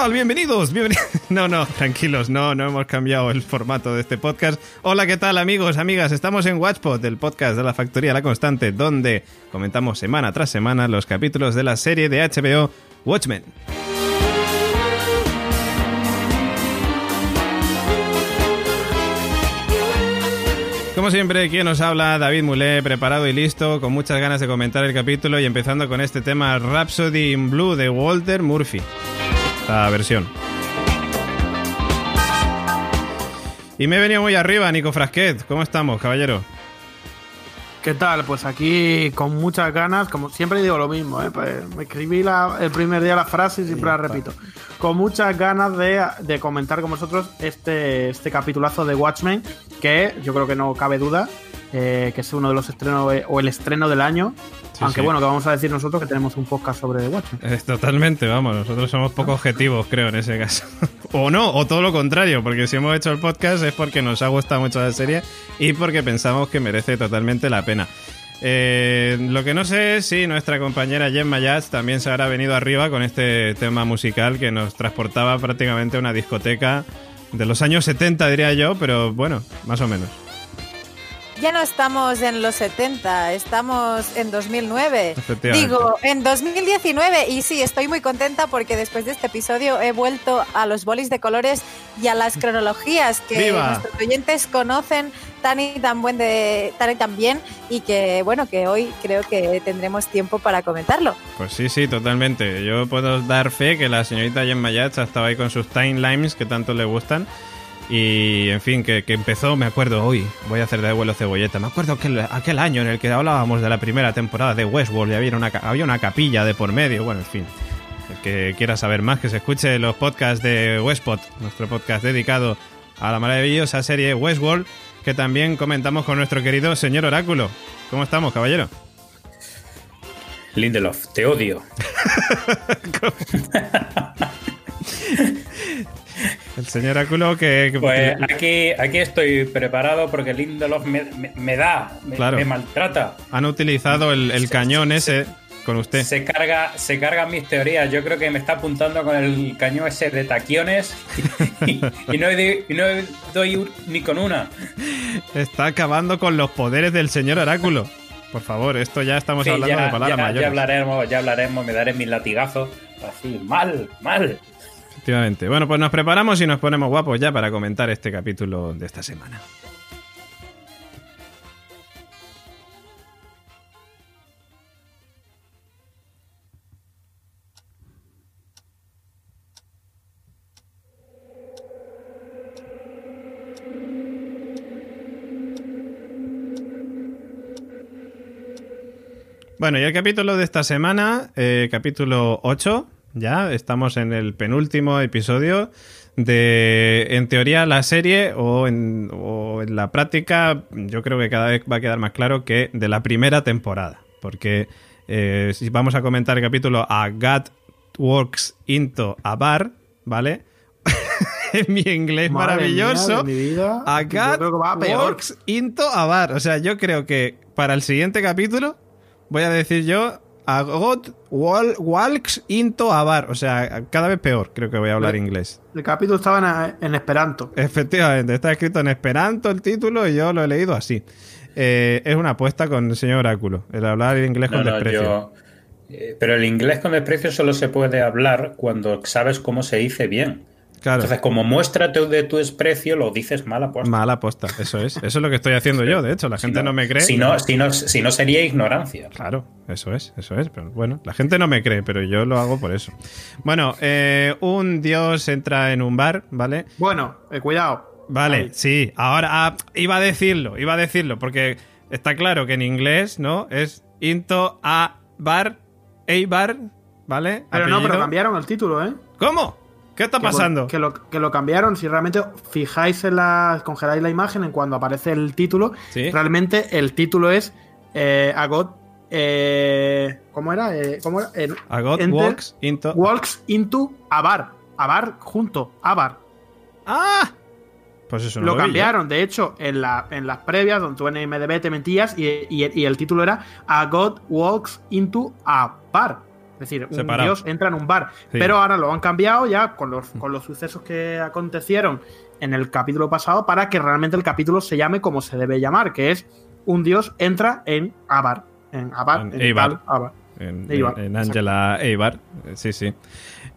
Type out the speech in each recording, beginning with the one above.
Hola, ¿qué tal? Bienvenidos. bienvenidos. No, no, tranquilos, no, no hemos cambiado el formato de este podcast. Hola, ¿qué tal, amigos, amigas? Estamos en Watchpot, el podcast de la Factoría La Constante, donde comentamos semana tras semana los capítulos de la serie de HBO Watchmen. Como siempre, quien nos habla, David Mulé, preparado y listo, con muchas ganas de comentar el capítulo y empezando con este tema Rhapsody in Blue de Walter Murphy. Versión. Y me he venido muy arriba, Nico Frasquet. ¿Cómo estamos, caballero? ¿Qué tal? Pues aquí con muchas ganas, como siempre digo lo mismo, ¿eh? Pues me escribí la- el primer día la frase y siempre la repito. Con muchas ganas de, de comentar con vosotros este, este capitulazo de Watchmen, que yo creo que no cabe duda eh, que es uno de los estrenos o el estreno del año. Sí, Aunque sí. bueno, que vamos a decir nosotros que tenemos un podcast sobre Watchmen. Es totalmente, vamos, nosotros somos poco objetivos, creo, en ese caso. o no, o todo lo contrario, porque si hemos hecho el podcast es porque nos ha gustado mucho la serie y porque pensamos que merece totalmente la pena. Eh, lo que no sé es si nuestra compañera Jen Mayaz también se habrá venido arriba con este tema musical que nos transportaba prácticamente a una discoteca de los años 70, diría yo, pero bueno, más o menos. Ya no estamos en los 70, estamos en 2009. Efectivamente. Digo, en 2019. Y sí, estoy muy contenta porque después de este episodio he vuelto a los bolis de colores y a las cronologías que ¡Viva! nuestros oyentes conocen tan y tan, buen de, tan y tan bien y que, bueno, que hoy creo que tendremos tiempo para comentarlo. Pues sí, sí, totalmente. Yo puedo dar fe que la señorita Jen Mayach ha estado ahí con sus timelines que tanto le gustan. Y, en fin, que, que empezó, me acuerdo, hoy voy a hacer de abuelo cebolleta. Me acuerdo aquel, aquel año en el que hablábamos de la primera temporada de Westworld y había una, había una capilla de por medio. Bueno, en fin, el que quiera saber más, que se escuche los podcasts de Westpot, nuestro podcast dedicado a la maravillosa serie Westworld, que también comentamos con nuestro querido señor Oráculo. ¿Cómo estamos, caballero? Lindelof, te odio. El señor Oráculo que... que- Pues aquí, aquí estoy preparado porque Lindelof me, me- me da, me, Claro. me maltrata. Han utilizado el, el cañón ese con usted. Se carga, se cargan mis teorías. Yo creo que me está apuntando con el cañón ese de taquiones y, y no, doy, y no doy ni con una. Está acabando con los poderes del señor Oráculo. Por favor, esto ya estamos Sí, hablando ya, de palabras ya- ya mayores. hablaremos, ya hablaremos, me daré mis latigazos. Así, mal, mal. Efectivamente. Bueno, pues nos preparamos y nos ponemos guapos ya para comentar este capítulo de esta semana. Bueno, y el capítulo de esta semana, eh, capítulo 8, ya estamos en el penúltimo episodio de, en teoría, la serie o en, o en la práctica, yo creo que cada vez va a quedar más claro que de la primera temporada, porque eh, si vamos a comentar el capítulo A God Works into a Bar, ¿vale? en mi inglés Madre maravilloso. mía mi vida, a God a. Works into a Bar. O sea, yo creo que para el siguiente capítulo voy a decir yo a God wal- walks into a bar. O sea, cada vez peor creo que voy a hablar Vale. inglés. El capítulo estaba en, en Esperanto. Efectivamente, está escrito en Esperanto el título y yo lo he leído así. Eh, es una apuesta con el señor Oráculo, el hablar inglés No, con no, desprecio. yo- eh, pero el inglés con desprecio solo se puede hablar cuando sabes cómo se dice bien. Claro, Entonces, como muestra de tu desprecio, lo dices mal apuesta. mala aposta, eso es. Eso es lo que estoy haciendo yo, de hecho. La gente no, me cree. Si no, si, no, si no sería ignorancia. Claro, eso es, eso es. Pero bueno, la gente no me cree, pero yo lo hago por eso. Bueno, eh, un dios entra en un bar, ¿vale? Bueno, eh, cuidado. Vale, Ahí. sí, ahora ah, iba a decirlo, iba a decirlo, porque está claro que en inglés, ¿no? Es into a bar, a bar, ¿vale? Pero no, pero cambiaron el título, ¿eh? ¿Cómo? ¿Qué está pasando? Que lo, que lo cambiaron. Si realmente fijáis en la. congeláis la imagen en cuando aparece el título, Sí. realmente el título es eh, A God. eh, ¿Cómo era? Eh, ¿Cómo era? Eh, A God Enter- walks into. Walks into a bar. A bar junto. A bar. ¡Ah! Pues eso no lo lo vi yo. cambiaron, de hecho, en, la, en las previas, donde tú en IMDB te mentías y, y- y el título era A God Walks into a Bar. Decir, un Separado. dios entra en un bar. Sí. Pero ahora lo han cambiado ya con los, con los sucesos que acontecieron en el capítulo pasado para que realmente el capítulo se llame como se debe llamar, que es un dios entra en Abar. En Abar. En En, Eibar. tal Abar. En, Eibar, en Angela Eibar. Sí, sí.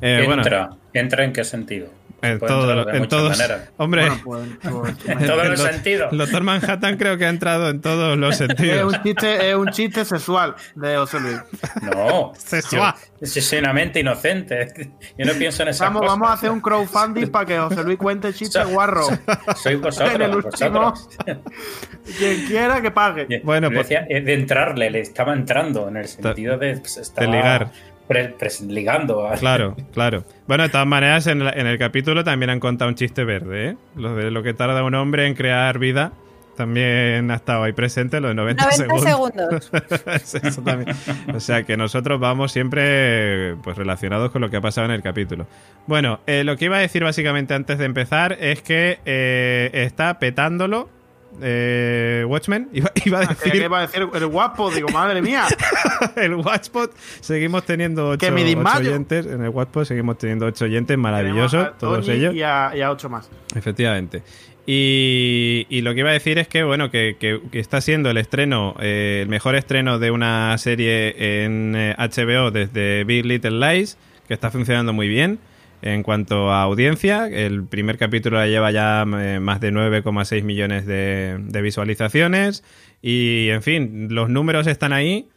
Eh, bueno, entra. ¿Entra en qué sentido? En, Puede todo, entrar de en muchas todos. maneras. Hombre, Bueno, pues, pues, En todos los sentidos. El doctor Manhattan creo que ha entrado en todos los es, sentidos. un chiste, es un chiste sexual de José Luis. No. Sexual. Yo, yo soy una mente inocente. Yo no pienso en esas Vamos, cosas. vamos a hacer un crowdfunding para que José Luis cuente chistes guarro. Soy vosotros. En el último- vosotros. Quien quiera que pague. Bueno, pues- decía, eh, de entrarle, le estaba entrando en el sentido de, pues, estaba ligar. Pre- pre- ligando. a- Claro, claro. Bueno, de todas maneras, en, la- en el capítulo también han contado un chiste verde, ¿eh? Lo de lo que tarda un hombre en crear vida. También ha estado ahí presente, lo de 90, 90 segundos. segundos. Eso también. O sea que nosotros vamos siempre pues relacionados con lo que ha pasado en el capítulo. Bueno, eh, lo que iba a decir básicamente antes de empezar es que eh, está petándolo eh, Watchmen. Iba, iba a decir iba a decir el guapo, digo, madre mía. el Watchpot. Seguimos teniendo ocho, Que me ocho desmayo. oyentes. En el Watchpot seguimos teniendo ocho oyentes Tenemos maravillosos, a todos ellos. Y a, y a ocho más. Efectivamente. Y, y lo que iba a decir es que, bueno, que, que- que está siendo el estreno, eh, el mejor estreno de una serie en eh, HBO desde Big Little Lies, que está funcionando muy bien en cuanto a audiencia. El primer capítulo lleva ya eh, más de 9,6 millones de, de visualizaciones. Y, en fin, los números están ahí.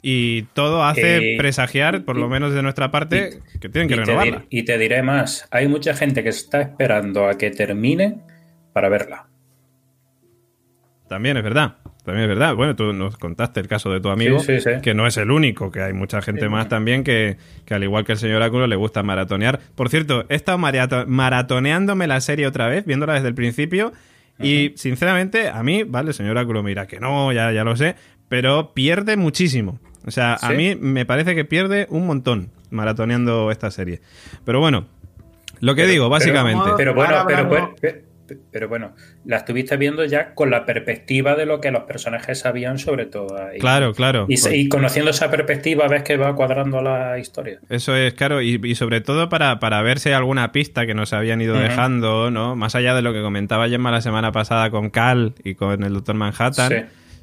Y todo hace Eh, presagiar, por lo menos de nuestra parte, que tienen que y, te renovarla. y te diré más, hay mucha gente que está esperando a que termine para verla. También es verdad. También es verdad. Bueno, tú nos contaste el caso de tu amigo, Sí, sí, sí. que no es el único, que hay mucha gente más también que, que al igual que el señor Oráculo le gusta maratonear. Por cierto, he estado marato- maratoneándome la serie otra vez, viéndola desde el principio, y sinceramente, a mí, vale, el señor Oráculo me dirá que no, ya, ya lo sé, pero pierde muchísimo. O sea, a mí me parece que pierde un montón maratoneando esta serie. Pero bueno, lo que Pero- digo, pero- básicamente. Pero bueno, Ahora pero, pero- pero bueno, la estuviste viendo ya con la perspectiva de lo que los personajes sabían sobre todo. Y, claro, claro. Y, y conociendo esa perspectiva ves que va cuadrando la historia. Eso es, claro, y, y sobre todo para, para ver si hay alguna pista que nos habían ido dejando, ¿no? Más allá de lo que comentaba Gemma la semana pasada con Cal y con el Doctor Manhattan, Sí.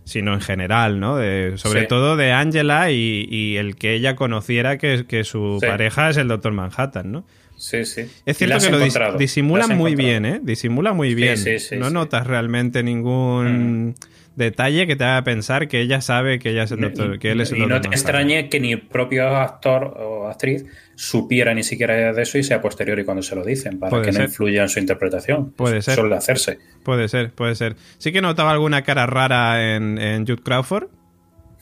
sino en general, ¿no? De- sobre Sí. todo de Angela y, y el que ella conociera que, que su Sí. pareja es el Doctor Manhattan, ¿no? Sí, sí. Es cierto que lo dis- disimulan muy bien, ¿eh? Disimula muy bien. sí, sí, no notas realmente ningún detalle que te haga pensar que ella sabe que ella es el doctor, que él es el y no Doctor te extrañe que ni el propio actor o actriz supiera ni siquiera de eso y sea posterior y cuando se lo dicen, para Puede que ser. no influya en su interpretación. Puede ser. Suele hacerse. Puede ser, puede ser. Sí que notaba alguna cara rara en, en Jude Crawford.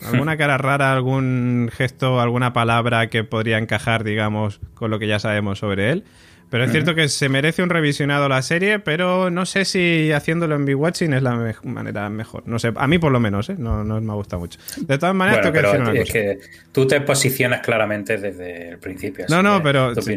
¿Alguna cara rara, algún gesto, alguna palabra que podría encajar, digamos, con lo que ya sabemos sobre él? Pero es cierto que se merece un revisionado la serie, pero no sé si haciéndolo en Big Watching es la me- manera mejor. No sé, a mí por lo menos, ¿eh? No, no me gusta mucho. De todas maneras, Bueno, tengo que decir una es cosa. que tú te posicionas claramente desde el principio. No, no, pero tu sí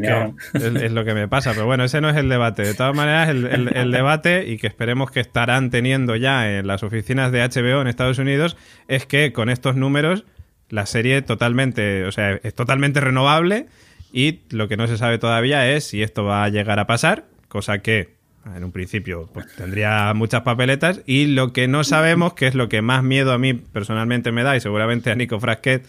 es, es lo que me pasa. Pero bueno, ese no es el debate. De todas maneras, el, el- el debate, y que esperemos que estarán teniendo ya en las oficinas de HBO en Estados Unidos, es que con estos números la serie totalmente, o sea, es totalmente renovable y lo que no se sabe todavía es si esto va a llegar a pasar, cosa que en un principio pues, tendría muchas papeletas. Y lo que no sabemos, que es lo que más miedo a mí personalmente me da y seguramente a Nico Frasquet,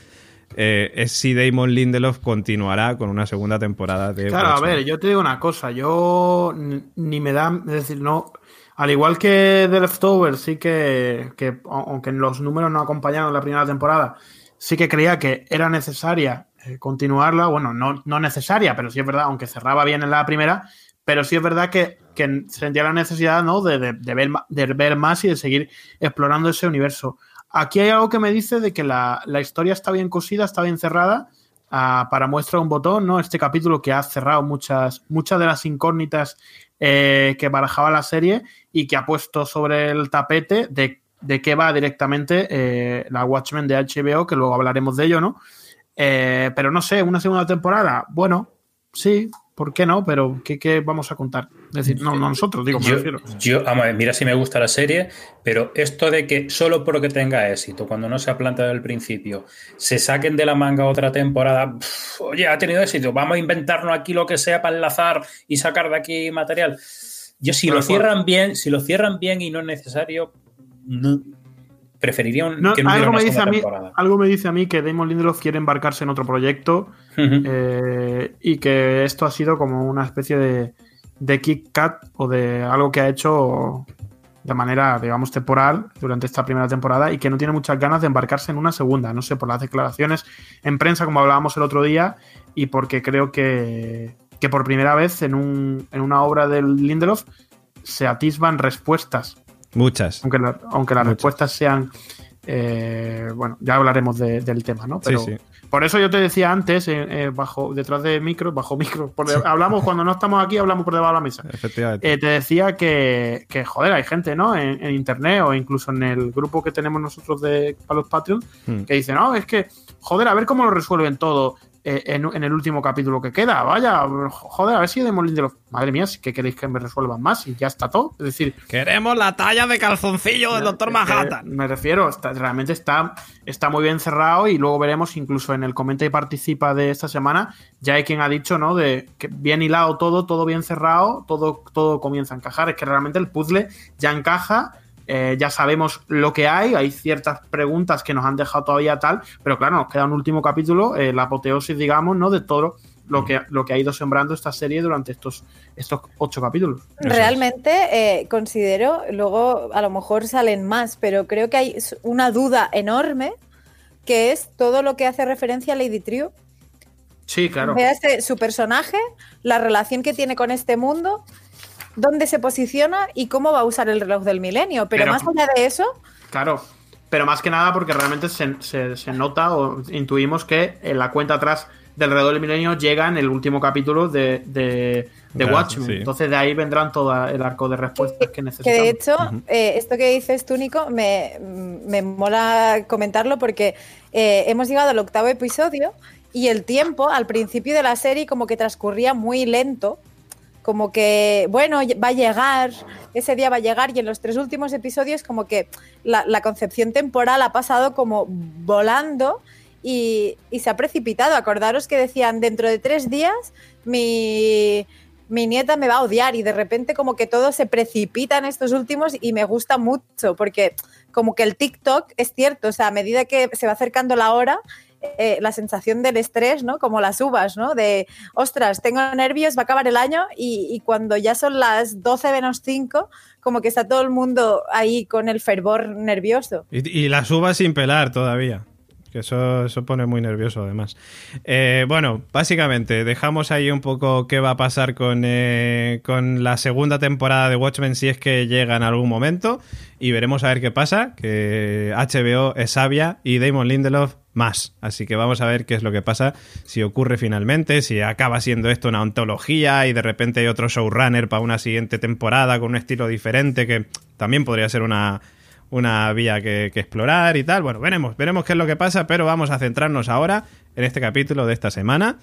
eh, es si Damon Lindelof continuará con una segunda temporada de Claro, a ver, yo te digo una cosa, yo ni- me da, es decir, no, al igual que The Leftovers, sí que, que aunque los números no acompañaron la primera temporada, sí que creía que era necesaria continuarla, bueno, no, no necesaria, pero sí es verdad, aunque cerraba bien en la primera, pero sí es verdad que, que sentía la necesidad ¿no? de, de- ver, de ver más y de seguir explorando ese universo. Aquí hay algo que me dice de que la, la historia está bien cosida, está bien cerrada, ah, para muestra un botón, ¿no? Este capítulo que ha cerrado muchas, muchas de las incógnitas eh, que barajaba la serie y que ha puesto sobre el tapete de, de qué va directamente eh, la Watchmen de HBO, que luego hablaremos de ello, ¿no? Eh, pero no sé, una segunda temporada, bueno, sí, ¿por qué no? Pero ¿qué, qué vamos a contar? Es decir, no, no nosotros, digo, me Yo, refiero. yo, vamos a ver, mira si me gusta la serie, pero esto de que solo porque tenga éxito, cuando no se ha planteado al principio, se saquen de la manga otra temporada, oye, ha tenido éxito, vamos a inventarnos aquí lo que sea para enlazar y sacar de aquí material. Yo si lo cierran bien, si lo cierran bien y no es necesario, no- preferiría un- No, que no algo, me dice a mí, temporada. algo me dice a mí que Damon Lindelof quiere embarcarse en otro proyecto eh, y que esto ha sido como una especie de, de kick cut o de algo que ha hecho de manera, digamos, temporal durante esta primera temporada y que no tiene muchas ganas de embarcarse en una segunda. No sé, por las declaraciones en prensa, como hablábamos el otro día, y porque creo que, que por primera vez en, un, en una obra del Lindelof se atisban respuestas Muchas. aunque, la- aunque las Muchas. respuestas sean. eh, bueno, ya hablaremos de- del tema, ¿no? Pero sí, sí. por eso yo te decía antes, eh, eh, bajo, detrás de micro, bajo micro, porque hablamos cuando no estamos aquí, hablamos por debajo de la mesa. Efectivamente. Eh, te decía que, que, joder, hay gente, ¿no? En, en internet o incluso en el grupo que tenemos nosotros de para los Patreons, Hmm. que dicen, no, es que, joder, a ver cómo lo resuelven todo en, en el último capítulo que queda. Vaya, joder, a ver si de Lindelof. Madre mía, si que queréis que me resuelvan más y ya está todo. Es decir, Queremos la talla de calzoncillo del Doctor Manhattan. Me refiero, está- realmente está, está muy bien cerrado y luego veremos incluso en el comenta y participa de esta semana, ya hay quien ha dicho, ¿no? De que bien hilado todo, todo bien cerrado, todo, todo comienza a encajar. Es que realmente el puzzle ya encaja. Eh, ya sabemos lo que hay, hay ciertas preguntas que nos han dejado todavía tal, pero claro, nos queda un último capítulo, eh, la apoteosis, digamos, ¿no? De todo lo que, lo que ha ido sembrando esta serie durante estos, estos ocho capítulos. Realmente eh, considero, luego a lo mejor salen más, pero creo que hay una duda enorme que es todo lo que hace referencia a Lady Trio. Sí, claro. Véase su personaje, la relación que tiene con este mundo, dónde se posiciona y cómo va a usar el reloj del milenio. Pero, Pero- más allá de eso, Claro, pero más que nada porque realmente se, se- se nota o intuimos que en la cuenta atrás del reloj del milenio llega en el último capítulo de, de, de Claro, Watchmen. sí. Entonces de ahí vendrán todo el arco de respuestas que que necesitamos. de hecho, eh, esto que dices tú, Nico, me, me mola comentarlo porque eh, hemos llegado al octavo episodio y el tiempo al principio de la serie como que transcurría muy lento. Como que, bueno, va a llegar, ese día va a llegar, y en los tres últimos episodios, como que la, concepción temporal ha pasado como volando y, y se ha precipitado. Acordaros que decían, dentro de tres días, mi, mi nieta me va a odiar y de repente como que todo se precipita en estos últimos y me gusta mucho porque como que el TikTok es cierto, o sea, a medida que se va acercando la hora, eh, la sensación del estrés, ¿no? Como las uvas, ¿no? De, ostras, tengo nervios, va a acabar el año y, cuando ya son las 12 menos 5, como que está todo el mundo ahí con el fervor nervioso. Y las uvas sin pelar todavía. Que eso, eso pone muy nervioso, además. Eh, bueno, básicamente, dejamos ahí un poco qué va a pasar con, eh, con la segunda temporada de Watchmen si es que llega en algún momento. Y veremos a ver qué pasa. Que HBO es sabia y Damon Lindelof más. Así que vamos a ver qué es lo que pasa, si ocurre finalmente, si acaba siendo esto una ontología y de repente hay otro showrunner para una siguiente temporada con un estilo diferente, que también podría ser una una vía que, explorar y tal. Bueno, veremos, veremos qué es lo que pasa, pero vamos a centrarnos ahora en este capítulo de esta semana,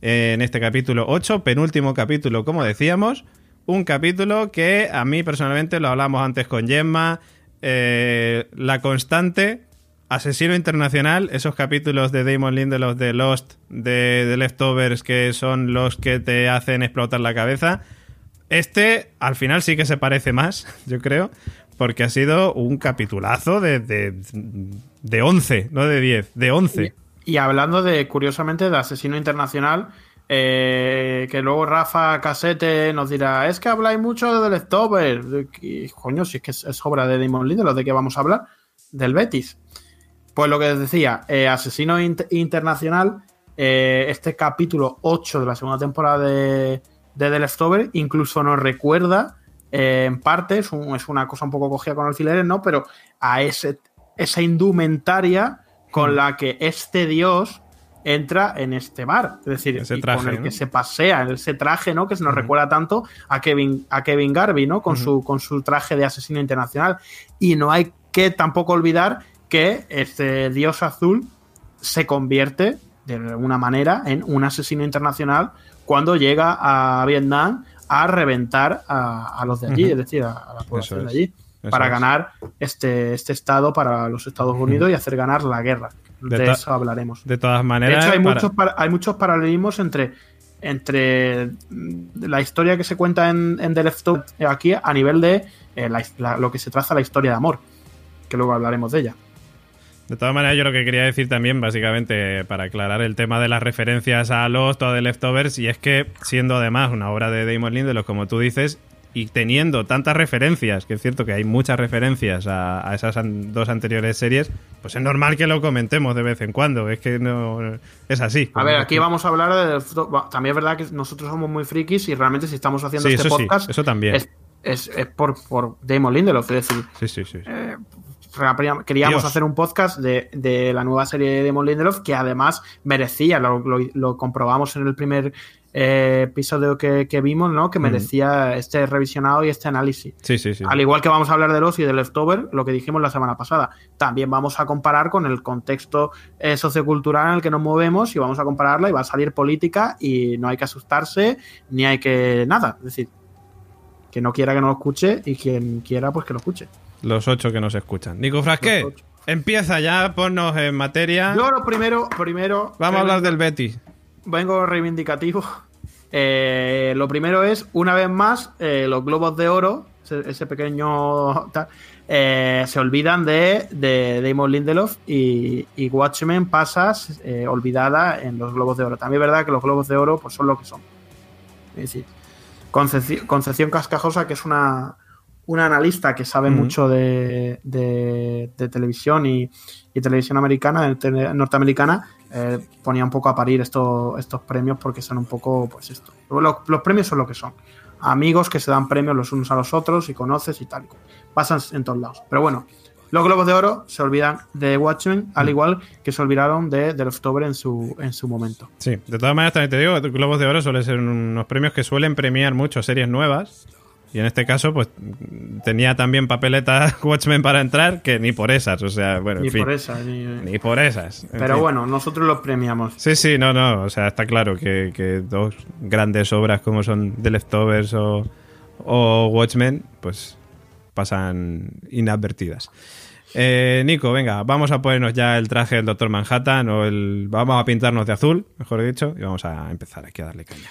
eh, en este capítulo 8, penúltimo capítulo, como decíamos, un capítulo que a mí personalmente lo hablamos antes con Gemma, eh, la constante, Asesino Internacional, esos capítulos de Damon Lindelof de Lost, de, de Leftovers, que son los que te hacen explotar la cabeza. Este, al final sí que se parece más, yo creo, porque ha sido un capitulazo de, de, de 11, no de 10, de 11. Y, hablando de, curiosamente, de Asesino Internacional, eh, que luego Rafa Casete nos dirá, es que habláis mucho de Leftovers. Y, coño, si es que es, obra de Damon Lindelof, ¿de qué vamos a hablar? Del Betis. Pues lo que les decía, eh, Asesino Inter Internacional, eh, este capítulo 8 de la segunda temporada de, de The Leftovers, incluso nos recuerda eh, en parte, es, un, es, una cosa un poco cogida con alfileres, ¿no? Pero a ese, esa indumentaria con la que este dios entra en este bar. Es decir, ese traje, con el ¿no? que se pasea, ese traje, ¿no? Que se nos uh -huh. recuerda tanto a Kevin, a Kevin Garvey, ¿no? Con, uh -huh. su, con su traje de asesino internacional. Y no hay que tampoco olvidar que este dios azul se convierte de alguna manera en un asesino internacional cuando llega a Vietnam a reventar a, los de allí, es decir, a, la población de allí, para ganar este, este estado para los Estados Unidos y hacer ganar la guerra. De, eso hablaremos. De todas maneras. De hecho, hay, muchos, hay muchos paralelismos entre, entre la historia que se cuenta en, en The Leftover aquí a nivel de eh, lo que se traza la historia de amor, que luego hablaremos de ella. De todas maneras, yo lo que quería decir también, básicamente, para aclarar el tema de las referencias a Lost o de Leftovers, y es que, siendo además una obra de Damon Lindelof, como tú dices, y teniendo tantas referencias, que es cierto que hay muchas referencias a, esas dos anteriores series, pues es normal que lo comentemos de vez en cuando. Es que no es así. A ver, aquí vamos a hablar de. También es verdad que nosotros somos muy frikis y realmente si estamos haciendo este podcast. eso también. Es, por, por Damon Lindelof, es decir. Sí, sí, sí. Eh, queríamos hacer un podcast de, la nueva serie de Damon Lindelof que además merecía, lo, comprobamos en el primer eh, episodio que, vimos, ¿no? Que merecía este revisionado y este análisis. Sí, sí, sí. Al igual que vamos a hablar de los y de Leftover, lo que dijimos la semana pasada. También vamos a comparar con el contexto eh, sociocultural en el que nos movemos y vamos a compararla y va a salir política y no hay que asustarse ni hay que nada. Es decir, que no quiera que no lo escuche y quien quiera, pues que lo escuche. Los ocho que nos escuchan. Nico Frasqué, empieza ya, ponnos en materia. Yo lo primero, primero. Vamos a hablar del Betty. Vengo reivindicativo. Eh, lo primero es, una vez más, eh, los globos de oro, ese, pequeño. Eh, se olvidan de, de Damon Lindelof y, Watchmen pasa olvidada en los globos de oro. También es verdad que los globos de oro pues, son lo que son. Es decir, Concepción, Cascajosa, que es una, una analista que sabe mucho de, televisión y, televisión americana, norteamericana, eh, ponía un poco a parir estos, estos premios porque son un poco, pues esto. Los, premios son lo que son. Amigos que se dan premios los unos a los otros y conoces y tal. Pasan en todos lados. Pero bueno, los Globos de Oro se olvidan de Watchmen, al igual que se olvidaron de The Leftover en su, en su momento. Sí, de todas maneras también te digo, Globos de Oro suelen ser unos premios que suelen premiar mucho series nuevas y en este caso, pues tenía también papeleta Watchmen para entrar, que ni por esas, o sea, bueno, ni en fin, por esas, ni, por esas. Pero bueno, nosotros los premiamos. Sí, sí, no, no, o sea, está claro que, dos grandes obras como son The Leftovers o, o Watchmen, pues pasan inadvertidas. Eh, Nico, venga, vamos a ponernos ya el traje del Doctor Manhattan o el... Vamos a pintarnos de azul, mejor dicho, y vamos a empezar aquí a darle caña.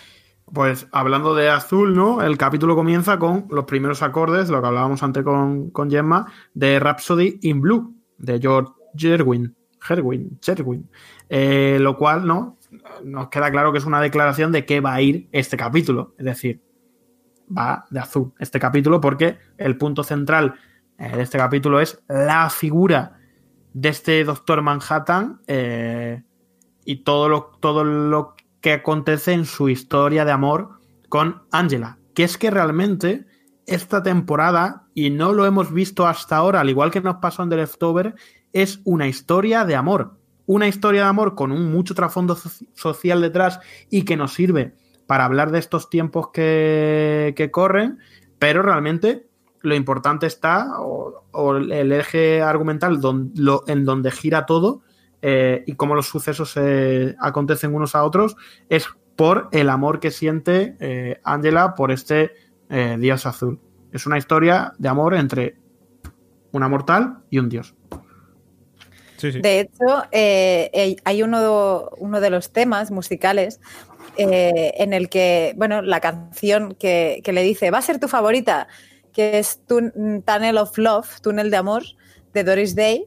Pues hablando de azul, ¿no? El capítulo comienza con los primeros acordes, lo que hablábamos antes con, con Gemma, de Rhapsody in Blue, de George Gerwin. Gerwin, Gerwin. Eh, lo cual, ¿no? Nos queda claro que es una declaración de qué va a ir este capítulo. Es decir, va de azul este capítulo porque el punto central eh, de este capítulo es la figura de este Doctor Manhattan eh, y todo lo, todo lo que acontece en su historia de amor con Angela. Que es que realmente esta temporada, y no lo hemos visto hasta ahora, al igual que nos pasó en The Leftover, es una historia de amor. Una historia de amor con un mucho trasfondo social detrás y que nos sirve para hablar de estos tiempos que, que corren, pero realmente lo importante está, o, el eje argumental en donde gira todo, eh, y cómo los sucesos se acontecen unos a otros, es por el amor que siente eh, Angela por este eh, dios azul. Es una historia de amor entre una mortal y un dios. De hecho, hay uno, uno, de los temas musicales en el que, bueno, la canción que, que, le dice, va a ser tu favorita, que es Tunnel of Love, Túnel de Amor, de Doris Day,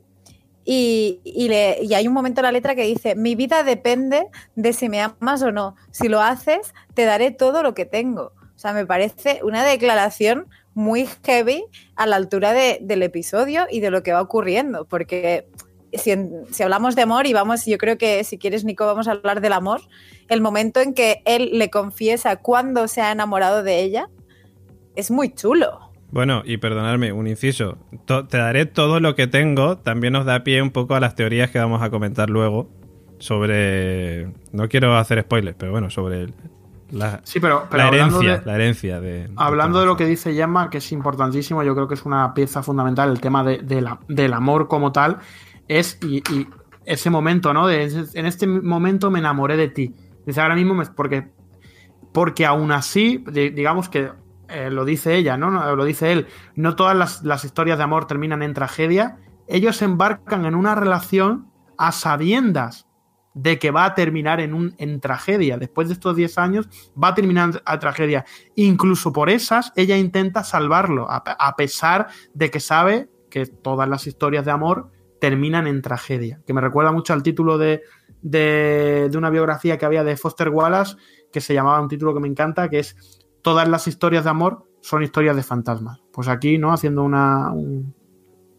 y, hay un momento en la letra que dice, mi vida depende de si me amas o no. Si lo haces, te daré todo lo que tengo. O sea, me parece una declaración muy heavy a la altura del episodio y de lo que va ocurriendo, porque si, si, hablamos de amor y vamos, yo creo que si quieres, Nico, vamos a hablar del amor, el momento en que él le confiesa cuándo se ha enamorado de ella es muy chulo. Bueno, y perdonadme, un inciso. te daré todo lo que tengo. También nos da pie un poco a las teorías que vamos a comentar luego sobre. No quiero hacer spoilers, pero bueno, sobre la, sí, pero, la herencia, la herencia de. Hablando de, lo que dice Yama, que es importantísimo, yo creo que es una pieza fundamental, el tema de, la, del amor como tal, es y, ese momento, ¿no? en este momento me enamoré de ti. Dice ahora mismo, porque porque aún así, digamos que eh, lo dice ella, ¿no? Lo dice él, no todas las, las historias de amor terminan en tragedia, ellos embarcan en una relación a sabiendas de que va a terminar en, un, en tragedia. Después de estos 10 años va a terminar a tragedia. Incluso por esas, ella intenta salvarlo, a, pesar de que sabe que todas las historias de amor terminan en tragedia. Que me recuerda mucho al título de, de, de una biografía que había de Foster Wallace, que se llamaba un título que me encanta, que es Todas las historias de amor son historias de fantasmas. Pues aquí, ¿no? Haciendo una,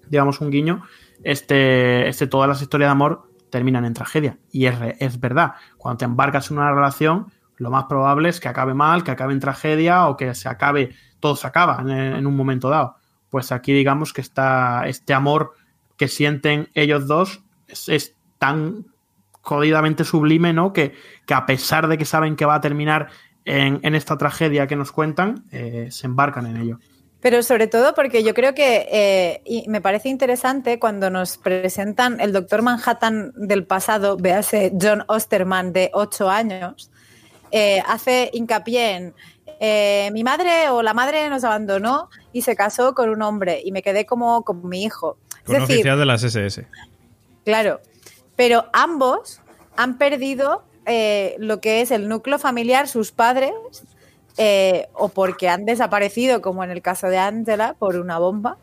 digamos, un guiño, este, este, todas las historias de amor terminan en tragedia. Y es, es verdad, cuando te embarcas en una relación, lo más probable es que acabe mal, que acabe en tragedia o que se acabe, todo se acaba en, un momento dado. Pues aquí digamos que está este amor que sienten ellos dos es, tan jodidamente sublime, ¿no? Que, que, a pesar de que saben que va a terminar en, en esta tragedia que nos cuentan, eh, se embarcan en ello. Pero sobre todo porque yo creo que eh, y me parece interesante cuando nos presentan el Doctor Manhattan del pasado, véase John Osterman de 8 años, eh, hace hincapié en eh, mi madre o la madre nos abandonó y se casó con un hombre y me quedé como con mi hijo. Con un oficial de las SS. Claro, pero ambos han perdido lo que es el núcleo familiar, sus padres, eh, o porque han desaparecido, como en el caso de Angela, por una bomba,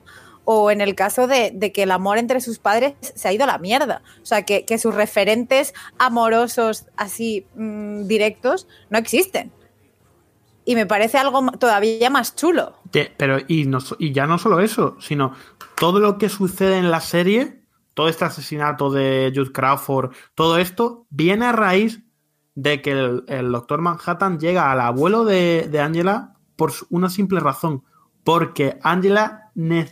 o en el caso de, que el amor entre sus padres se ha ido a la mierda. O sea, que, sus referentes amorosos así mm, directos no existen. Y me parece algo todavía más chulo. pero, y, y ya no solo eso, sino todo lo que sucede en la serie, todo este asesinato de Jude Crawford, todo esto viene a raíz de que el, doctor Manhattan llega al abuelo de, Angela por una simple razón, porque Angela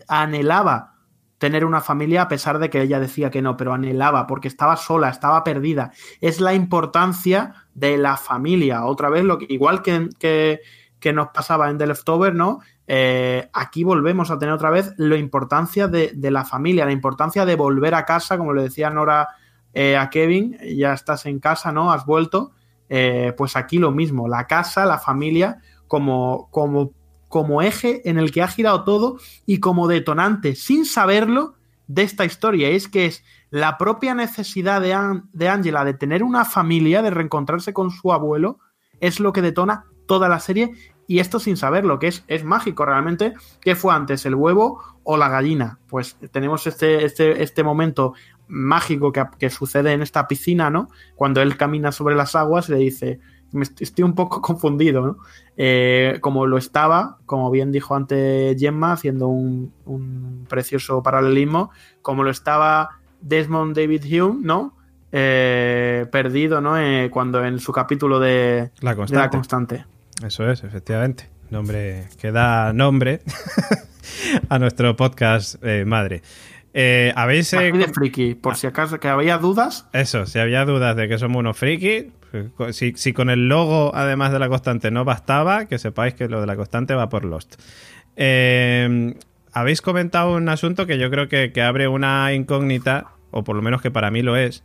anhelaba tener una familia a pesar de que ella decía que no, pero anhelaba porque estaba sola, estaba perdida. Es la importancia de la familia. Otra vez, lo que, igual que, que, nos pasaba en The Leftover, ¿no? Eh, aquí volvemos a tener otra vez la importancia de, de, la familia, la importancia de volver a casa, como le decía Nora eh, a Kevin, ya estás en casa, ¿no? Has vuelto. Eh, pues aquí lo mismo, la casa, la familia, como, como, como eje en el que ha girado todo y como detonante, sin saberlo, de esta historia. Es que es la propia necesidad de, de Angela de tener una familia, de reencontrarse con su abuelo, es lo que detona toda la serie y esto sin saberlo, que es, es mágico realmente. ¿Qué fue antes, el huevo o la gallina? Pues tenemos este, este, este momento mágico que, sucede en esta piscina, ¿no? Cuando él camina sobre las aguas, le dice, estoy un poco confundido, ¿no? Eh, como lo estaba, como bien dijo antes Gemma, haciendo un, precioso paralelismo, como lo estaba Desmond David Hume, ¿no? Eh, perdido, ¿no? Eh, cuando en su capítulo de La Constante. Eso es, efectivamente. Nombre que da nombre a nuestro podcast madre. Eh, ¿Habéis. Eh, de friki, por si acaso que había dudas. Eso, si había dudas de que somos unos friki, pues, si, con el logo, además de la constante, no bastaba, que sepáis que lo de la constante va por Lost. Eh, habéis comentado un asunto que yo creo que, abre una incógnita, o por lo menos que para mí lo es,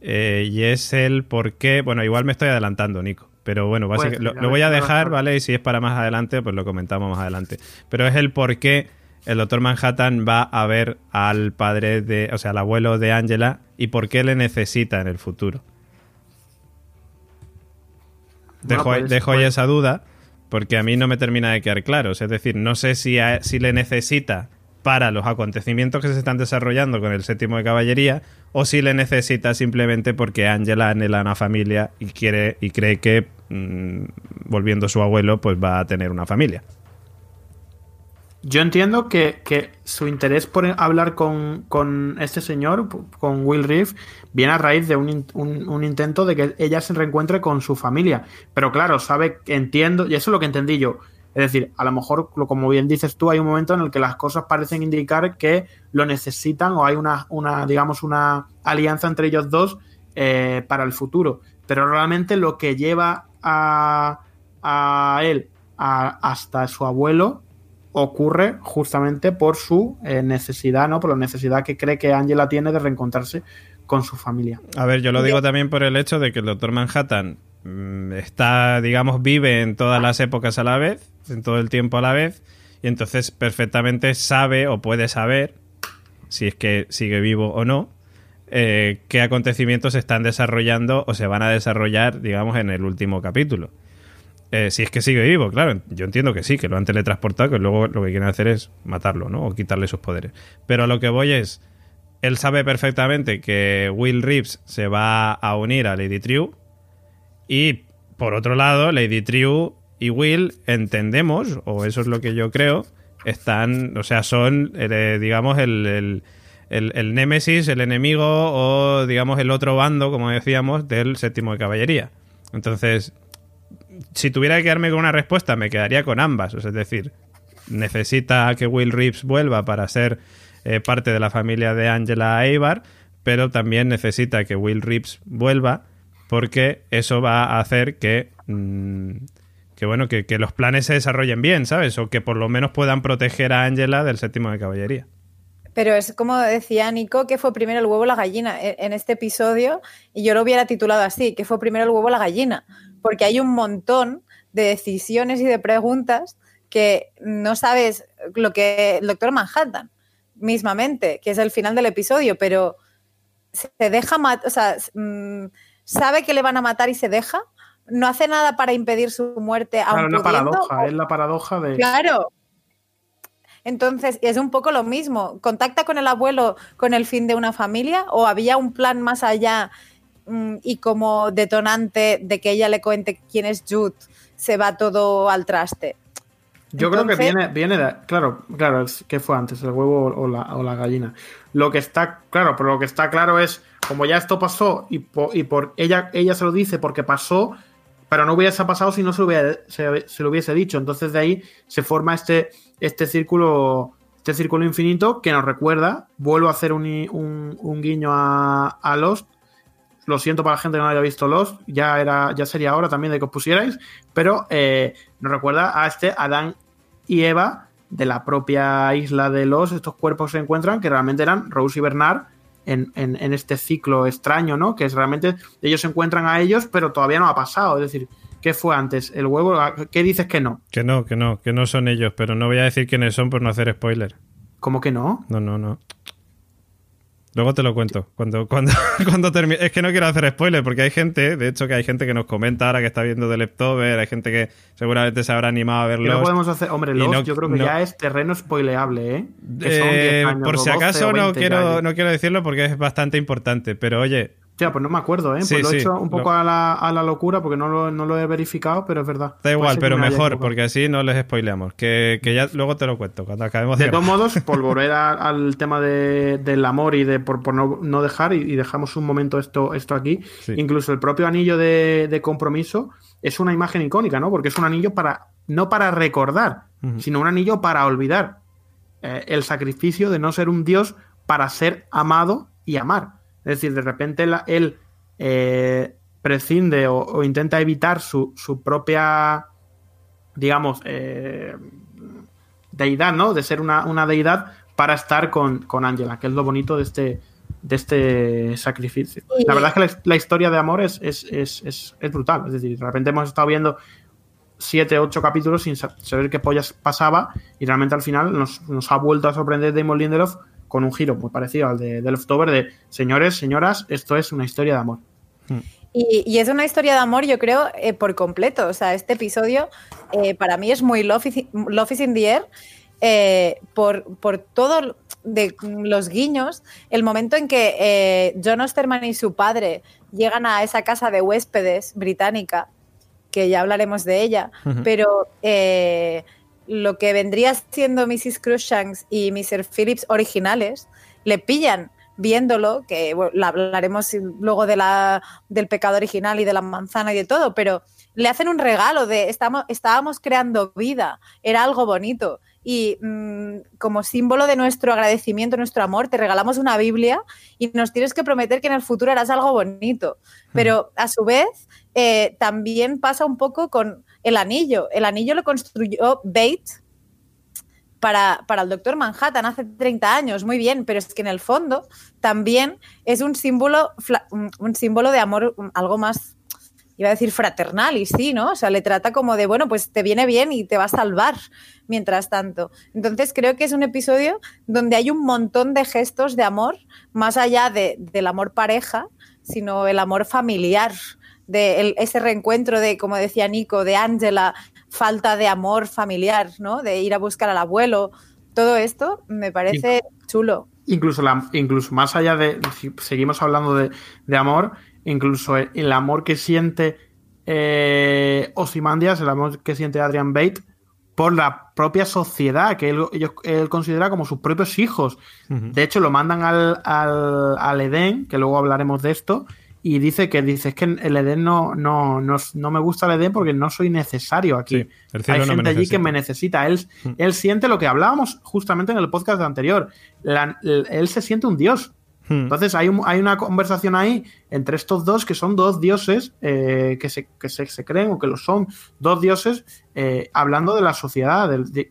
y es el por qué. Bueno, igual me estoy adelantando, Nico. Pero bueno, básicamente, lo, lo, voy a dejar, ¿vale? Y si es para más adelante, pues lo comentamos más adelante. Pero es el por qué el doctor Manhattan va a ver al padre de, o sea, al abuelo de Angela y por qué le necesita en el futuro. dejo, pues, dejo ahí pues- esa duda porque a mí no me termina de quedar claro. Es decir, no sé si, si le necesita para los acontecimientos que se están desarrollando con el séptimo de caballería o si le necesita simplemente porque Angela anhela una familia y quiere y cree que mm, volviendo su abuelo pues va a tener una familia. Yo entiendo que, su interés por hablar con, este señor, con Will Reeve, viene a raíz de un, intento de que ella se reencuentre con su familia. Pero claro, sabe, entiendo, y eso es lo que entendí yo. Es decir, a lo mejor, como bien dices tú, hay un momento en el que las cosas parecen indicar que lo necesitan o hay una, una digamos, una alianza entre ellos dos eh, para el futuro. Pero realmente lo que lleva a, a él hasta su abuelo ocurre justamente por su eh, necesidad, ¿no? Por la necesidad que cree que Angela tiene de reencontrarse con su familia. A ver, yo lo digo también por el hecho de que el Doctor Manhattan mm, está, digamos, vive en todas las épocas a la vez, en todo el tiempo a la vez, y entonces perfectamente sabe o puede saber, si es que sigue vivo o no, eh, qué acontecimientos se están desarrollando o se van a desarrollar, digamos, en el último capítulo. Eh, si es que sigue vivo, claro, yo entiendo que sí, que lo han teletransportado, que luego lo que quieren hacer es matarlo, ¿no? O quitarle sus poderes. Pero a lo que voy es, él sabe perfectamente que Will Reeves se va a unir a Lady True y por otro lado, Lady True y Will entendemos, o eso es lo que yo creo, están, o sea, son, eh, digamos, el, el, el, el némesis, el enemigo o, digamos, el otro bando, como decíamos, del séptimo de caballería. Entonces, si tuviera que quedarme con una respuesta, me quedaría con ambas. O sea, es decir, necesita que Will Reeves vuelva para ser eh, parte de la familia de Angela Eibar, pero también necesita que Will Reeves vuelva porque eso va a hacer que, mm, que bueno, que, los planes se desarrollen bien, ¿sabes? O que por lo menos puedan proteger a Angela del séptimo de caballería. Pero es como decía Nico, que fue primero el huevo o la gallina e, en este episodio, y yo lo hubiera titulado así, que fue primero el huevo o la gallina, porque hay un montón de decisiones y de preguntas que no sabes lo que el doctor Manhattan mismamente, que es el final del episodio, pero se deja matar, o sea, mm, sabe que le van a matar y se deja, no hace nada para impedir su muerte. Claro, aun es la pudiendo, paradoja, o- es la paradoja de. Claro. Entonces, es un poco lo mismo. ¿Contacta con el abuelo con el fin de una familia o había un plan más allá y como detonante de que ella le cuente quién es Jude, se va todo al traste? Yo creo que viene, viene de. Claro, claro, ¿qué fue antes? ¿El huevo o la, o la gallina? Lo que está. Claro, pero lo que está claro es. Como ya esto pasó y, po- y por ella, ella se lo dice porque pasó, pero no hubiese pasado si no se lo hubiera- se, se lo hubiese dicho. Entonces de ahí se forma este, este círculo. Este círculo infinito que nos recuerda. Vuelvo a hacer un- un guiño a, a Lost. Lo siento para la gente que no haya visto Lost. Ya era, ya sería hora también de que os pusierais. Pero eh, nos recuerda a este Adán y Eva de la propia isla de los, estos cuerpos se encuentran, que realmente eran Rose y Bernard en, en- en este ciclo extraño, ¿no? Que es realmente ellos se encuentran a ellos, pero todavía no ha pasado. Es decir, ¿qué fue antes? ¿El huevo? ¿Qué dices que no? Que no, que no, que no son ellos, pero no voy a decir quiénes son por no hacer spoiler. ¿Cómo que no? No, no, no. Luego te lo cuento. Cuando, cuando, cuando termine. Es que no quiero hacer spoiler porque hay gente, de hecho, que hay gente que nos comenta ahora que está viendo The Leftover, hay gente que seguramente se habrá animado a Que no verlo. podemos hacer. Hombre, Lost, no- yo creo que no- ya es terreno spoileable, ¿eh? Que son 10 años, por si 12 acaso no 20 ya, quiero, ¿eh? no quiero decirlo porque es bastante importante, pero oye, Hostia, pues no me acuerdo, ¿eh? Sí, pues lo sí, he hecho un poco lo- a, la, a la locura porque no lo, no lo he verificado, pero es verdad. da igual, pero me mejor, porque así no les spoileamos. Que, que ya luego te lo cuento cuando acabemos De de todos modos, por volver a- al tema de- del amor y de por, por no, no dejar, y, y dejamos un momento esto, esto aquí, Sí. incluso el propio anillo de, de compromiso es una imagen icónica, ¿no? Porque es un anillo para, no para recordar, sino un anillo para olvidar. Eh, el sacrificio de no ser un dios para ser amado y amar. Es decir, de repente la- él eh, prescinde o, o intenta evitar su, su propia, digamos, eh, deidad, ¿no? De ser una, una deidad para estar con, con Angela, que es lo bonito de este, de este sacrificio. La verdad es que la, la historia de amor es, es, es, es- brutal. Es decir, de repente hemos estado viendo siete, ocho capítulos sin sa- saber qué pollas pasaba y realmente al final nos, nos ha vuelto a sorprender Damon Lindelof con un giro muy parecido al de, de Leftover de señores, señoras, esto es una historia de amor. Y, y es una historia de amor, yo creo, eh, por completo. O sea, este episodio eh, para mí es muy Love is, Love is in the Air eh, por, por todos los guiños. El momento en que eh, John Osterman y su padre llegan a esa casa de huéspedes británica, que ya hablaremos de ella, pero eh, lo que vendría siendo Mrs. Cruikshanks y Mr. Phillips originales le pillan viéndolo, que bueno, la hablaremos luego de la, del pecado original y de la manzana y de todo, pero le hacen un regalo de estamos, estábamos creando vida, era algo bonito. Y mm, como símbolo de nuestro agradecimiento, nuestro amor, te regalamos una Biblia y nos tienes que prometer que en el futuro harás algo bonito. Pero a su vez, eh, también pasa un poco con el anillo. El anillo lo construyó Bates para, para el doctor Manhattan hace 30 años, muy bien, pero es que en el fondo también es un símbolo, un símbolo de amor, algo más iba a decir fraternal, y sí, ¿no? O sea, le trata como de, bueno, pues te viene bien y te va a salvar mientras tanto. Entonces creo que es un episodio donde hay un montón de gestos de amor, más allá de, del amor pareja, sino el amor familiar, de ese reencuentro de, como decía Nico, de Ángela, falta de amor familiar, ¿no? De ir a buscar al abuelo. Todo esto me parece chulo. Incluso, la, incluso más allá de, si seguimos hablando de, de amor, incluso el, amor que siente eh, Osimandias, el amor que siente Adrian Bate por la propia sociedad, que él, considera como sus propios hijos. De hecho, lo mandan al, al, al, Edén, que luego hablaremos de esto, y dice que dice, es que el Edén no, no, no, me gusta el Edén porque no soy necesario aquí. Hay gente allí que me necesita. Él, él siente lo que hablábamos justamente en el podcast anterior. él se siente un dios. Hmm. Entonces hay, hay, una conversación ahí entre estos dos que son dos dioses eh, que, se, que se, creen o que lo son, dos dioses eh, hablando de la sociedad,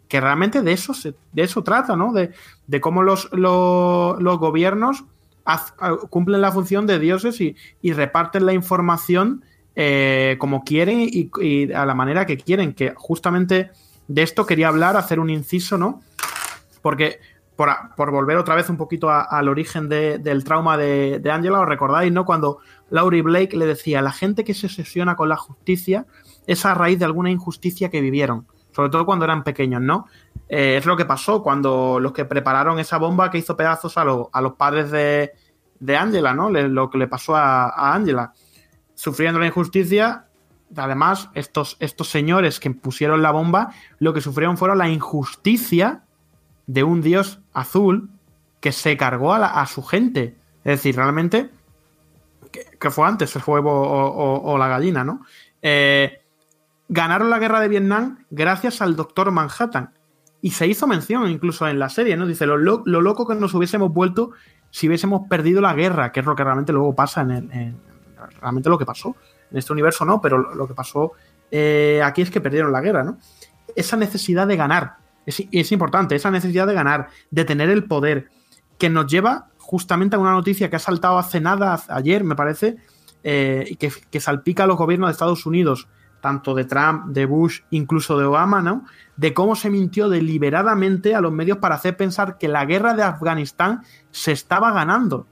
que realmente de eso, se, de eso trata, ¿no? De, de cómo los, los, gobiernos cumplen la función de dioses y, reparten la información eh, como quieren y, a la manera que quieren, que justamente de esto quería hablar, hacer un inciso, ¿no? Porque por, volver otra vez un poquito al origen del trauma de, Angela, os recordáis, ¿no? Cuando Laurie Blake le decía, la gente que se obsesiona con la justicia es a raíz de alguna injusticia que vivieron, sobre todo cuando eran pequeños, ¿no? Eh, es lo que pasó cuando los que prepararon esa bomba que hizo pedazos a, los padres de, Angela, ¿no? lo que le pasó a, Angela. Sufriendo la injusticia, además, estos, estos señores que pusieron la bomba, lo que sufrieron fueron la injusticia de un dios azul que se cargó a, su gente. Es decir, realmente, que, fue antes el huevo o, la gallina, ¿no? Eh, ganaron la guerra de Vietnam gracias al Doctor Manhattan. Y se hizo mención incluso en la serie, ¿no? Dice, lo, loco que nos hubiésemos vuelto si hubiésemos perdido la guerra, que es lo que realmente luego pasa en, el, realmente lo que pasó. En este universo no, pero lo, que pasó eh, aquí es que perdieron la guerra, ¿no? Esa necesidad de ganar, es, importante, esa necesidad de ganar, de tener el poder, que nos lleva justamente a una noticia que ha saltado hace nada, ayer me parece, eh, y que, salpica a los gobiernos de Estados Unidos, tanto de Trump, de Bush, incluso de Obama, ¿no? De cómo se mintió deliberadamente a los medios para hacer pensar que la guerra de Afganistán se estaba ganando.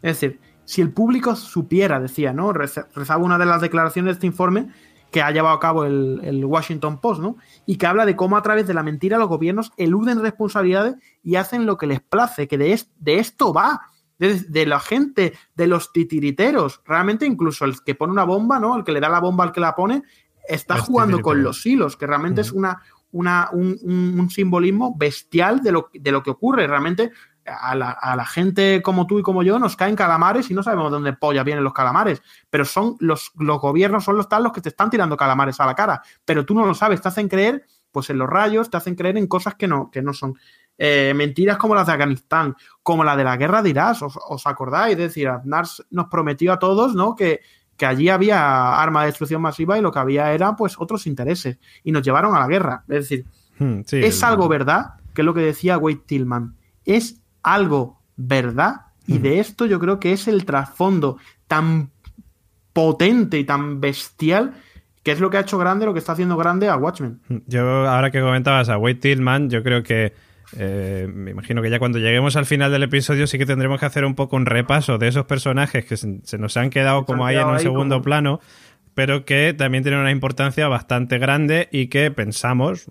Es decir, si el público supiera, decía, ¿no? Rezaba una de las declaraciones de este informe, que ha llevado a cabo el, Washington Post, ¿no? Y que habla de cómo a través de la mentira los gobiernos eluden responsabilidades y hacen lo que les place, que de, de esto va, de, la gente, de los titiriteros. Realmente incluso el que pone una bomba, ¿no? El que le da la bomba al que la pone, está jugando con los hilos, que realmente es una, una, un, un, simbolismo bestial de lo, de lo que ocurre. Realmente a la, gente como tú y como yo nos caen calamares y no sabemos de dónde polla vienen los calamares, pero son los, los gobiernos, son los tal los que te están tirando calamares a la cara, pero tú no lo sabes, te hacen creer pues en los rayos, te hacen creer en cosas que no, que no son. Eh, mentiras como las de Afganistán, como la de la guerra de Irak, os, acordáis, es decir, Aznar nos prometió a todos, ¿no? Que, que allí había arma de destrucción masiva y lo que había era pues otros intereses y nos llevaron a la guerra. Es decir, hmm, es algo verdad, que es lo que decía Wade Tillman, es algo verdad y de esto yo creo que es el trasfondo tan potente y tan bestial que es lo que ha hecho grande, lo que está haciendo grande a Watchmen. Yo, ahora que comentabas a Wade Tillman, yo creo que eh, me imagino que ya cuando lleguemos al final del episodio sí que tendremos que hacer un poco un repaso de esos personajes que se, nos han quedado como ahí en un segundo plano, pero que también tienen una importancia bastante grande y que pensamos,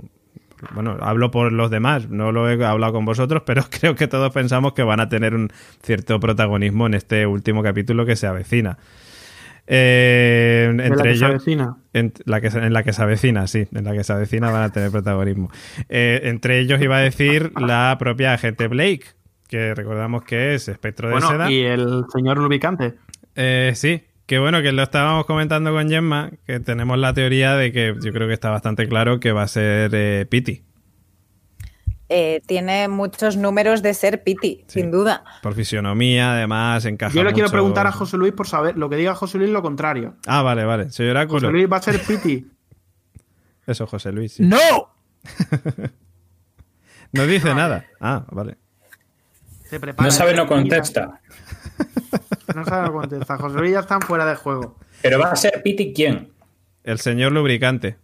bueno, hablo por los demás, no lo he hablado con vosotros, pero creo que todos pensamos que van a tener un cierto protagonismo en este último capítulo que se avecina. Eh, entre la que ellos, se avecina. En la, que, en la que se avecina, sí, en la que se avecina van a tener protagonismo. Eh, entre ellos iba a decir la propia agente Blake, que recordamos que es espectro de seda. Y el señor Lubicante. Eh, sí, que bueno, que lo estábamos comentando con Gemma, que tenemos la teoría de que yo creo que está bastante claro que va a ser eh, Piti. Eh, tiene muchos números de ser Piti, sin duda. Por fisionomía, además, encaja. Yo le quiero preguntar a José Luis por saber lo que diga José Luis lo contrario. Ah, vale, vale. Oráculo. José Luis va a ser Piti. Eso, José Luis. Sí. ¡No! no dice nada. Ah, vale. no sabe, no contesta. No sabe, no contesta. José Luis ya están fuera de juego. Pero va a ser Piti quién? El señor lubricante.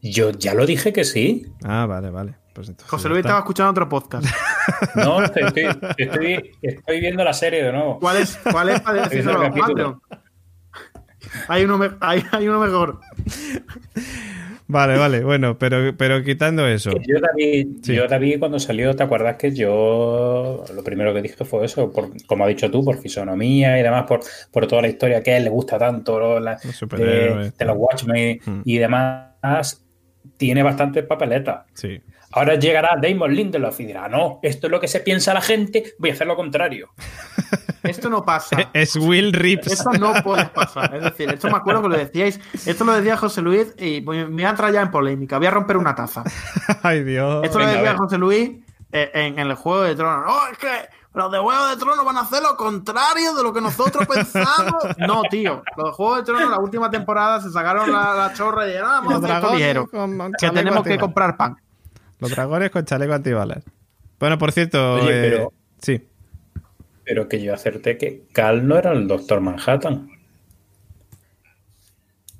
Yo ya lo dije que sí. Ah, vale, vale. Pues entonces José Luis está. estaba escuchando otro podcast. No, estoy, estoy- estoy- estoy viendo la serie de nuevo. ¿Cuál es, cuál es para decirlo. Patreon? Hay uno, me- hay, hay uno mejor. Vale, vale, bueno, pero, pero quitando eso. Yo David, Sí. yo David cuando salió, ¿te acuerdas que yo lo primero que dije fue eso? Por, como has dicho tú, por fisonomía y demás, por, por toda la historia que a él le gusta tanto, ¿no? La- Los de, los Watchmen Mm. y demás, tiene bastante papeleta. Sí. Ahora llegará Damon Lindelof y dirá, no, esto es lo que se piensa la gente, voy a hacer lo contrario. Esto no pasa. Es Will Rips. Esto no puede pasar. Es decir, esto me acuerdo que lo decíais. Esto lo decía José Luis y me voy a entrar ya en polémica. Voy a romper una taza. Ay, Dios. Esto lo venga, decía. José Luis eh, en, en el Juego de Tronos. No, es que los de Juego de Tronos van a hacer lo contrario de lo que nosotros pensamos. No, tío. Los de Juego de Tronos, la última temporada, se sacaron la, la chorra y dijeron, ah, vamos a hacer esto ligero. Que tenemos que comprar pan. Los dragones con chaleco antibalas. Bueno, por cierto. Oye, eh, pero- Sí. Pero que yo acerté que Cal no era el Doctor Manhattan.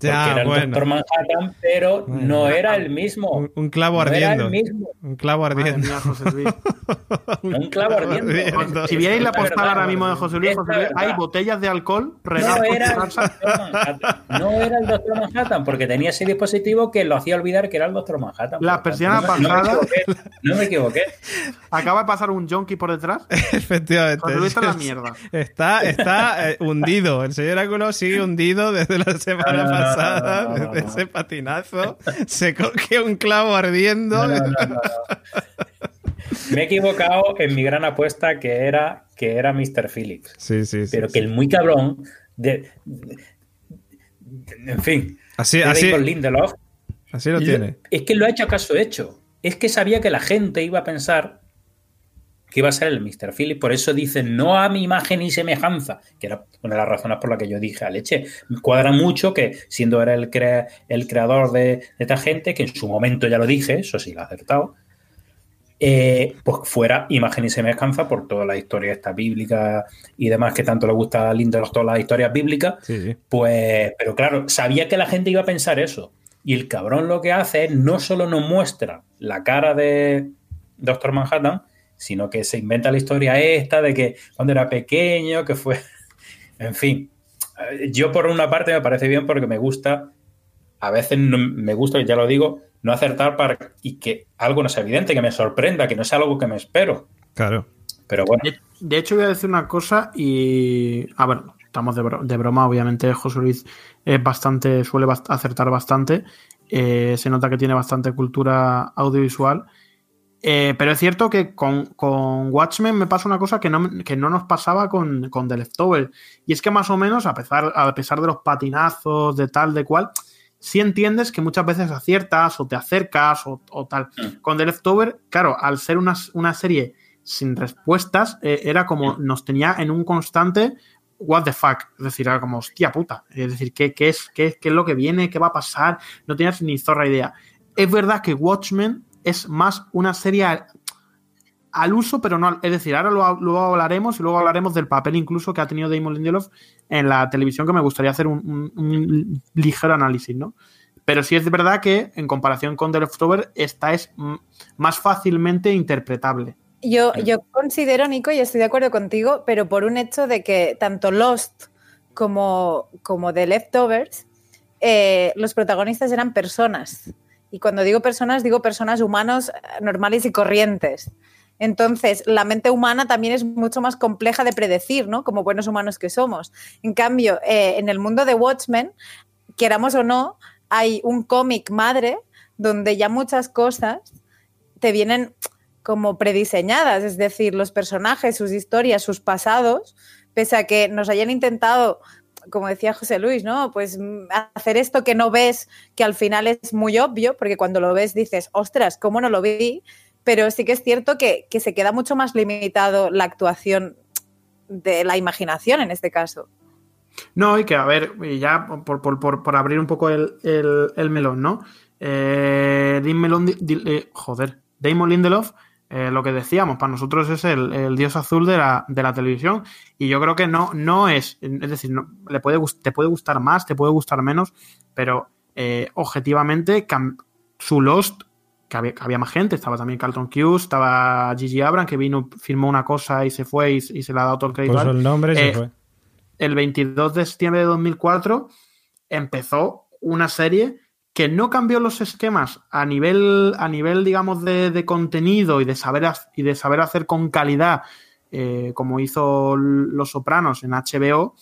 Porque Ya, era el bueno. Doctor Manhattan, pero Bueno. no era el mismo. Un, un clavo No era ardiendo. el mismo. Un clavo ardiendo. mía, José Luis. Un clavo ardiendo. Si vierais la verdad, postal ahora mismo de José Luis, José Luis, hay botellas de alcohol No era, el salsa. Doctor Manhattan. no era el Doctor Manhattan, porque tenía ese dispositivo que lo hacía olvidar que era el Doctor Manhattan. Las persianas pasadas. equivoqué, No me equivoqué. Acaba de pasar un junkie por detrás. Efectivamente. José Luis está en la mierda. Está, está eh, hundido. El señor Áculo sigue hundido desde la semana no, pasada, no, no, no, desde no. ese patinazo. Se coge un clavo ardiendo. Me he equivocado en mi gran apuesta que era, que era Mr. Phillips. Sí, sí, sí. Pero que el muy cabrón de, de- de- en fin, Así, así, Lindelof así lo tiene. es que lo ha hecho a caso hecho. Es que sabía que la gente iba a pensar que iba a ser el Mr. Phillips, por eso dice no a mi imagen y semejanza, que era una de las razones por las que yo dije a leche. Me cuadra mucho que siendo era el, crea- el creador de, de esta gente, que en su momento ya lo dije, eso sí lo ha acertado, eh, pues fuera imagen y semejanza por toda la historia esta bíblica y demás que tanto le gusta a Lindelof todas las historias bíblicas, Sí, sí. pues, pero claro, sabía que la gente iba a pensar eso. Y el cabrón lo que hace es no solo nos muestra la cara de Doctor Manhattan, sino que se inventa la historia esta de que cuando era pequeño, que fue. En fin. Yo, por una parte, me parece bien porque me gusta. A veces no- me gusta, ya lo digo, no acertar para y que algo no sea evidente, que me sorprenda, que no sea algo que me espero. Claro. Pero bueno, De, de hecho, voy a decir una cosa y. A ver, estamos de, bro- de broma, obviamente. José Luis es bastante, suele bast- acertar bastante. Eh, se nota que tiene bastante cultura audiovisual. Eh, pero es cierto que con, con Watchmen me pasa una cosa que no, que no nos pasaba con, con The Leftover. Y es que más o menos, a pesar, a pesar de los patinazos, de tal, de cual, sí entiendes que muchas veces aciertas o te acercas o, o tal. Mm. Con The Leftover, claro, al ser una, una serie sin respuestas, eh, era como nos tenía en un constante what the fuck. Es decir, era como, hostia puta. Es decir, ¿qué, qué es, qué, qué es lo que viene? ¿Qué va a pasar? No tenías ni zorra idea. Es verdad que Watchmen es más una serie al, al uso, pero no al- Es decir, ahora lo- luego hablaremos y luego hablaremos del papel incluso que ha tenido Damon Lindelof en la televisión, que me gustaría hacer un, un- un ligero análisis, ¿no? Pero sí es verdad que en comparación con The Leftover, esta es más fácilmente interpretable. Yo, yo considero, Nico, y estoy de acuerdo contigo, pero por un hecho de que tanto Lost como, como The Leftovers, eh, los protagonistas eran personas. Y cuando digo personas, digo personas humanos eh, normales y corrientes. Entonces, la mente humana también es mucho más compleja de predecir, ¿no? Como buenos humanos que somos. En cambio, eh, en el mundo de Watchmen, queramos o no, hay un cómic madre donde ya muchas cosas te vienen como prediseñadas, es decir, los personajes, sus historias, sus pasados, pese a que nos hayan intentado, como decía José Luis, ¿no? Pues mm, hacer esto que no ves, que al final es muy obvio, porque cuando lo ves dices, ostras, ¿cómo no lo vi? Pero sí que es cierto que, que se queda mucho más limitado la actuación de la imaginación en este caso. No, y que a ver, ya por, por- por- abrir un poco el, el- el melón, ¿no? Eh, Di- eh, joder, Damon Lindelof Eh, lo que decíamos, para nosotros es el, dios azul de la, de la, televisión. Y yo creo que no, no es, es decir, no, le puede, te puede gustar más, te puede gustar menos, pero eh, objetivamente su Lost, que había, más gente, estaba también Carlton Hughes, estaba Gigi Abram, que vino, firmó una cosa y se fue y, se le ha dado todo el crédito. el nombre se eh, fue. El 22 de septiembre de 2004 empezó una serie que no cambió los esquemas a nivel, a nivel digamos, de, contenido y de, saber, y de saber hacer con calidad, eh, como hizo Los Sopranos en HBO,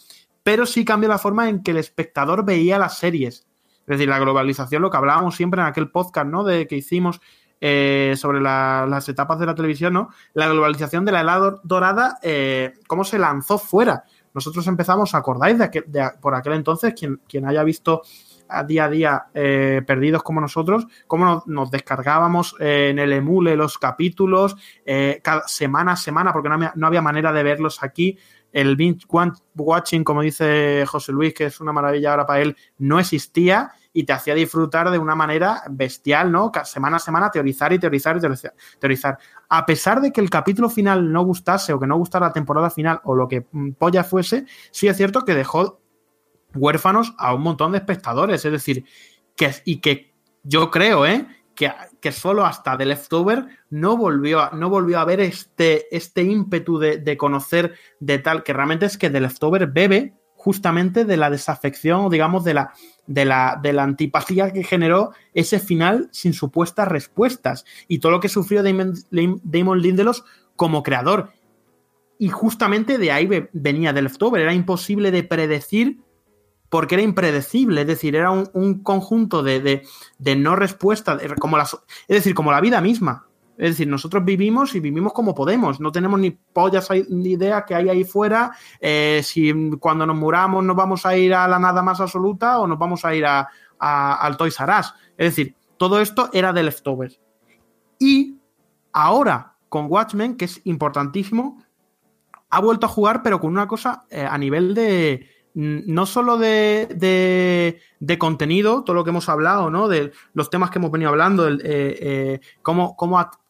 pero sí cambió la forma en que el espectador veía las series. Es decir, la globalización, lo que hablábamos siempre en aquel podcast, ¿no? De que hicimos eh, sobre las etapas de la televisión, ¿no? La globalización de la edad dorada, eh, cómo se lanzó fuera. Nosotros empezamos, ¿acordáis de, de por aquel entonces? Quien, quien haya visto a día a día eh, perdidos como nosotros, cómo nos, descargábamos eh, en el emule los capítulos eh, semana a semana, porque no había, manera de verlos aquí. El binge watching, como dice José Luis, que es una maravilla ahora para él, no existía y te hacía disfrutar de una manera bestial, ¿no? Semana a semana teorizar y teorizar y teorizar. A pesar de que el capítulo final no gustase o que no gustara la temporada final o lo que mm, polla fuese, sí es cierto que dejó huérfanos a un montón de espectadores. Es decir, que, y que yo creo, ¿eh? Que, que, solo hasta The Leftover no volvió a, no volvió a ver este, este ímpetu de, conocer de tal, que realmente es que The Leftover bebe justamente de la desafección o digamos de la, de la, de la antipatía que generó ese final sin supuestas respuestas y todo lo que sufrió Damon, Damon Lindelof como creador. Y justamente de ahí venía The Leftover, era imposible de predecir porque era impredecible, es decir, era un, conjunto de, no respuesta, como es decir, como la vida misma. Es decir, nosotros vivimos y vivimos como podemos, no tenemos ni pollas ni idea que hay ahí fuera, eh, si cuando nos muramos nos vamos a ir a la nada más absoluta o nos vamos a ir a, al Toys R Us. Es decir, todo esto era de leftovers. Y ahora, con Watchmen, que es importantísimo, ha vuelto a jugar, pero con una cosa eh, a nivel de, no solo de, contenido, todo lo que hemos hablado, ¿no? De los temas que hemos venido hablando, eh, eh, cómo,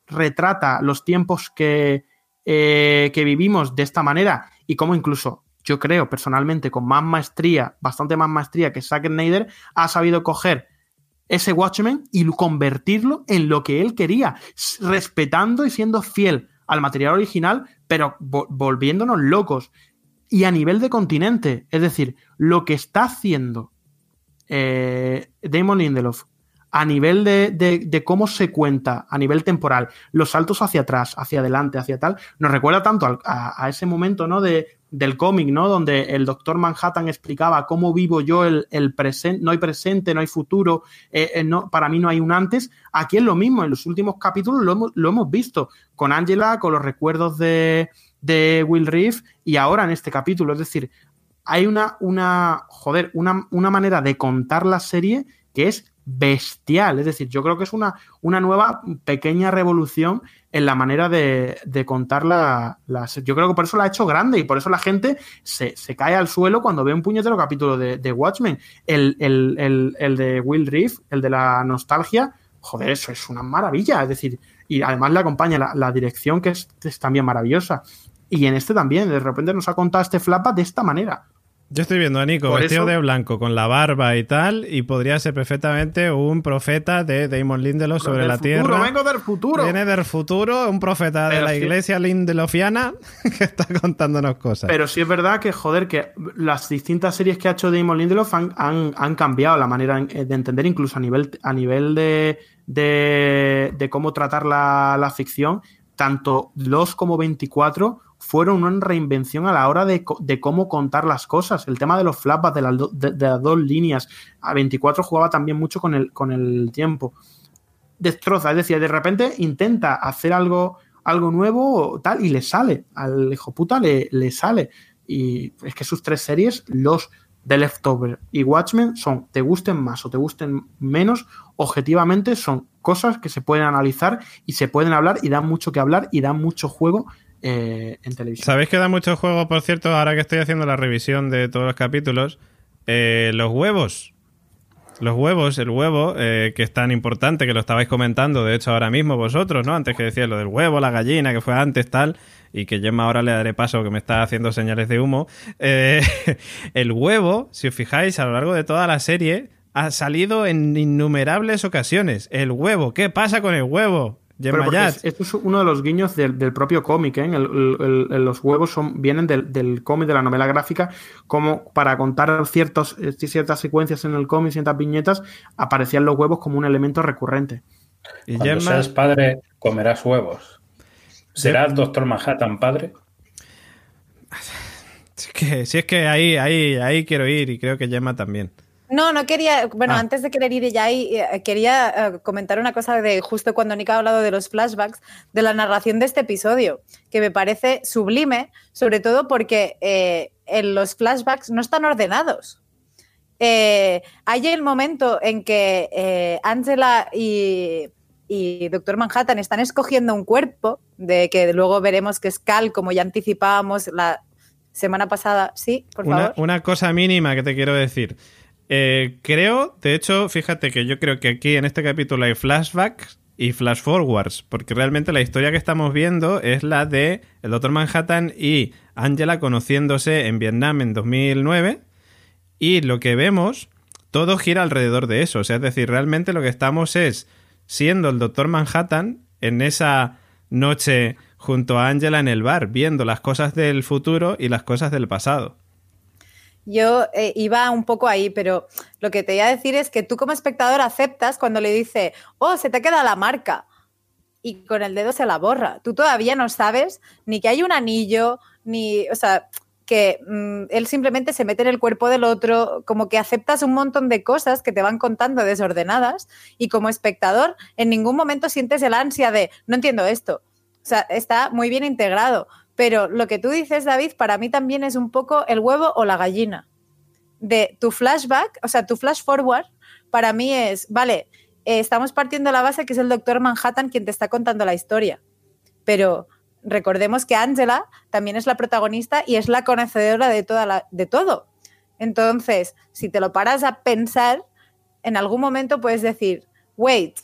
retrata los tiempos que, eh, que vivimos de esta manera y cómo incluso yo creo personalmente con más maestría, bastante más maestría que Zack Snyder, ha sabido coger ese Watchmen y convertirlo en lo que él quería, respetando y siendo fiel al material original, pero volviéndonos locos y a nivel de continente. Es decir, lo que está haciendo eh, Damon Lindelof a nivel de, cómo se cuenta, a nivel temporal, los saltos hacia atrás, hacia adelante, hacia tal, nos recuerda tanto a, ese momento ¿no? de, del cómic, ¿no? Donde el doctor Manhattan explicaba cómo vivo yo el, presente, no hay presente, no hay futuro, eh, eh, no, para mí no hay un antes. Aquí es lo mismo, en los últimos capítulos lo hemos, lo hemos visto con Angela, con los recuerdos de, de Will Reef y ahora en este capítulo. Es decir, hay una, una joder, una, una manera de contar la serie que es bestial. Es decir, yo creo que es una, una nueva pequeña revolución en la manera de, contar la, Yo creo que por eso la ha hecho grande y por eso la gente se, cae al suelo cuando ve un puñetero capítulo de, Watchmen. El, el, de Will Reef, el de la nostalgia, joder, eso es una maravilla. Es decir, y además le acompaña la, la dirección que es, es, también maravillosa. Y en este también, de repente nos ha contado este flapa de esta manera. Yo estoy viendo a Nico vestido de blanco con la barba y tal, y podría ser perfectamente un profeta de Damon Lindelof sobre la Tierra. Vengo del futuro. Viene del futuro, un profeta de la iglesia lindelofiana que está contándonos cosas. Pero sí es verdad que, joder, que las distintas series que ha hecho Damon Lindelof han, han, cambiado la manera de entender, incluso a nivel, a nivel de, de, cómo tratar la, la ficción. Tanto los como 24 fueron una reinvención a la hora de, cómo contar las cosas. El tema de los flashbacks, de, las de, las dos líneas. A 24 jugaba también mucho con el, con el tiempo. Destroza, es decir, de repente intenta hacer algo, algo nuevo tal y le sale. Al hijo puta le, le sale. Y es que sus tres series, los de Leftover y Watchmen, son, te gusten más o te gusten menos, objetivamente son cosas que se pueden analizar y se pueden hablar y dan mucho que hablar y dan mucho juego eh, en televisión. ¿Sabéis que da mucho juego, por cierto, ahora que estoy haciendo la revisión de todos los capítulos? Eh, los huevos. Los huevos, el huevo, eh, que es tan importante que lo estabais comentando, de hecho, ahora mismo vosotros, ¿no? Antes que decías lo del huevo, la gallina, que fue antes, tal, y que Gemma ahora le daré paso, que me está haciendo señales de humo. Eh, el huevo, si os fijáis, a lo largo de toda la serie, ha salido en innumerables ocasiones. El huevo, ¿qué pasa con el huevo? Pero esto es uno de los guiños del, propio cómic, ¿eh? los huevos son, vienen del, cómic, de la novela gráfica, como para contar ciertos, eh, ciertas secuencias en el cómic, ciertas viñetas, aparecían los huevos como un elemento recurrente. Y Cuando seas padre, comerás huevos. ¿Serás Doctor Manhattan padre? Si es que, si es que ahí, ahí, ahí quiero ir y creo que Gemma también. No, no quería, bueno, ah. antes de querer ir ya ahí, eh, quería eh, comentar una cosa de justo cuando Nick ha hablado de los flashbacks, de la narración de este episodio, que me parece sublime, sobre todo porque eh, en los flashbacks no están ordenados. hay el momento en que Angela y, y Doctor Manhattan están escogiendo un cuerpo, de que luego veremos que es Cal, como ya anticipábamos la semana pasada. Sí, por favor. una cosa mínima que te quiero decir. Eh, creo, de hecho, fíjate que yo creo que aquí en este capítulo hay flashbacks y flash forwards, porque realmente la historia que estamos viendo es la de el Doctor Manhattan y Angela conociéndose en Vietnam en 2009 y lo que vemos todo gira alrededor de eso, o sea, es decir, realmente lo que estamos es siendo el Doctor Manhattan en esa noche junto a Angela en el bar, viendo las cosas del futuro y las cosas del pasado. Yo eh, iba un poco ahí, pero lo que te iba a decir es que tú como espectador aceptas cuando le dice, oh, se te queda la marca y con el dedo se la borra. Tú todavía no sabes ni que hay un anillo, ni, o sea, que mm, él simplemente se mete en el cuerpo del otro, como que aceptas un montón de cosas que te van contando desordenadas y como espectador en ningún momento sientes el ansia de, no entiendo esto. O sea, está muy bien integrado, pero lo que tú dices, David, para mí también es un poco el huevo o la gallina. De tu flashback, o sea, tu flash forward, para mí es, vale, eh, estamos partiendo la base que es el doctor Manhattan quien te está contando la historia. Pero recordemos que Angela también es la protagonista y es la conocedora de, toda de todo. Entonces, si te lo paras a pensar, en algún momento puedes decir, wait,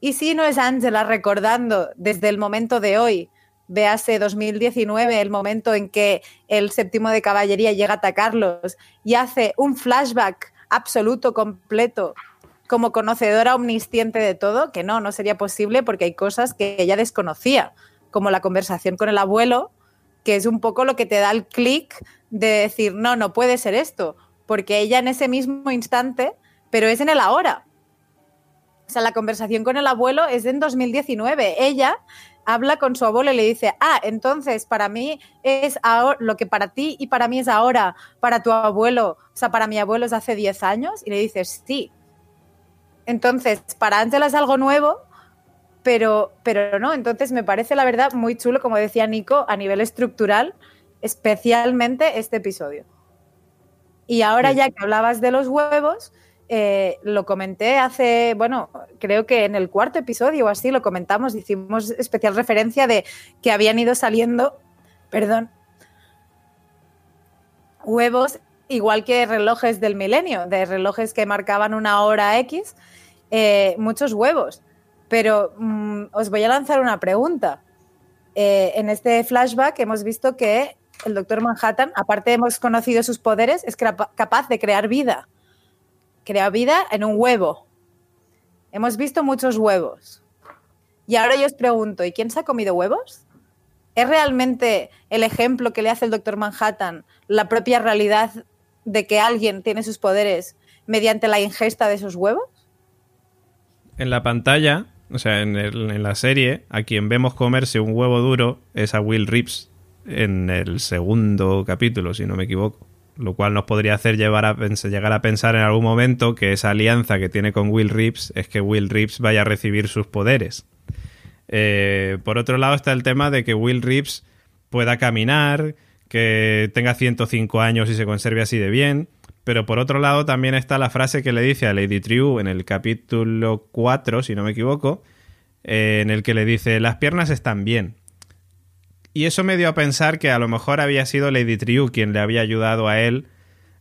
¿y si no es Angela recordando desde el momento de hoy véase 2019, el momento en que el séptimo de caballería llega a atacarlos y hace un flashback absoluto, completo, como conocedora omnisciente de todo, que no, no sería posible porque hay cosas que ella desconocía, como la conversación con el abuelo, que es un poco lo que te da el clic de decir, no, no puede ser esto, porque ella en ese mismo instante, pero es en el ahora. O sea, la conversación con el abuelo es en 2019. Ella habla con su abuelo y le dice, ah, entonces para mí es ahora, lo que para ti y para mí es ahora, para tu abuelo, o sea, para mi abuelo es hace 10 años, y le dices, sí. Entonces, para Ángela es algo nuevo, pero, pero no, entonces me parece la verdad muy chulo, como decía Nico, a nivel estructural, especialmente este episodio. Y ahora ya que hablabas de los huevos, eh, lo comenté hace, bueno, creo que en el cuarto episodio o así lo comentamos, hicimos especial referencia de que habían ido saliendo, perdón, huevos igual que relojes del milenio, de relojes que marcaban una hora X, eh, muchos huevos. Pero mm, os voy a lanzar una pregunta. Eh, en este flashback hemos visto que el doctor Manhattan, aparte hemos conocido sus poderes, es capaz de crear vida crea vida en un huevo. Hemos visto muchos huevos. Y ahora yo os pregunto, ¿y quién se ha comido huevos? ¿Es realmente el ejemplo que le hace el doctor Manhattan la propia realidad de que alguien tiene sus poderes mediante la ingesta de esos huevos? En la pantalla, o sea, en, en la serie, a quien vemos comerse un huevo duro es a Will Rips en el segundo capítulo, si no me equivoco lo cual nos podría hacer llegar a pensar en algún momento que esa alianza que tiene con Will Reeves es que Will Reeves vaya a recibir sus poderes. Eh, por otro lado está el tema de que Will Reeves pueda caminar, que tenga 105 años y se conserve así de bien. Pero por otro lado también está la frase que le dice a Lady True en el capítulo 4, si no me equivoco, eh, en el que le dice, las piernas están bien. Y eso me dio a pensar que a lo mejor había sido Lady Triu quien le había ayudado a él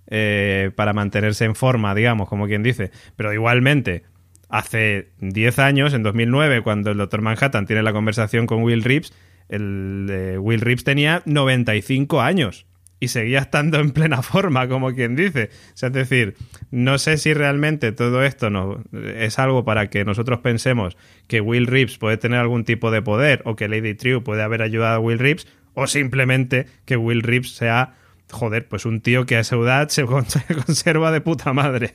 eh, para mantenerse en forma, digamos, como quien dice. Pero igualmente, hace 10 años, en 2009, cuando el Doctor Manhattan tiene la conversación con Will Reeves, el Will Reeves tenía 95 años y seguía estando en plena forma, como quien dice. O sea, es decir, no sé si realmente todo esto no, es algo para que nosotros pensemos que Will Reeves puede tener algún tipo de poder o que Lady True puede haber ayudado a Will Reeves o simplemente que Will Reeves sea, joder, pues un tío que a esa edad se conserva de puta madre.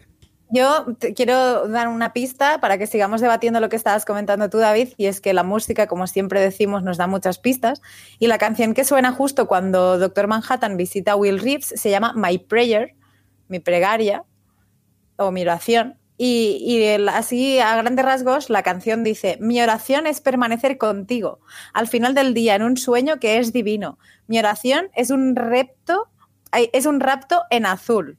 Yo quiero dar una pista para que sigamos debatiendo lo que estabas comentando tú, David, y es que la música, como siempre decimos, nos da muchas pistas. Y la canción que suena justo cuando Doctor Manhattan visita a Will Reeves se llama My Prayer, mi pregaria o mi oración. Y, así, a grandes rasgos, la canción dice, mi oración es permanecer contigo, al final del día, en un sueño que es divino. Mi oración es un repto, es un rapto en azul,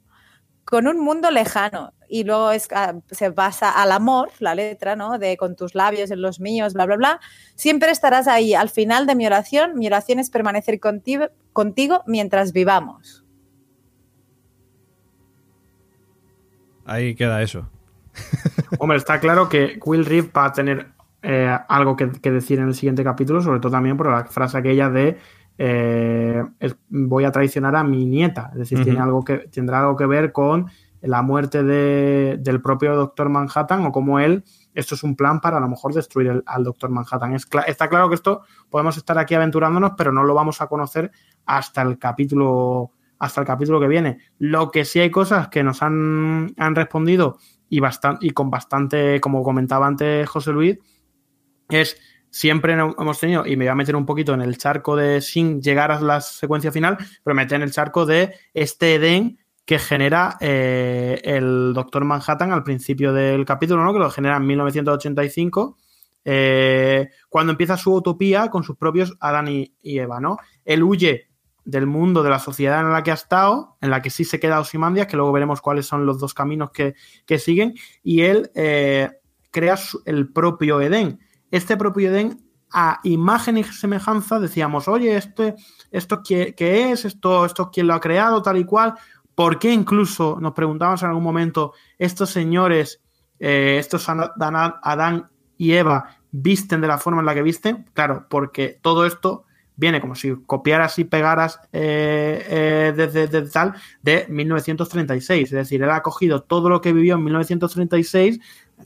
con un mundo lejano. Y luego es, ah, se pasa al amor, la letra, ¿no? De con tus labios en los míos, bla, bla, bla. Siempre estarás ahí. Al final de mi oración, mi oración es permanecer contigo, contigo mientras vivamos. Ahí queda eso. Hombre, está claro que Will Reeve va a tener eh, algo que, que decir en el siguiente capítulo, sobre todo también por la frase aquella de eh, es- voy a traicionar a mi nieta. Es decir, tiene algo que, tendrá algo que ver con la muerte de- del propio Doctor Manhattan o como él, esto es un plan para a lo mejor destruir el- al Doctor Manhattan. Es está claro que esto podemos estar aquí aventurándonos, pero no lo vamos a conocer hasta el capítulo hasta el capítulo que viene. Lo que sí hay cosas que nos han, han respondido y, bastan- y con bastante, como comentaba antes José Luis, es siempre hemos tenido, y me voy a meter un poquito en el charco de sin llegar a la secuencia final, pero me meter en el charco de este Edén que genera eh, el Doctor Manhattan al principio del capítulo, ¿no? Que lo genera en 1985, eh, cuando empieza su utopía con sus propios Adán y, y Eva, ¿no? Él huye del mundo, de la sociedad en la que ha estado, en la que sí se queda Osimandias, que luego veremos cuáles son los dos caminos que, que siguen, y él eh, crea su- el propio Edén. Este propio Edén, a imagen y semejanza, decíamos, oye, este, ¿esto qué, qué es? ¿Esto, ¿Esto quién lo ha creado? Tal y cual. ¿Por qué incluso, nos preguntamos en algún momento, estos señores, eh, estos Adán, y Eva, visten de la forma en la que visten? Claro, porque todo esto viene como si copiaras y pegaras eh, eh, desde, desde tal de 1936. Es decir, él ha cogido todo lo que vivió en 1936,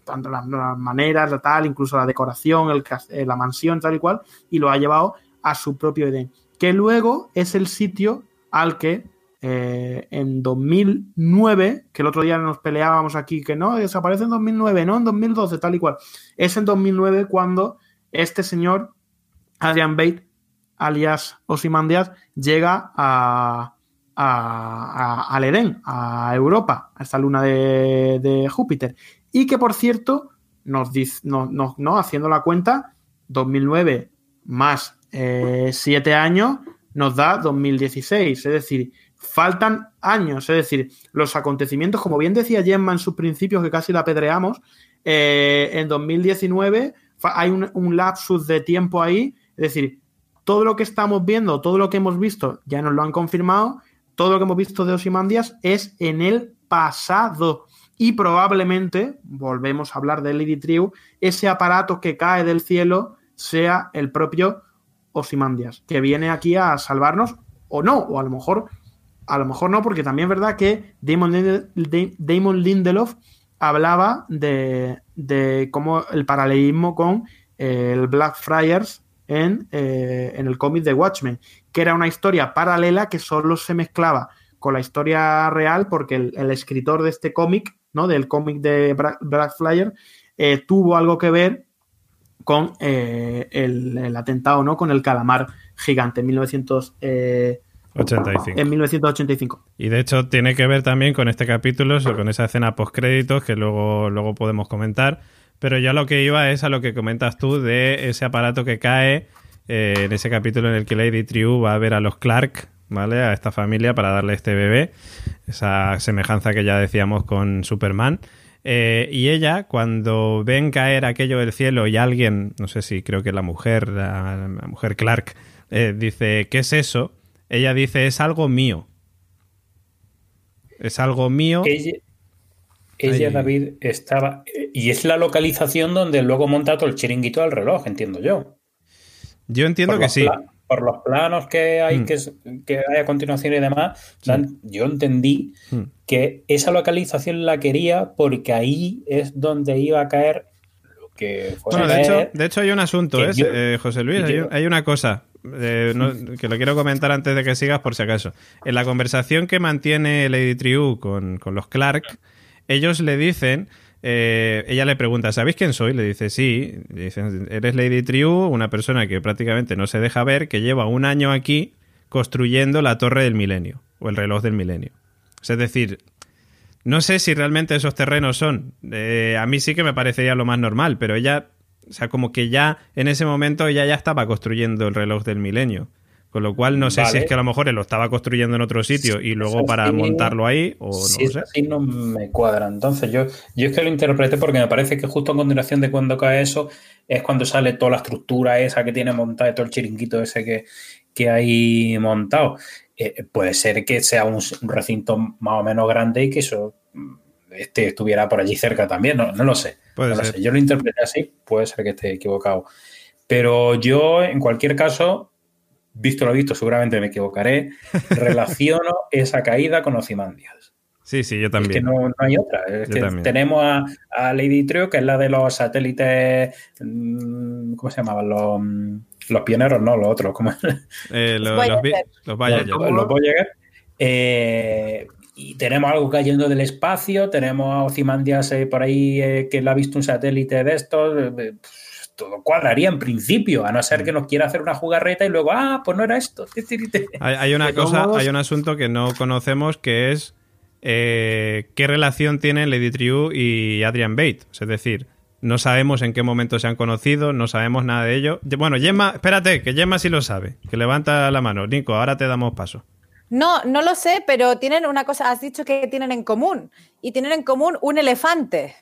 tanto las, maneras, la tal, incluso la decoración, el, eh, la mansión, tal y cual, y lo ha llevado a su propio Edén. Que luego es el sitio al que eh, en 2009, que el otro día nos peleábamos aquí, que no, desaparece en 2009, no en 2012, tal y cual. Es en 2009 cuando este señor, Adrian Bate, alias Ozymandias, llega a, a- a- al Edén, a Europa, a esta luna de, de Júpiter. Y que, por cierto, nos dice, no, haciendo la cuenta, 2009 más 7 años nos da 2016. Es decir, faltan años. Es decir, los acontecimientos, como bien decía Gemma en sus principios, que casi la apedreamos, eh, en 2019 fa- hay un, un lapsus de tiempo ahí. Es decir, todo lo que estamos viendo, todo lo que hemos visto, ya nos lo han confirmado. Todo lo que hemos visto de Osimandias es en el pasado. Y probablemente, volvemos a hablar de Lady Triu, ese aparato que cae del cielo sea el propio Osimandias, que viene aquí a salvarnos, o no, o a lo mejor, a lo mejor no, porque también es verdad que Damon, Linde- de- Damon Lindelof hablaba de, de cómo el paralelismo con eh, el Blackfriars en, eh, en el cómic de Watchmen, que era una historia paralela que solo se mezclaba con la historia real, porque el escritor de este cómic, ¿no? Del cómic de Bra- Blackfriars, eh, tuvo algo que ver con eh, el, el atentado, ¿no? Con el calamar gigante en 1900, eh, 85. en 1985. Y de hecho tiene que ver también con este capítulo, o con esa escena post créditos que luego, luego podemos comentar. Pero ya lo que iba es a lo que comentas tú de ese aparato que cae eh, en ese capítulo en el que Lady Triu va a ver a los Clark, ¿vale? A esta familia para darle este bebé. Esa semejanza que ya decíamos con Superman. Eh, y ella, cuando ven caer aquello del cielo y alguien, no sé si creo que la mujer, la, la mujer Clark, eh, dice, ¿qué es eso? Ella dice, es algo mío. es algo mío. Ella, ella Ay. David, estaba. Y es la localización donde luego monta todo el chiringuito del reloj, entiendo yo. Yo entiendo por que sí. Por los planos que hay, Mm. que, que hay a continuación y demás, yo entendí Mm. que esa localización la quería porque ahí es donde iba a caer lo que fuera Bueno, a de hecho, de hecho hay un asunto, ¿eh? yo- Eh, José Luis, hay, una cosa eh, no- que lo quiero comentar antes de que sigas por si acaso. En la conversación que mantiene Lady Triu con, con los Clark, ellos le dicen, eh, ella le pregunta, ¿sabéis quién soy? Le dice, sí. Eres Lady Triu, una persona que prácticamente no se deja ver, que lleva un año aquí construyendo la torre del milenio, o el reloj del milenio. Es decir, no sé si realmente esos terrenos son. Eh, a mí sí que me parecería lo más normal, pero ella, o sea, como que ya en ese momento ella ya estaba construyendo el reloj del milenio. Con lo cual no sé si es que a lo mejor él lo estaba construyendo en otro sitio y luego para montarlo ahí, o no lo sé. así no me cuadra. Entonces yo, yo es que lo interpreté porque me parece que justo a continuación de cuando cae eso es cuando sale toda la estructura esa que tiene montada, todo el chiringuito ese que, que hay montado. Eh, puede ser que sea un, un recinto más o menos grande y que eso mm, este, estuviera por allí cerca también, no, no lo sé. Puede No lo ser. sé. Yo lo interpreté así, puede ser que esté equivocado. Pero yo, en cualquier caso, visto lo visto, seguramente me equivocaré, relaciono esa caída con Ozymandias. Sí, sí, yo Es también. que no, no hay otra. Es Yo que también. tenemos a, a Lady Trio, que es la de los satélites. mm, ¿Cómo se llamaban? Los, mm, los pioneros, no, los otros. ¿cómo? Eh, los, vi- los Voyager. los, los Voyager. Eh, y tenemos algo cayendo del espacio, tenemos a Ozymandias eh, por ahí eh, que le ha visto un satélite de estos. pff, todo cuadraría en principio, a no ser que nos quiera hacer una jugarreta y luego, ah, pues no era esto. Hay, hay una cosa, modos- hay un asunto que no conocemos que es eh, qué relación tienen Lady Triu y Adrian Bate. Es decir, no sabemos en qué momento se han conocido, no sabemos nada de ello. Bueno, Gemma, espérate, que Gemma sí lo sabe. Que levanta la mano. Nico, ahora te damos paso. No, no lo sé, pero tienen una cosa, has dicho que tienen en común. Y tienen en común un elefante.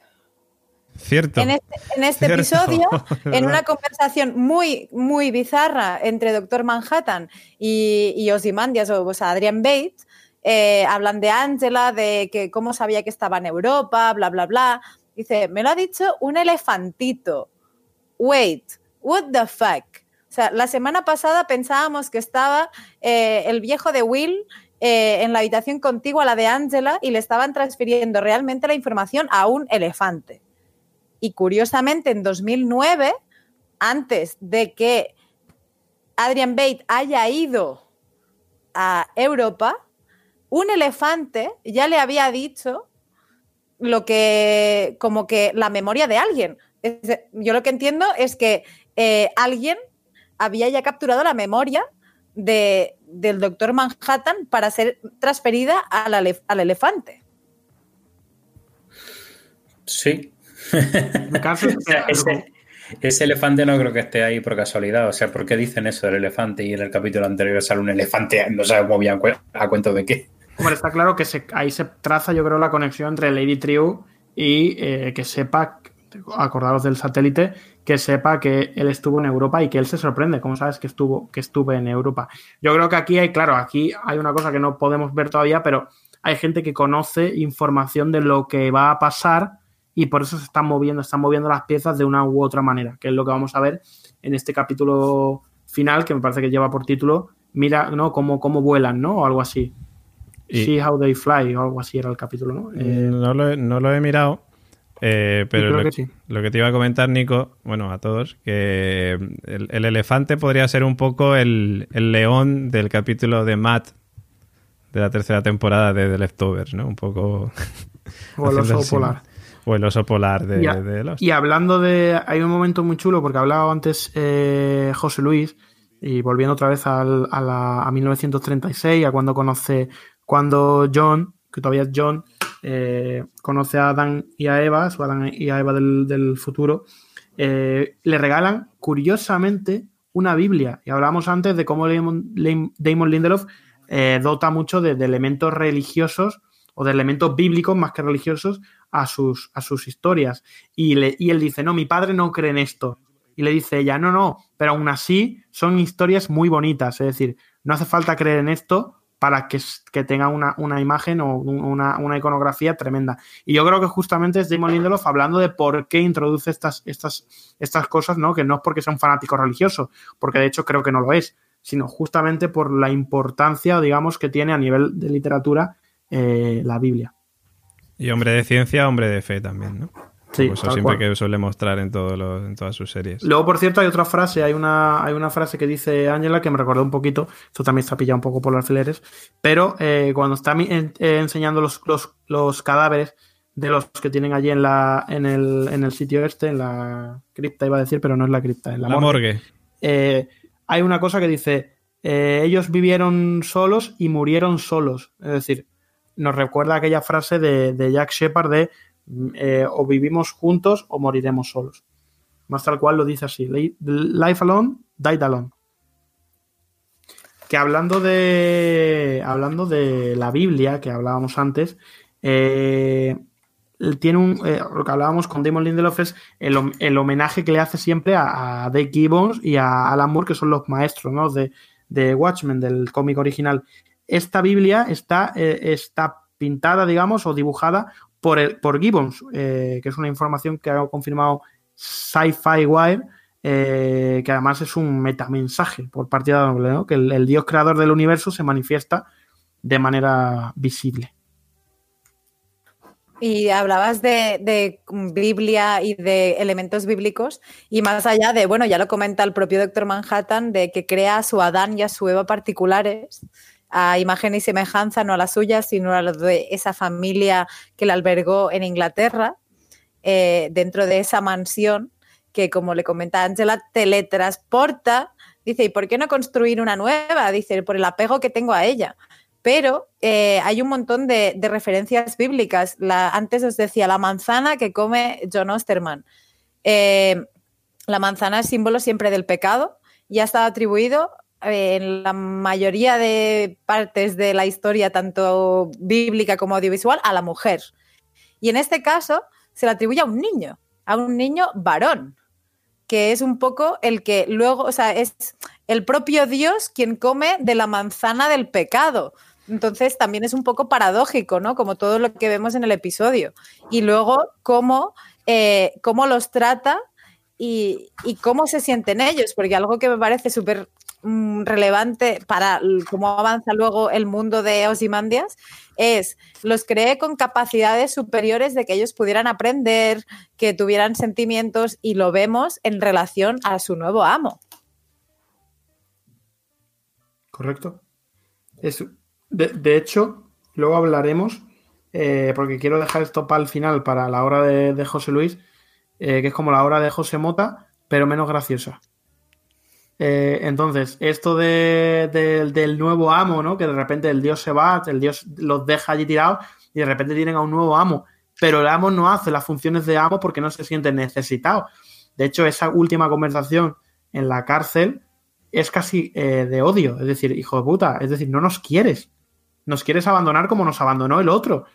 Cierto. En este, en este Cierto, episodio, en una conversación muy, muy bizarra entre Doctor Manhattan y, y Ozymandias, o, o sea, Adrian Bates, eh, hablan de Angela, de que cómo sabía que estaba en Europa, bla, bla, bla. Dice, me lo ha dicho un elefantito. Wait, what the fuck? O sea, la semana pasada pensábamos que estaba eh, el viejo de Will eh, en la habitación contigua a la de Angela y le estaban transfiriendo realmente la información a un elefante. Y curiosamente, en 2009, antes de que Adrian Bate haya ido a Europa, un elefante ya le había dicho lo que, como que la memoria de alguien. Yo lo que entiendo es que eh, alguien había ya capturado la memoria de, del doctor Manhattan para ser transferida al, al elefante. Sí. El caso es O sea, ese, ese elefante no creo que esté ahí por casualidad. O sea, ¿por qué dicen eso del elefante y en el capítulo anterior sale un elefante? No sabemos bien a cuento de qué. Está claro que se- ahí se traza, yo creo, la conexión entre Lady Triu y eh, que sepa, acordaros del satélite, que sepa que él estuvo en Europa y que él se sorprende, como sabes que estuvo, que estuve en Europa. Yo creo que aquí hay, claro, aquí hay una cosa que no podemos ver todavía, pero hay gente que conoce información de lo que va a pasar y por eso se están moviendo, están moviendo las piezas de una u otra manera, que es lo que vamos a ver en este capítulo final, que me parece que lleva por título, mira, ¿no? Cómo, cómo vuelan, ¿no? O algo así. Y- See How They Fly o algo así era el capítulo, ¿no? Eh, no, lo he, no lo he mirado, eh, pero lo, que sí. lo que te iba a comentar, Nico, bueno, a todos, que el, el elefante podría ser un poco el, el león del capítulo de Matt de la tercera temporada de The Leftovers, ¿no? Un poco... o el oso polar. O el oso polar de, Y, a- de Lost. y hablando de. Hay un momento muy chulo, porque hablaba antes eh, José Luis, y volviendo otra vez al- a, la, a 1936, a cuando conoce. Cuando John, que todavía es John, eh, conoce a Adán y a Eva, su Adán y a Eva del, del futuro, eh, le regalan, curiosamente, una Biblia. Y hablábamos antes de cómo Damon, Lindelof eh, dota mucho de, de elementos religiosos o de elementos bíblicos más que religiosos a sus, a sus historias. Y, le- y él dice, no, mi padre no cree en esto. Y le dice ella, no, no, pero aún así son historias muy bonitas. Es decir, no hace falta creer en esto para que, que tenga una, una, imagen o una, una, iconografía tremenda. Y yo creo que justamente es Damon Lindelof hablando de por qué introduce estas, estas, estas cosas, ¿no? Que no es porque sea un fanático religioso, porque de hecho creo que no lo es, sino justamente por la importancia, digamos, que tiene a nivel de literatura eh, la Biblia. Y hombre de ciencia, hombre de fe también, ¿no? Sí, eso siempre que suele mostrar en, todas sus series. Luego, por cierto, hay otra frase, hay una, hay una frase que dice Ángela que me recordó un poquito, esto también está pillado un poco por los alfileres, pero eh, cuando está eh, enseñando los, los, cadáveres de los que tienen allí en, la, en, el, en el sitio este, en la cripta iba a decir, pero no es la cripta, en la, morgue, eh, hay una cosa que dice, ellos vivieron solos y murieron solos, es decir, nos recuerda aquella frase de, Jack Shepard de eh, o vivimos juntos o moriremos solos. Más tal cual lo dice así, life alone, died alone. Que hablando de, hablando de la Biblia, que hablábamos antes, eh, tiene un, eh, lo que hablábamos con Damon Lindelof es el, homenaje que le hace siempre a, a Dave Gibbons y a Alan Moore, que son los maestros de, de Watchmen, del cómic original. Esta Biblia está, está pintada, digamos, o dibujada por, por Gibbons, eh, que es una información que ha confirmado Sci-Fi Wire, eh, que además es un metamensaje por partida doble, ¿no? que el, Dios creador del universo se manifiesta de manera visible. Y hablabas de, de, Biblia y de elementos bíblicos, y más allá de, bueno, ya lo comenta el propio Doctor Manhattan, de que crea a su Adán y a su Eva particulares, a imagen y semejanza, no a la suya, sino a la de esa familia que la albergó en Inglaterra, eh, dentro de esa mansión que, como le comenta Angela, teletransporta. Dice, ¿y por qué no construir una nueva? Dice, por el apego que tengo a ella. Pero eh, hay un montón de, referencias bíblicas. La, antes os decía, la manzana que come John Osterman. Eh, la manzana es símbolo siempre del pecado y ha estado atribuido en la mayoría de partes de la historia, tanto bíblica como audiovisual, a la mujer. Y en este caso se le atribuye a un niño, a un niño varón, que es un poco el que luego, o sea, es el propio Dios quien come de la manzana del pecado. Entonces también es un poco paradójico, ¿no? Como todo lo que vemos en el episodio. Y luego cómo, eh, cómo los trata y, y, cómo se sienten ellos, porque algo que me parece súper Mm, relevante para cómo avanza luego el mundo de Osimandias es los cree con capacidades superiores de que ellos pudieran aprender, que tuvieran sentimientos y lo vemos en relación a su nuevo amo. Correcto. de, hecho, luego hablaremos, eh, porque quiero dejar esto para el final, para la hora de, José Luis, eh, que es como la hora de José Mota, pero menos graciosa. Eh, entonces, esto del nuevo amo, ¿no? Que de repente el dios se va, el dios los deja allí tirados y de repente tienen a un nuevo amo. Pero el amo no hace las funciones de amo porque no se siente necesitado. De hecho, esa última conversación en la cárcel es casi eh, de odio. Es decir, hijo de puta, es decir, no nos quieres. Nos quieres abandonar como nos abandonó el otro.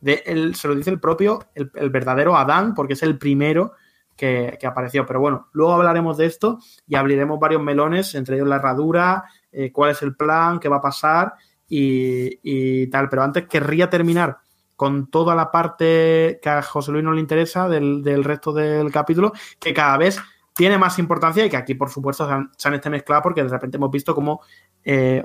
De, se lo dice el propio, el, el verdadero Adán, porque es el primero que, apareció. Pero bueno, luego hablaremos de esto y abriremos varios melones, entre ellos la herradura, eh, cuál es el plan, qué va a pasar y, tal. Pero antes querría terminar con toda la parte que a José Luis no le interesa del, resto del capítulo, que cada vez tiene más importancia y que aquí, por supuesto, se han, se este mezclado porque de repente hemos visto cómo eh,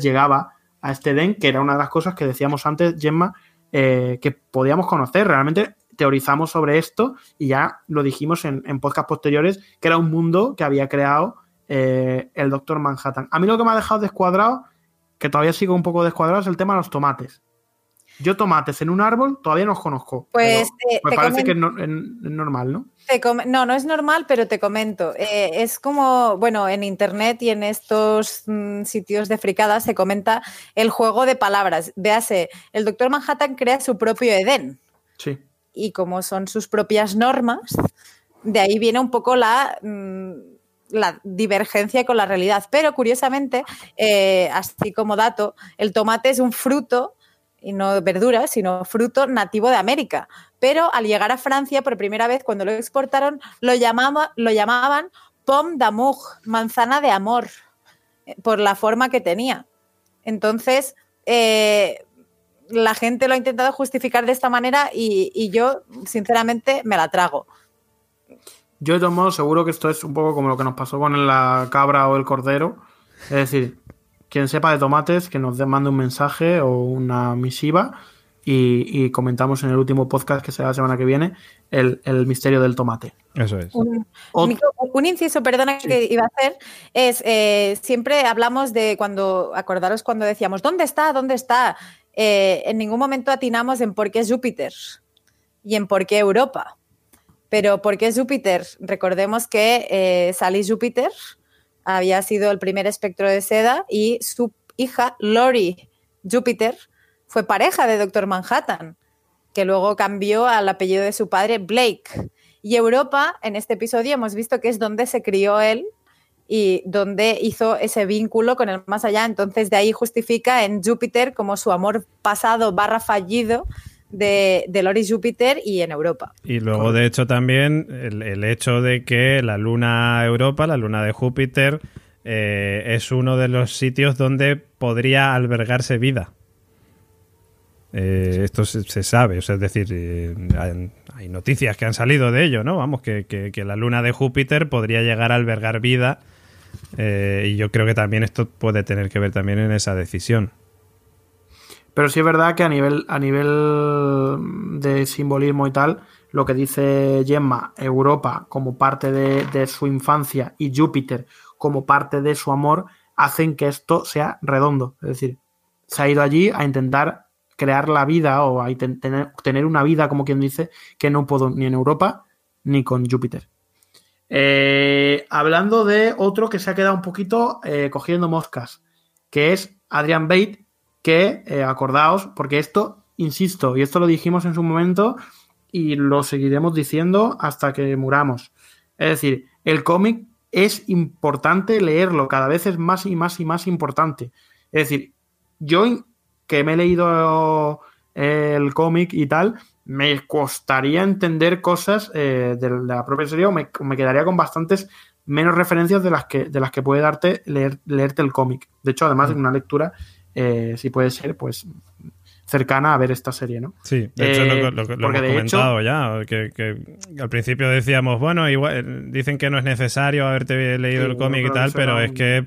llegaba a este Den, que era una de las cosas que decíamos antes, Gemma, eh, que podíamos conocer. Realmente teorizamos sobre esto y ya lo dijimos en, en podcast posteriores, que era un mundo que había creado eh, el Doctor Manhattan. A mí lo que me ha dejado descuadrado, que todavía sigo un poco descuadrado, es el tema de los tomates. Yo tomates en un árbol todavía no los conozco. Pues me parece que es, normal, ¿no? no, no es normal, pero te comento. Eh, es como, bueno, en internet y en estos mm, sitios de fricadas se comenta el juego de palabras. Véase, el doctor Manhattan crea su propio Edén. Sí y como son sus propias normas, de ahí viene un poco la, mm, divergencia con la realidad. Pero curiosamente, eh, así como dato, el tomate es un fruto y no verdura, sino fruto nativo de América. Pero al llegar a Francia por primera vez, cuando lo exportaron, lo, llamaba, lo llamaban pomme d'amour, manzana de amor, eh, por la forma que tenía. Entonces, eh, la gente lo ha intentado justificar de esta manera y, y yo, sinceramente, me la trago. Yo, de todos modos, seguro que esto es un poco como lo que nos pasó con la cabra o el cordero. Es decir, quien sepa de tomates, que nos mande un mensaje o una misiva y, y comentamos en el último podcast que será la semana que viene el, el misterio del tomate. Eso es. Un, inciso, perdona, Sí. que iba a hacer, es eh, siempre hablamos de cuando, acordaros cuando decíamos, ¿dónde está? ¿Dónde está? Eh, en ningún momento atinamos en por qué Júpiter y en por qué Europa. Pero ¿por qué Júpiter? Recordemos que eh, Sally Júpiter había sido el primer espectro de seda y su hija, Lori Júpiter, fue pareja de Doctor Manhattan, que luego cambió al apellido de su padre, Blake. Y Europa, en este episodio, hemos visto que es donde se crió él y donde hizo ese vínculo con el más allá. Entonces, de ahí justifica en Júpiter como su amor pasado barra fallido de, de Lori Júpiter y en Europa. Y luego, de hecho, también el, el hecho de que la luna Europa, la luna de Júpiter, eh, es uno de los sitios donde podría albergarse vida. Eh, esto se, se sabe, o sea, es decir, eh, hay, noticias que han salido de ello, ¿no? Vamos, que- que la luna de Júpiter podría llegar a albergar vida. Eh, y yo creo que también esto puede tener que ver también en esa decisión. Pero sí es verdad que a nivel, a nivel de simbolismo y tal, lo que dice Gemma, Europa como parte de, de su infancia y Júpiter como parte de su amor, hacen que esto sea redondo. Es decir, se ha ido allí a intentar crear la vida o a tener, tener una vida, como quien dice, que no puedo ni en Europa ni con Júpiter. Eh, hablando de otro que se ha quedado un poquito eh, cogiendo moscas, que es Adrian Bate, que eh, acordaos, porque esto, insisto, y esto lo dijimos en su momento y lo seguiremos diciendo hasta que muramos. Es decir, el cómic es importante leerlo, cada vez es más y más y más importante. Es decir, yo que me he leído el cómic y tal, me costaría entender cosas eh, de, de la propia serie o me, me quedaría con bastantes menos referencias de las que, de las que puede darte leer, leerte el cómic. De hecho, además de una lectura, eh, si puede ser, pues cercana a ver esta serie, ¿no? Sí, de hecho Eh, lo, lo- lo hemos hecho- comentado ya, que, que al principio decíamos, bueno, igual dicen que no es necesario haberte leído Sí, el cómic y tal, pero es que...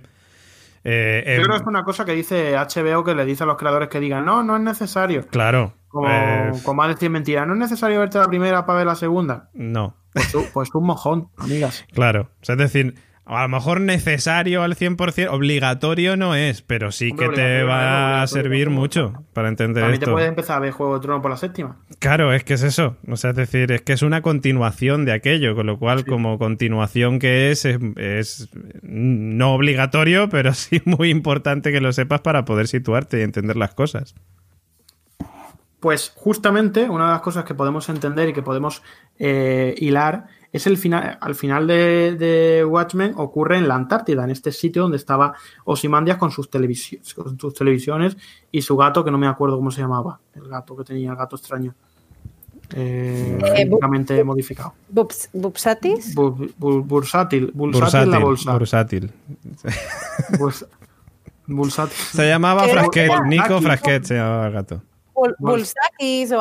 eh, Yo eh, creo que es una cosa que dice HBO que le dice a los creadores que digan, no, no es necesario. Claro, Como, eh, como a decir mentira, no es necesario verte la primera para ver la segunda. no, Pues, tú- pues un mojón, amigas. claro. O sea, es decir, a lo mejor necesario al 100%, obligatorio no es, pero sí Hombre, que te va a servir mucho para entender También te esto. puedes empezar a ver Juego de Tronos por la séptima. Claro, es que es eso. O sea, es decir, es que es una continuación de aquello, con lo cual, como continuación que es, es, es no obligatorio, pero sí muy importante que lo sepas para poder situarte y entender las cosas. Pues justamente una de las cosas que podemos entender y que podemos eh, hilar es el final, al final de, de Watchmen ocurre en la Antártida, en este sitio donde estaba Osimandias con sus, televisi- con sus televisiones y su gato, que no me acuerdo cómo se llamaba, el gato que tenía, el gato extraño. Eh, Eh, genéticamente modificado. Bu- bu- bursátil, bursátil la bolsa. bursátil. Burs- bursátil. Se llamaba. Frasquet, Nico. Frasquet se llamaba el gato. O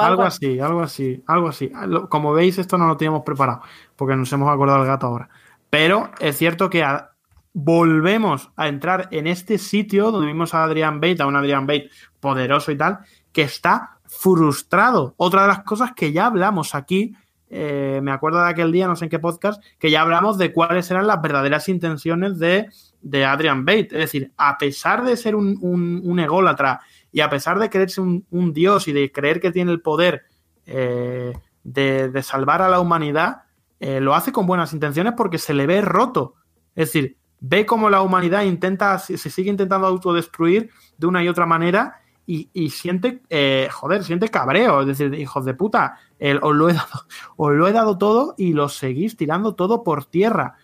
Algo algo así, algo así, algo así. Lo- Como veis, esto no lo teníamos preparado, porque nos hemos acordado del gato ahora. Pero es cierto que a- volvemos a entrar en este sitio donde vimos a Adrian Bate, a un Adrian Bate poderoso y tal, que está frustrado. Otra de las cosas que ya hablamos aquí, eh, me acuerdo de aquel día, no sé en qué podcast, que ya hablamos de cuáles eran las verdaderas intenciones de, de Adrian Bate. Es decir, a pesar de ser un, un, un ególatra y a pesar de creerse un, dios y de creer que tiene el poder eh, de, salvar a la humanidad, eh, lo hace con buenas intenciones porque se le ve roto. Es decir, ve cómo la humanidad intenta, se sigue intentando autodestruir de una y otra manera y, y siente, eh, joder, siente cabreo. Es decir, hijos de puta, el- os, lo he dado, os lo he dado todo y lo seguís tirando todo por tierra.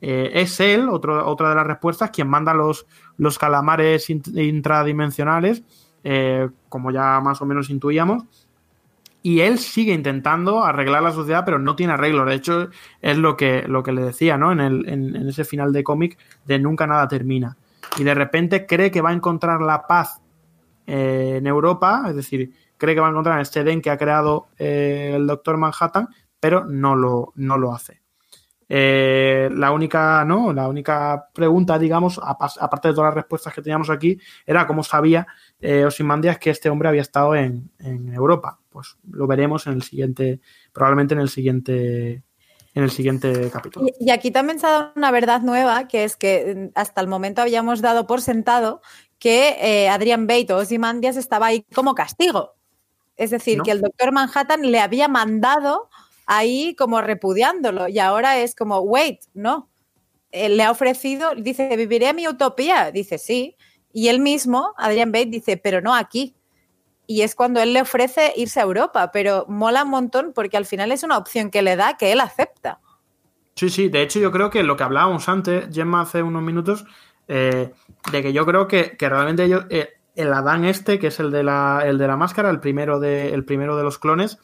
Eh, es él, otro- otra de las respuestas, quien manda los, los calamares int- intradimensionales, eh, como ya más o menos intuíamos. Y él sigue intentando arreglar la sociedad, pero no tiene arreglo. De hecho, es lo que, lo que le decía, ¿no? En, el, en, ese final de cómic de nunca nada termina. Y de repente cree que va a encontrar la paz eh, en Europa, es decir, cree que va a encontrar este den que ha creado eh, el Doctor Manhattan, pero no lo, no lo hace. La única, ¿no? La única pregunta, digamos, aparte de todas las respuestas que teníamos aquí, era cómo sabía eh, Osimandias que este hombre había estado en, Europa. Pues lo veremos en el siguiente, probablemente en el siguiente, en el siguiente capítulo. Y, aquí también se ha dado una verdad nueva, que es que mm, hasta el momento habíamos dado por sentado que eh, Adrian Bate o Ozymandias estaba ahí como castigo. Es decir, que el doctor Manhattan le había mandado ahí como repudiándolo y ahora es como, wait, no. Él le ha ofrecido, dice, ¿viviré mi utopía? Dice, sí. Y él mismo, Adrian Bate, dice, pero no aquí. Y es cuando él le ofrece irse a Europa, pero mola un montón porque al final es una opción que le da que él acepta. Sí, sí, de hecho yo creo que lo que hablábamos antes, Gemma, hace unos minutos, eh, de que yo creo que, realmente ellos, eh, el Adán este, que es el de la, el de la máscara, el primero de, el primero de los clones,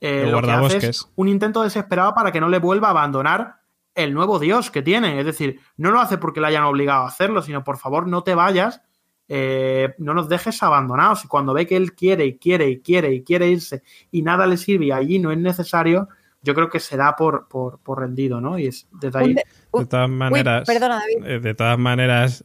eh, lo que hace es un intento desesperado para que no le vuelva a abandonar el nuevo Dios que tiene. Es decir, no lo hace porque le hayan obligado a hacerlo, sino por favor no te vayas, eh, no nos dejes abandonados. Y cuando ve que él quiere y quiere y quiere y quiere irse y nada le sirve y allí no es necesario, yo creo que se da por, por, rendido, ¿no? Y es desde ahí. De, todas maneras, eh, de todas maneras,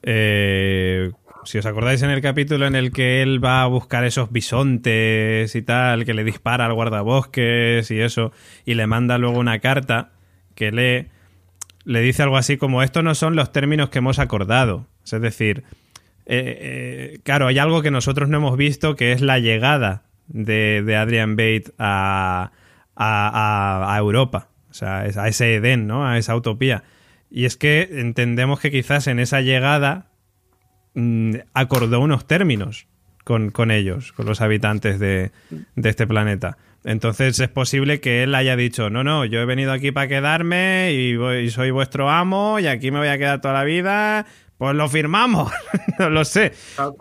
si os acordáis en el capítulo en el que él va a buscar esos bisontes y tal, que le dispara al guardabosques y eso, y le manda luego una carta que lee, le dice algo así como, estos no son los términos que hemos acordado. Es decir, eh, eh, claro, hay algo que nosotros no hemos visto, que es la llegada de, Adrian Bate a, a, a, Europa, o sea, a ese Edén, ¿no? A esa utopía. Y es que entendemos que quizás en esa llegada Mm, acordó unos términos con, ellos, con los habitantes de, este planeta. Entonces es posible que él haya dicho, no, no, yo he venido aquí para quedarme y, soy vuestro amo y aquí me voy a quedar toda la vida, pues lo firmamos, no lo sé.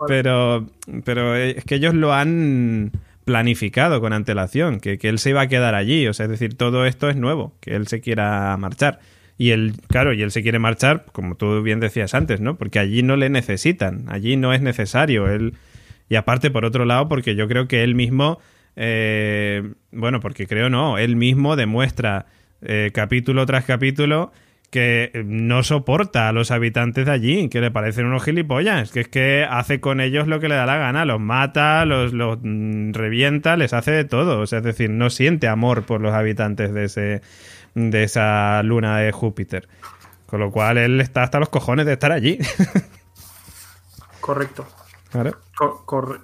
Pero, pero es que ellos lo han planificado con antelación, que, que él se iba a quedar allí, o sea, es decir, todo esto es nuevo, que él se quiera marchar. Y él, claro, y él se quiere marchar, como tú bien decías antes, ¿no? Porque allí no le necesitan, allí no es necesario. Él, y aparte, por otro lado, porque yo creo que él mismo, eh, bueno, porque creo no, él mismo demuestra eh, capítulo tras capítulo que no soporta a los habitantes de allí, que le parecen unos gilipollas, que es que hace con ellos lo que le da la gana, los mata, los, los mm, revienta, les hace de todo, o sea, es decir, no siente amor por los habitantes de ese, de esa luna de Júpiter. Con lo cual él está hasta los cojones de estar allí. Correcto.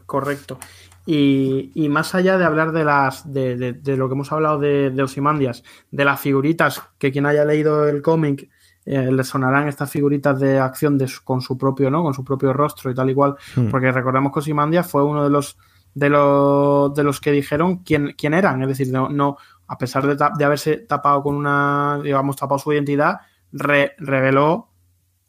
correcto. Y, más allá de hablar de las de, lo que hemos hablado de, de, Osimandias, de las figuritas, que quien haya leído el cómic eh, le sonarán estas figuritas de acción con su propio, ¿no? Con su propio rostro y tal igual. Hmm. Porque recordemos que Osimandias fue uno de los de los de los que dijeron quién, quién eran. Es decir, no, no, a pesar de, haberse tapado con una, digamos, tapado su identidad, reveló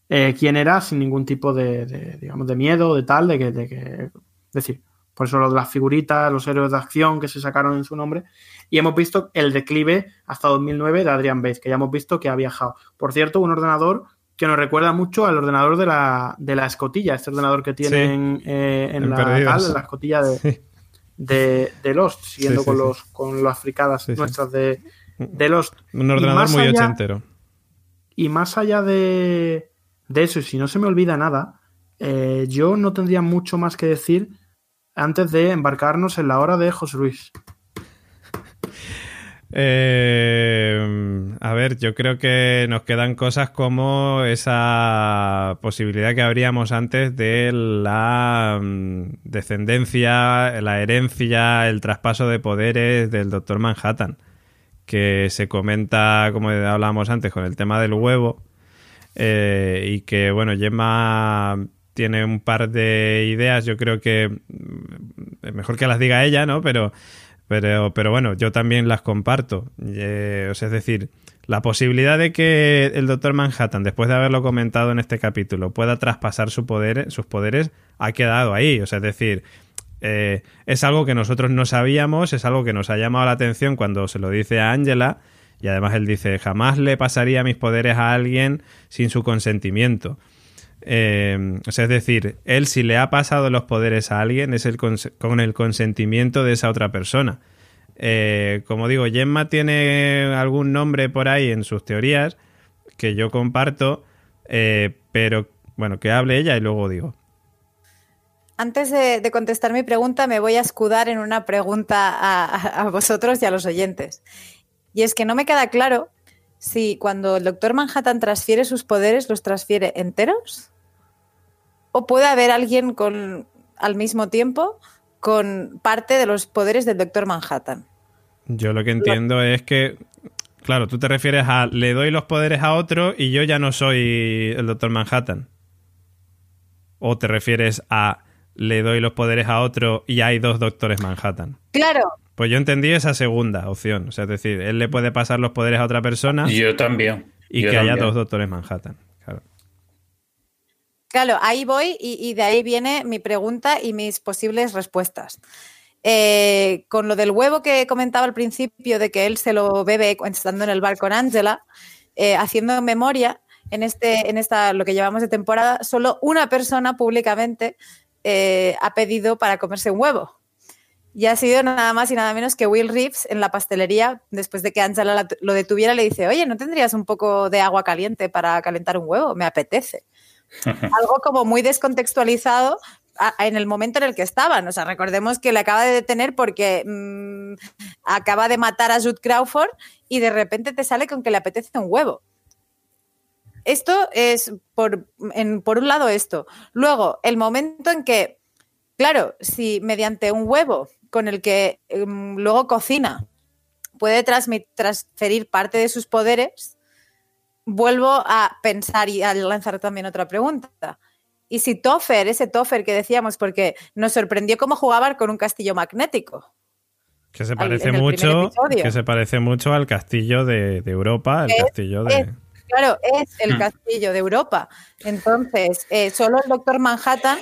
eh, quién era sin ningún tipo de, digamos, de miedo, de tal, de que, de que, es decir, por eso lo de las figuritas, los héroes de acción que se sacaron en su nombre, y hemos visto el declive hasta 2009 de Adrian Bates, que ya hemos visto que ha viajado. Por cierto, un ordenador que nos recuerda mucho al ordenador de la, de la escotilla, este ordenador que tienen eh, en, la, la escotilla de, de, de Lost, siguiendo con, los, con las fricadas nuestras de, de, Lost. Un ordenador muy ochentero. Y más allá de, de, eso, y si no se me olvida nada, eh, yo no tendría mucho más que decir antes de embarcarnos en la hora de José Luis. Eh, a ver, yo creo que nos quedan cosas como esa posibilidad que habríamos antes de la mm, descendencia, la herencia, el traspaso de poderes del Doctor Manhattan, que se comenta, como hablábamos antes, con el tema del huevo, eh, y que, bueno, Gemma tiene un par de ideas, yo creo que mm, mejor que las diga ella, ¿no? Pero pero, pero bueno, yo también las comparto. Eh, es decir, la posibilidad de que el Doctor Manhattan, después de haberlo comentado en este capítulo, pueda traspasar su poder, sus poderes, ha quedado ahí. O sea, es decir, eh, es algo que nosotros no sabíamos, es algo que nos ha llamado la atención cuando se lo dice a Angela. Y además él dice, jamás le pasaría mis poderes a alguien sin su consentimiento. Eh, o sea, es decir, él si le ha pasado los poderes a alguien es el con el consentimiento de esa otra persona. Eh, como digo, Gemma tiene algún nombre por ahí en sus teorías que yo comparto, eh, pero bueno, que hable ella y luego digo. Antes de, contestar mi pregunta, me voy a escudar en una pregunta a, vosotros y a los oyentes. Y es que no me queda claro si cuando el doctor Manhattan transfiere sus poderes, los transfiere enteros. ¿O puede haber alguien con al mismo tiempo con parte de los poderes del doctor Manhattan? Yo lo que entiendo es que, claro, tú te refieres a le doy los poderes a otro y yo ya no soy el doctor Manhattan. O te refieres a le doy los poderes a otro y hay dos doctores Manhattan. Claro. Pues yo entendí esa segunda opción. O sea, es decir, él le puede pasar los poderes a otra persona. Y yo también. Y que haya dos doctores Manhattan. Claro. Ahí voy y, de ahí viene mi pregunta y mis posibles respuestas. Eh, con lo del huevo que comentaba al principio, de que él se lo bebe estando en el bar con Angela, eh, haciendo memoria, en, este, en esta, lo que llevamos de temporada, solo una persona públicamente eh, ha pedido para comerse un huevo. Y ha sido nada más y nada menos que Will Reeves en la pastelería, después de que Angela lo detuviera, le dice, oye, ¿no tendrías un poco de agua caliente para calentar un huevo? Me apetece. Algo como muy descontextualizado en el momento en el que estaban. O sea, recordemos que le acaba de detener porque mm, acaba de matar a Jude Crawford y de repente te sale con que le apetece un huevo. Esto es, por, por un lado, esto. Luego, el momento en que, claro, si mediante un huevo con el que em, luego cocina puede transferir parte de sus poderes, vuelvo a pensar y a lanzar también otra pregunta. ¿Y si Toffer, ese Toffer que decíamos, porque nos sorprendió cómo jugaba con un castillo magnético? Que se parece mucho, que se parece mucho al castillo de, Europa, el castillo de. Claro, es el hmm. castillo de Europa. Entonces, eh, solo el doctor Manhattan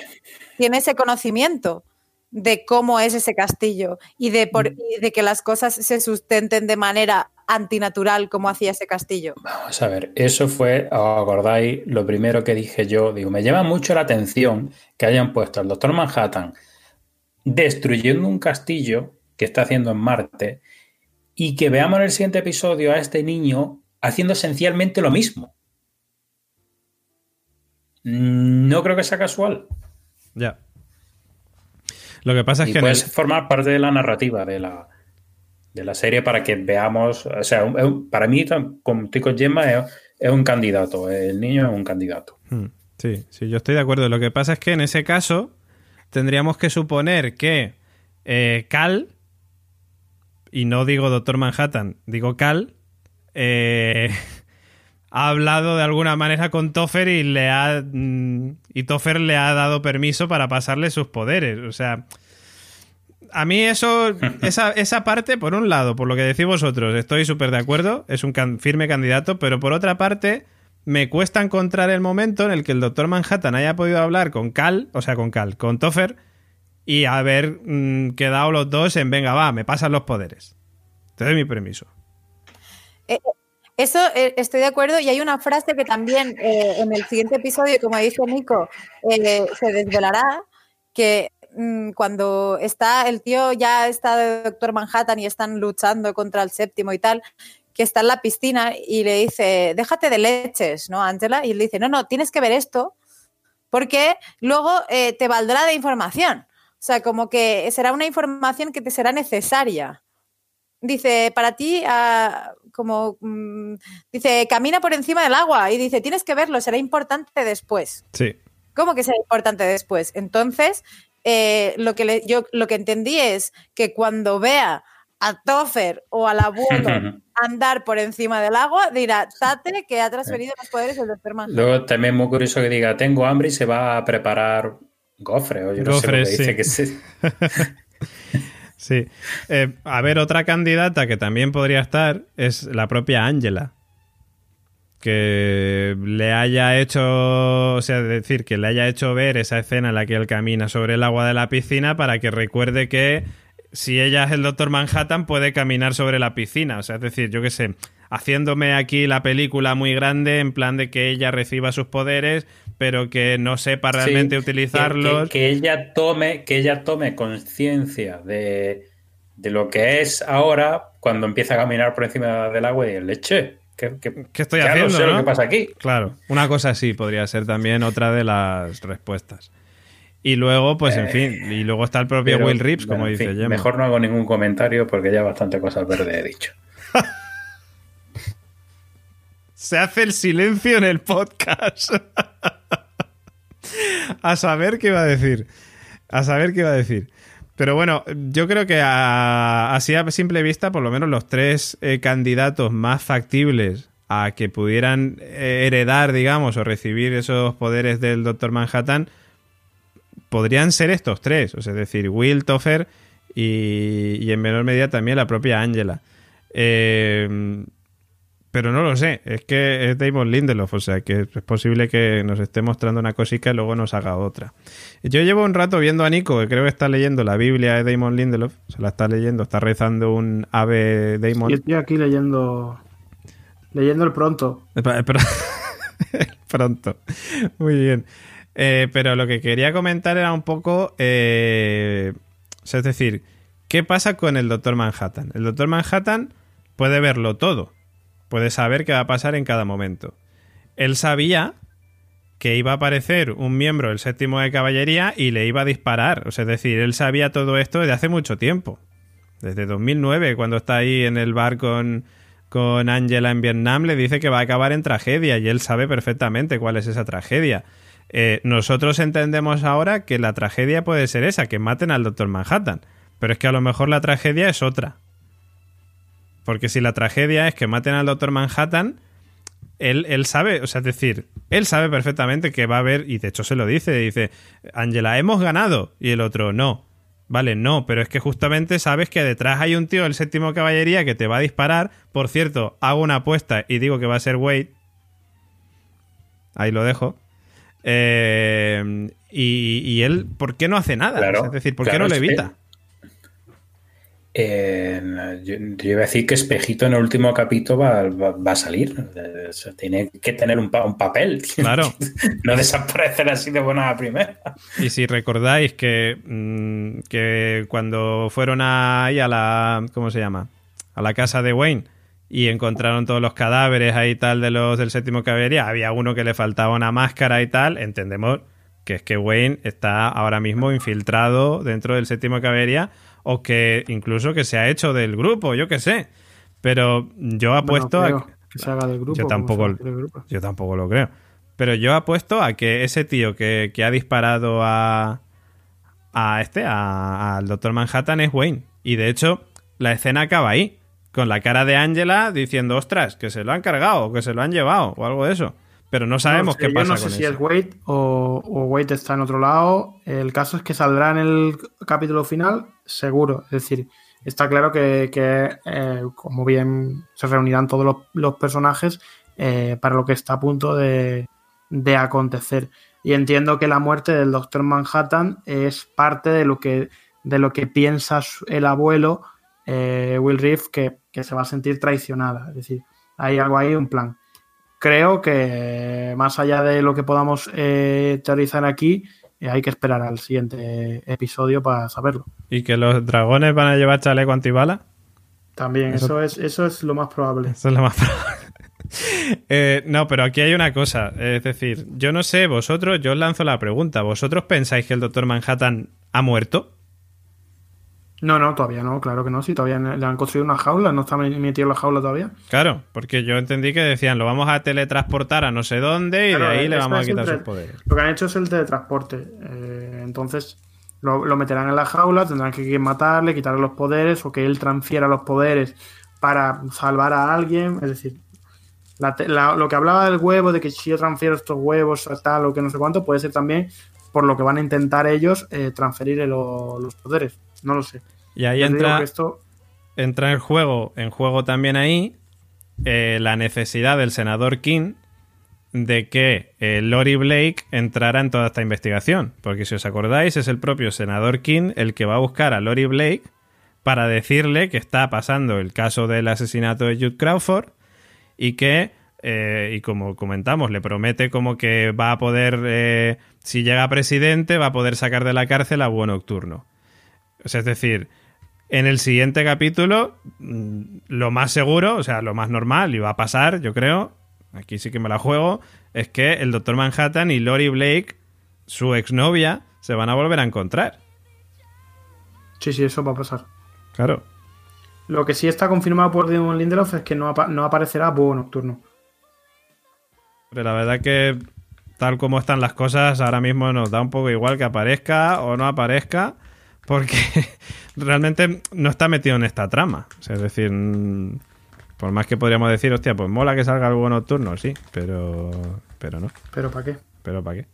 tiene ese conocimiento de cómo es ese castillo y de, por, hmm. de que las cosas se sustenten de manera antinatural como hacía ese castillo. Vamos a ver, eso fue, os acordáis, lo primero que dije yo, digo, me llama mucho la atención que hayan puesto al doctor Manhattan destruyendo un castillo que está haciendo en Marte y que veamos en el siguiente episodio a este niño haciendo esencialmente lo mismo. No creo que sea casual. Ya. Lo que pasa es que. Puede formar parte de la narrativa de la, de la serie para que veamos. O sea, para mí, con Gemma, es, un candidato. El niño es un candidato. Hmm. Sí, sí, yo estoy de acuerdo. Lo que pasa es que en ese caso tendríamos que suponer que eh, Cal, y no digo Doctor Manhattan, digo Cal, eh, ha hablado de alguna manera con Toffer y le ha mm, y Toffer le ha dado permiso para pasarle sus poderes. O sea, a mí eso, esa, esa parte, por un lado, por lo que decís vosotros, estoy súper de acuerdo, es un firme candidato, pero por otra parte, me cuesta encontrar el momento en el que el Doctor Manhattan haya podido hablar con Cal, o sea, con Cal, con Toffer, y haber mm, quedado los dos en, venga, va, me pasan los poderes. Te doy mi permiso. Eh, eso eh, estoy de acuerdo y hay una frase que también eh, en el siguiente episodio, como dice Nico, se desvelará, que mm, cuando está el tío ya está de Doctor Manhattan y están luchando contra el séptimo y tal, que está en la piscina y le dice, déjate de leches, ¿no, Angela? Y le dice, no, no, tienes que ver esto porque luego te valdrá de información. O sea, como que será una información que te será necesaria dice, para ti, ah, como, mm, dice, camina por encima del agua y dice, tienes que verlo, será importante después. Sí. ¿Cómo que será importante después? Entonces, eh, lo, que yo lo que entendí es que cuando vea a Toffer o al abuelo andar por encima del agua, dirá, Tate que ha transferido los poderes del doctor Luego también es muy curioso que diga, tengo hambre y se va a preparar gofre, o yo no sé dice que sí. Sí. Eh, a ver, otra candidata que también podría estar es la propia Angela. Que le haya hecho, o sea, decir, que le haya hecho ver esa escena en la que él camina sobre el agua de la piscina para que recuerde que si ella es el Doctor Manhattan puede caminar sobre la piscina. O sea, es decir, yo qué sé, haciéndome aquí la película muy grande en plan de que ella reciba sus poderes, pero que no sepa realmente Sí, utilizarlos. Que, que ella tome, que ella tome conciencia de, de lo que es ahora cuando empieza a caminar por encima del agua y el leche. ¿Qué, qué- ¿Qué estoy haciendo? No sé lo no? que pasa aquí. Claro, una cosa así podría ser también otra de las respuestas. Y luego, pues en fin, y luego está el propio Pero, Will Rips, bueno, como en dice fin. Mejor no hago ningún comentario porque ya bastante cosas verdes he dicho. Se hace el silencio en el podcast. a saber qué iba a decir. A saber qué iba a decir. Pero bueno, yo creo que a- así a simple vista, por lo menos los tres eh, candidatos más factibles a que pudieran eh, heredar, digamos, o recibir esos poderes del Doctor Manhattan, podrían ser estos tres. O sea, es decir, Will, Topher y, y en menor medida también la propia Angela. Eh, pero no lo sé, es que es Damon Lindelof, o sea que es posible que nos esté mostrando una cosica y luego nos haga otra. Yo llevo un rato viendo a Nico, que creo que está leyendo la Biblia de Damon Lindelof, se la está leyendo, está rezando un ave Damon. Yo estoy aquí leyendo. Leyendo el pronto. Espera. Pronto. Muy bien. Eh, pero lo que quería comentar era un poco. eh, es decir, ¿qué pasa con el Doctor Manhattan? El Doctor Manhattan puede verlo todo. Puede saber qué va a pasar en cada momento. Él sabía que iba a aparecer un miembro del séptimo de caballería y le iba a disparar. O sea, es decir, él sabía todo esto desde hace mucho tiempo. Desde 2009, cuando está ahí en el bar con, con Angela en Vietnam, le dice que va a acabar en tragedia y él sabe perfectamente cuál es esa tragedia. Eh, nosotros entendemos ahora que la tragedia puede ser esa, que maten al Doctor Manhattan. Pero es que a lo mejor la tragedia es otra. Porque si la tragedia es que maten al Doctor Manhattan, él, él sabe, o sea, es decir, él sabe perfectamente que va a haber, y de hecho se lo dice, dice, Angela, hemos ganado. Y el otro, no. Vale, no, pero es que justamente sabes que detrás hay un tío del séptimo caballería que te va a disparar. Por cierto, hago una apuesta y digo que va a ser Wade. Ahí lo dejo. Eh, y, y él, ¿por qué no hace nada? Claro, O sea, es decir, ¿por qué no lo evita? Eh, yo, yo iba a decir que Espejito en el último capítulo va, va- va a salir. O sea, tiene que tener un, pa- un papel. Claro. no desaparecer así de buena a primera. Y si recordáis que, mm, que cuando fueron ahí a la. ¿Cómo se llama? A la casa de Wayne y encontraron todos los cadáveres ahí tal de los del séptimo caballería, había uno que le faltaba una máscara y tal. Entendemos que es que Wayne está ahora mismo infiltrado dentro del séptimo caballería o que incluso que se ha hecho del grupo, yo qué sé. Pero yo apuesto Bueno, a. que se haga del grupo. Yo tampoco, del grupo. yo tampoco lo creo. Pero yo apuesto a que ese tío que, que ha disparado a, a este, a- al Doctor Manhattan es Wayne. Y de hecho, la escena acaba ahí. Con la cara de Angela diciendo, ostras, que se lo han cargado, que se lo han llevado, o algo de eso. Pero no sabemos No qué pasa Yo no sé con si eso. es Wade o, o Wade está en otro lado. El caso es que saldrá en el capítulo final, seguro. Es decir, está claro que, que, eh, como bien se reunirán todos los, los personajes eh, para lo que está a punto de, de acontecer. Y entiendo que la muerte del Doctor Manhattan es parte de lo que, de lo que piensa el abuelo eh, Will Reef que, que se va a sentir traicionada. Es decir, hay algo ahí, un plan creo que más allá de lo que podamos eh, teorizar aquí, eh, hay que esperar al siguiente episodio para saberlo. Y que los dragones van a llevar chaleco antibala. También, Eso- eso, es, eso es lo más probable. Eso es lo más probable. Eh, no, pero aquí hay una cosa. Es decir, yo no sé, vosotros, yo os lanzo la pregunta. ¿Vosotros pensáis que el Doctor Manhattan ha muerto? No, no, todavía no, claro que no. Si todavía le han construido una jaula, no está metido en la jaula todavía. Claro, porque yo entendí que decían, lo vamos a teletransportar a no sé dónde y Claro, de ahí le vamos a quitar sus poderes. Lo que han hecho es el teletransporte. Eh, entonces lo, lo meterán en la jaula, tendrán que matarle, quitarle los poderes o que él transfiera los poderes para salvar a alguien. Es decir, la lo que hablaba del huevo, de que si yo transfiero estos huevos a tal o que no sé cuánto, puede ser también por lo que van a intentar ellos eh, transferir el- los poderes. No lo sé. Y ahí entra, esto entra en juego, en juego también ahí, eh, la necesidad del senador King de que eh, Lori Blake entrara en toda esta investigación. Porque si os acordáis, es el propio senador King el que va a buscar a Lori Blake para decirle que está pasando el caso del asesinato de Jude Crawford y que, eh, y como comentamos, le promete como que va a poder, eh, si llega presidente, va a poder sacar de la cárcel a Búho Nocturno. O sea, es decir, en el siguiente capítulo, mm, lo más seguro, o sea, lo más normal, y va a pasar, yo creo, aquí sí que me la juego, es que el Doctor Manhattan y Lori Blake, su exnovia, se van a volver a encontrar. Sí, sí, eso va a pasar. Claro. Lo que sí está confirmado por Damon Lindelof es que no, apa- no aparecerá Búho Nocturno. Pero la verdad que tal como están las cosas, ahora mismo nos da un poco igual que aparezca o no aparezca, porque realmente no está metido en esta trama. O sea, es decir, mm, por más que podríamos decir, hostia, pues mola que salga búho nocturno, sí, pero, pero no. ¿Pero para qué? ¿Pero para qué?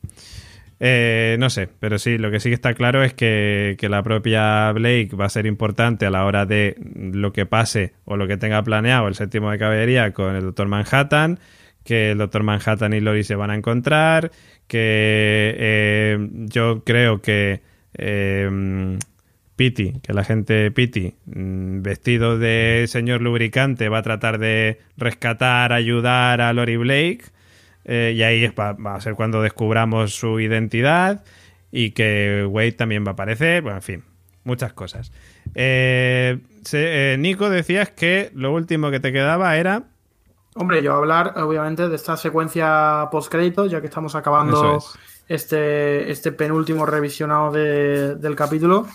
Eh, no sé, pero sí, lo que sí que está claro es que, que la propia Blake va a ser importante a la hora de lo que pase o lo que tenga planeado el séptimo de caballería con el Doctor Manhattan, que el Doctor Manhattan y Lori se van a encontrar, que eh, yo creo que eh, Pity, que la gente Pity, mm, vestido de señor lubricante, va a tratar de rescatar, ayudar a Lori Blake. Eh, y ahí es va, a ser cuando descubramos su identidad y que Wade también va a aparecer. Bueno, en fin, muchas cosas. Eh, se- eh, Nico, decías que lo último que te quedaba era. Hombre, yo voy a hablar, obviamente, de esta secuencia post-créditos, ya que estamos acabando este, este penúltimo revisionado de- del capítulo,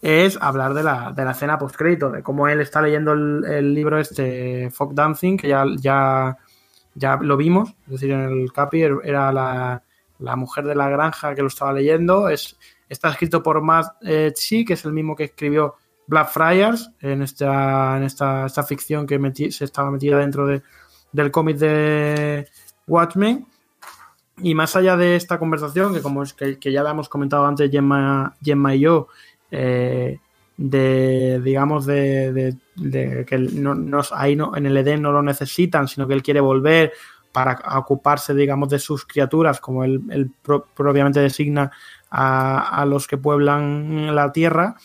es hablar de la, de la escena post-crédito, de cómo él está leyendo el, el libro este, Folk Dancing, que ya, ya, ya lo vimos, es decir, en el Capi er- era la, la mujer de la granja que lo estaba leyendo, es, está escrito por Matt eh, Chi, que es el mismo que escribió Blackfriars, en esta, en esta, esta ficción que se estaba metida dentro de, del cómic de Watchmen. Y más allá de esta conversación, que como es que, ya la hemos comentado antes Gemma, Gemma y yo, eh, de digamos de, que no, no- ahí no, en el Edén no lo necesitan, sino que él quiere volver para ocuparse, digamos, de sus criaturas, como él, él pro- propiamente designa a, a los que pueblan la tierra.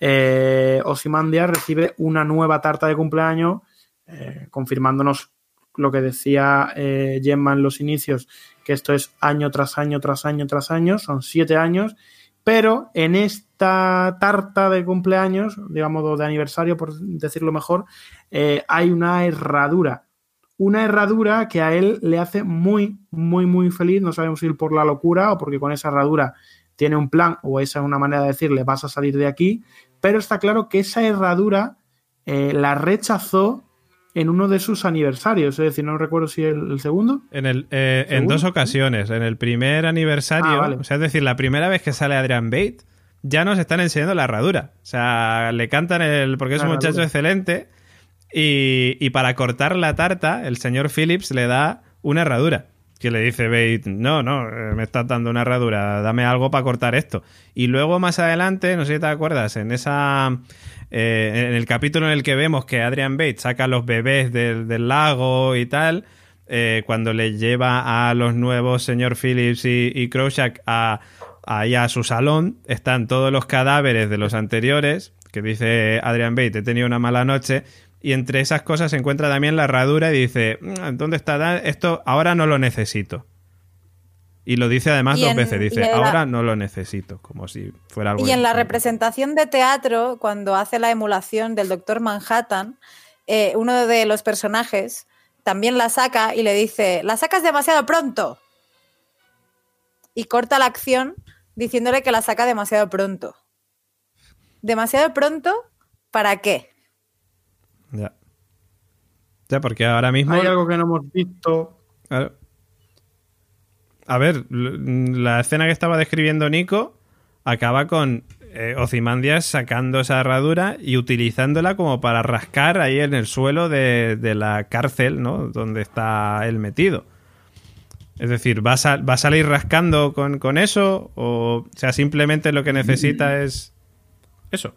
Eh, Ozymandias recibe una nueva tarta de cumpleaños, eh, confirmándonos lo que decía eh, Gemma en los inicios, que esto es año tras año, tras año, tras año, son siete años, pero en esta tarta de cumpleaños, digamos, de aniversario, por decirlo mejor, eh, hay una herradura. Una herradura que a él le hace muy, muy, muy feliz. No sabemos si por la locura o porque con esa herradura tiene un plan o esa es una manera de decirle vas a salir de aquí. Pero está claro que esa herradura eh, la rechazó en uno de sus aniversarios. Es decir, no recuerdo si el, el segundo. En, el, eh, en dos ocasiones. En el primer aniversario, Ah, vale. o sea, es decir, la primera vez que sale Adrian Bate, ya nos están enseñando la herradura. O sea, le cantan el. porque es un muchacho excelente. Y, y para cortar la tarta, el señor Phillips le da una herradura. Que le dice Bate, no, no, eh, me estás dando una herradura, dame algo para cortar esto. Y luego más adelante, no sé si te acuerdas, en esa. Eh, en el capítulo en el que vemos que Adrian Bates saca a los bebés del, lago y tal, eh, cuando le lleva a los nuevos señor Phillips y, y a, ahí a su salón, están todos los cadáveres de los anteriores, que dice Adrian Bates, he tenido una mala noche, y entre esas cosas se encuentra también la herradura y dice, "Mm, ¿dónde está? Esto ahora no lo necesito. Y lo dice además Y dos en- veces, dice, la- ahora no lo necesito, como si fuera algo... Y en la representación de teatro, cuando hace la emulación del Doctor Manhattan, eh, uno de los personajes también la saca y le dice, la sacas demasiado pronto. Y corta la acción diciéndole que la saca demasiado pronto. ¿Demasiado pronto? ¿Para qué? Ya. Ya, porque ahora mismo... Hay algo que no hemos visto. Claro. A ver, la escena que estaba describiendo Nico acaba con eh, Ozymandias sacando esa herradura y utilizándola como para rascar ahí en el suelo de, de la cárcel, ¿no? Donde está él metido. Es decir, ¿va a, va a salir rascando con, con eso? O, o sea, simplemente lo que necesita es eso.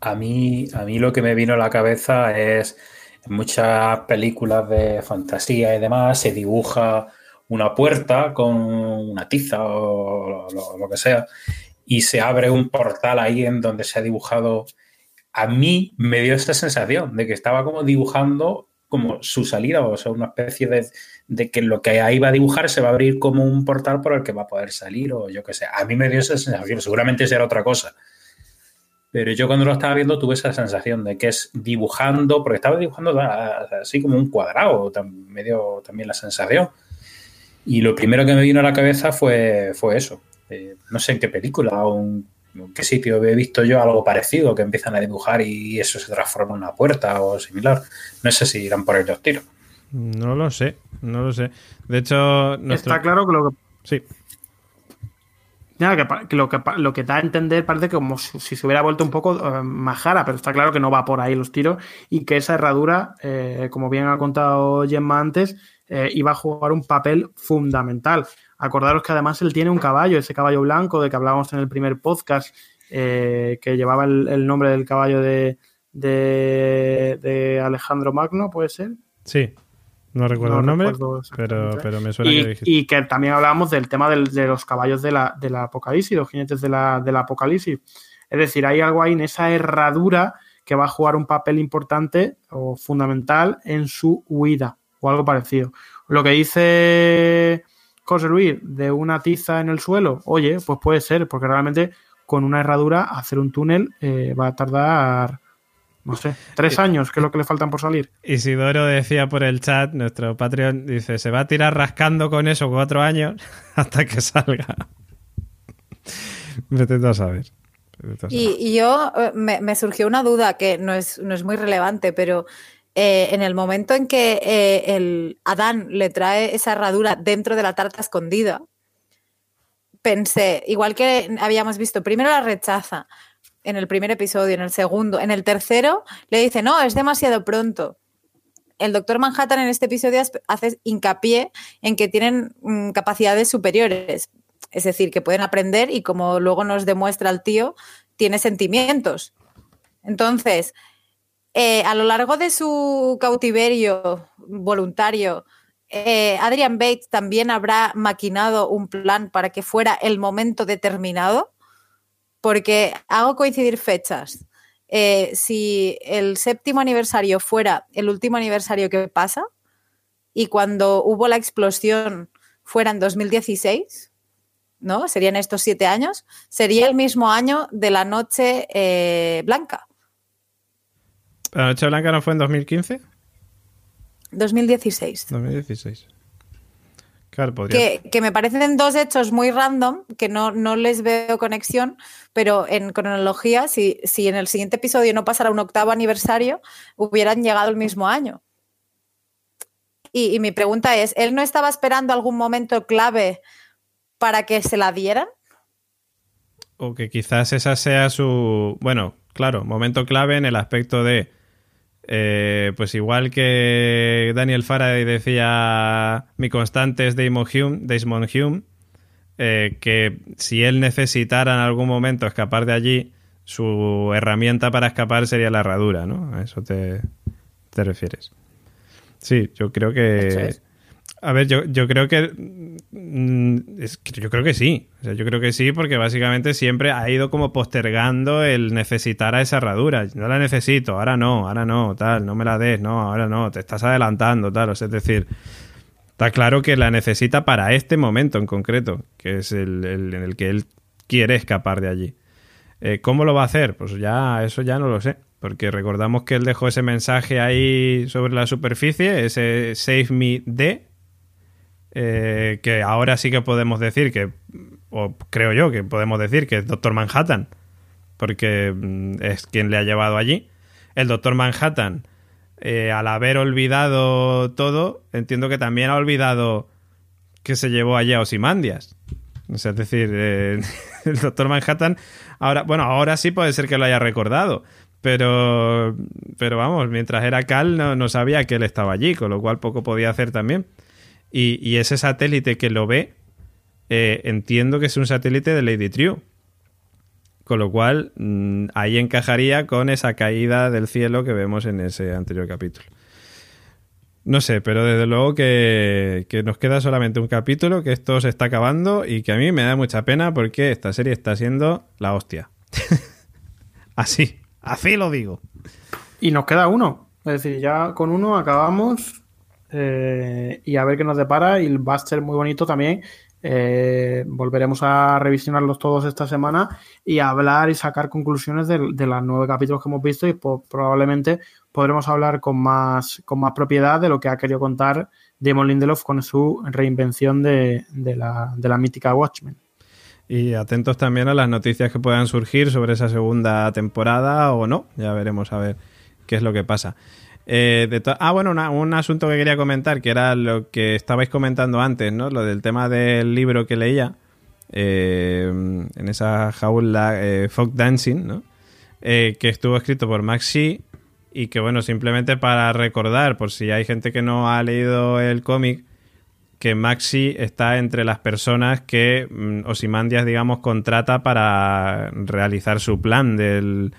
A mí, a mí lo que me vino a la cabeza es en muchas películas de fantasía y demás se dibuja una puerta con una tiza o lo, lo- que sea y se abre un portal ahí en donde se ha dibujado. A mí me dio esta sensación de que estaba como dibujando como su salida, o sea, una especie de, de, que lo que ahí va a dibujar se va a abrir como un portal por el que va a poder salir, o yo qué sé. A mí me dio esa sensación, seguramente será otra cosa. Pero yo cuando lo estaba viendo tuve esa sensación de que es dibujando, porque estaba dibujando así como un cuadrado, me dio también la sensación. Y lo primero que me vino a la cabeza fue, fue eso. Eh, no sé en qué película o en qué sitio he visto yo algo parecido, que empiezan a dibujar y eso se transforma en una puerta o similar. No sé si irán por ahí los tiros. No lo sé, no lo sé. De hecho, está claro que lo que... Sí que, lo, que lo que da a entender parece como si, se hubiera vuelto un poco eh, majara, pero está claro que no va por ahí los tiros y que esa herradura, eh, como bien ha contado Gemma antes, eh, iba a jugar un papel fundamental. Acordaros que además él tiene un caballo, ese caballo blanco de que hablábamos en el primer podcast, que llevaba el, nombre del caballo de, de, de Alejandro Magno, ¿puede ser? Sí. No recuerdo el nombre, pero, pero, me suena y, que Y que también hablábamos del tema de los caballos de la, del apocalipsis, los jinetes de la, del apocalipsis. Es decir, hay algo ahí en esa herradura que va a jugar un papel importante o fundamental en su huida o algo parecido. Lo que dice José Luis de una tiza en el suelo, oye, pues puede ser, porque realmente con una herradura hacer un túnel eh, va a tardar no sé, tres años, que es lo que le faltan por salir. Isidoro decía por el chat, nuestro Patreon, dice, se va a tirar rascando con eso cuatro años hasta que salga. Me a saber. Y, yo eh, me, surgió una duda que no es, no es muy relevante, pero eh, en el momento en que eh, el Adán le trae esa herradura dentro de la tarta escondida, pensé, igual que habíamos visto, primero la rechaza, en el primer episodio, en el segundo, en el tercero, le dice, no, es demasiado pronto. El doctor Manhattan en este episodio hace hincapié en que tienen mm, capacidades superiores, es decir, que pueden aprender y como luego nos demuestra el tío, tiene sentimientos. Entonces, eh, a lo largo de su cautiverio voluntario, eh, Adrian Bates también habrá maquinado un plan para que fuera el momento determinado porque hago coincidir fechas. Eh, si el séptimo aniversario fuera el último aniversario que pasa y cuando hubo la explosión fuera en 2016, ¿no? Serían estos siete años, sería el mismo año de la Noche Blanca. ¿La Noche Blanca no fue en 2015? 2016. 2016 que, me parecen dos hechos muy random, que no, no les veo conexión, pero en cronología, si, si en el siguiente episodio no pasara un octavo aniversario, hubieran llegado el mismo año. Y, mi pregunta es, ¿él no estaba esperando algún momento clave para que se la dieran? O que quizás esa sea su, bueno, claro, momento clave en el aspecto de eh, pues igual que Daniel Faraday decía, mi constante es Damon Hume, Hume eh, que si él necesitara en algún momento escapar de allí, su herramienta para escapar sería la herradura, ¿no? A eso te, te refieres. Sí, yo creo que... A ver, yo, yo creo que, mm, Yo creo que sí. yo creo que sí, porque básicamente siempre ha ido como postergando el necesitar a esa herradura. No la necesito, ahora no, ahora no, tal, no me la des, no, ahora no, te estás adelantando, tal. es decir, está claro que la necesita para este momento en concreto, que es el, en el que él quiere escapar de allí. Eh, ¿Cómo lo va a hacer? Pues ya, eso ya no lo sé. Porque recordamos que él dejó ese mensaje ahí sobre la superficie, ese Save Me de eh, que ahora sí que podemos decir que, o creo yo que podemos decir que es Doctor Manhattan, porque mm, es quien le ha llevado allí. El Doctor Manhattan, eh, al haber olvidado todo, entiendo que también ha olvidado que se llevó allá a Osimandias. es decir, eh, el Doctor Manhattan, ahora, bueno, ahora sí puede ser que lo haya recordado, pero, pero vamos, mientras era Cal no, no sabía que él estaba allí, con lo cual poco podía hacer también. Y, ese satélite que lo ve, eh, entiendo que es un satélite de Lady True. Con lo cual, mm, ahí encajaría con esa caída del cielo que vemos en ese anterior capítulo. No sé, pero desde luego que, que, nos queda solamente un capítulo, que esto se está acabando y que a mí me da mucha pena porque esta serie está siendo la hostia. así, así lo digo. Y nos queda uno. Es decir, ya con uno acabamos eh, y a ver qué nos depara. Y va a ser muy bonito también. Eh, volveremos a revisionarlos todos esta semana y a hablar y sacar conclusiones de, los nueve capítulos que hemos visto y probablemente podremos hablar con más, con más propiedad de lo que ha querido contar Damon Lindelof con su reinvención de, la, de la mítica Watchmen. Y atentos también a las noticias que puedan surgir sobre esa segunda temporada o no. Ya veremos a ver qué es lo que pasa. Eh, ah, bueno, un asunto que quería comentar, que era lo que estabais comentando antes, ¿no? Lo del tema del libro que leía eh, en esa jaula eh, Folk Dancing, ¿no? que estuvo escrito por Max y que, bueno, simplemente para recordar, por si hay gente que no ha leído el cómic, que Maxi está entre las personas que mm, Osimandias, digamos, contrata para realizar su plan del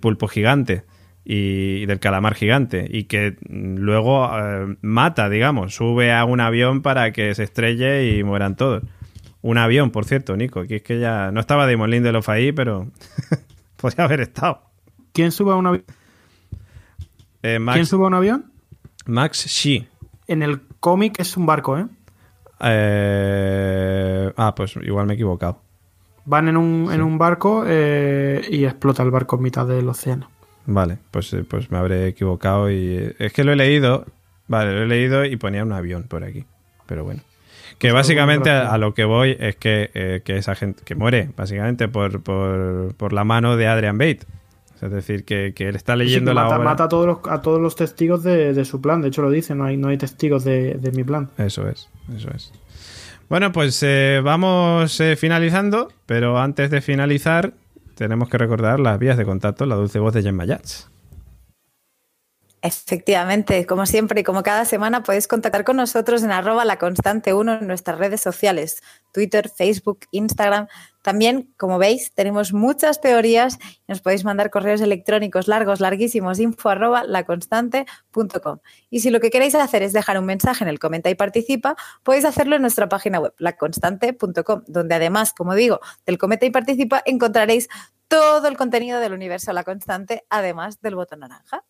pulpo gigante y del calamar gigante y que luego eh, mata, digamos, sube a un avión para que se estrelle y mueran todos. Un avión, por cierto, Nico, que es que ya no estaba Damon Lindelof ahí, pero podría haber estado. ¿Quién sube a un avión? Eh, ¿Quién sube a un avión? Max Shi. En el cómic es un barco, ¿eh? ¿eh? Ah, pues igual me he equivocado. Van en un, en un barco y explota el barco en mitad del océano. Vale, pues, eh, pues me habré equivocado y... Eh, es que lo he leído, vale, lo he leído y ponía un avión por aquí, pero bueno. Que básicamente a, lo que voy es que, eh, que, esa gente que muere, básicamente por, por, por la mano de Adrian Bate. Es decir, que, que él está leyendo la mata, obra. Mata a todos los, a todos los testigos de, de, su plan. De hecho, lo dice, no hay, no hay testigos de, de mi plan. Eso es, eso es. Bueno, pues vamos finalizando, pero antes de finalizar, tenemos que recordar las vías de contacto, la dulce voz de Gemma Yats. Efectivamente, como siempre y como cada semana podéis contactar con nosotros en arroba la constante 1 en nuestras redes sociales, Twitter, Facebook, Instagram. También, como veis, tenemos muchas teorías y nos podéis mandar correos electrónicos largos, larguísimos, info arroba laconstante.com. Y si lo que queréis hacer es dejar un mensaje en el comenta y participa, podéis hacerlo en nuestra página web, laconstante.com, donde además, como digo, del comenta y participa encontraréis todo el contenido del universo La Constante, además del botón naranja.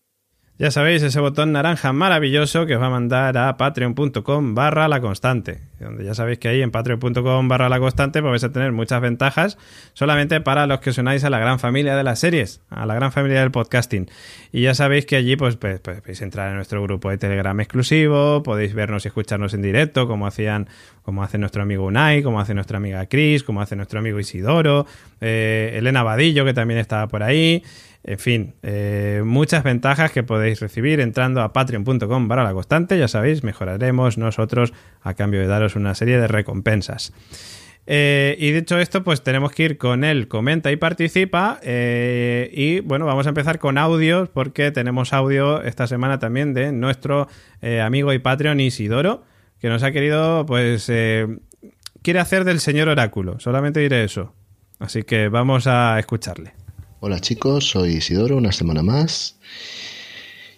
Ya sabéis, ese botón naranja maravilloso que os va a mandar a patreon.com barra la constante. Donde ya sabéis que ahí en patreon.com barra la constante pues vais a tener muchas ventajas solamente para los que sonáis a la gran familia de las series, a la gran familia del podcasting. Y ya sabéis que allí pues, pues, pues podéis entrar en nuestro grupo de Telegram exclusivo, podéis vernos y escucharnos en directo, como hacían, como hace nuestro amigo Unai, como hace nuestra amiga Chris, como hace nuestro amigo Isidoro, eh, Elena Vadillo, que también estaba por ahí. En fin, eh, muchas ventajas que podéis recibir entrando a patreon.com para la constante. Ya sabéis, mejoraremos nosotros a cambio de daros una serie de recompensas. Eh, y dicho esto, pues tenemos que ir con él, comenta y participa. Eh, y bueno, vamos a empezar con audios porque tenemos audio esta semana también de nuestro amigo y Patreon Isidoro, que nos ha querido, pues, quiere hacer del señor oráculo. Solamente diré eso. Así que vamos a escucharle. Hola chicos, soy Isidoro, una semana más.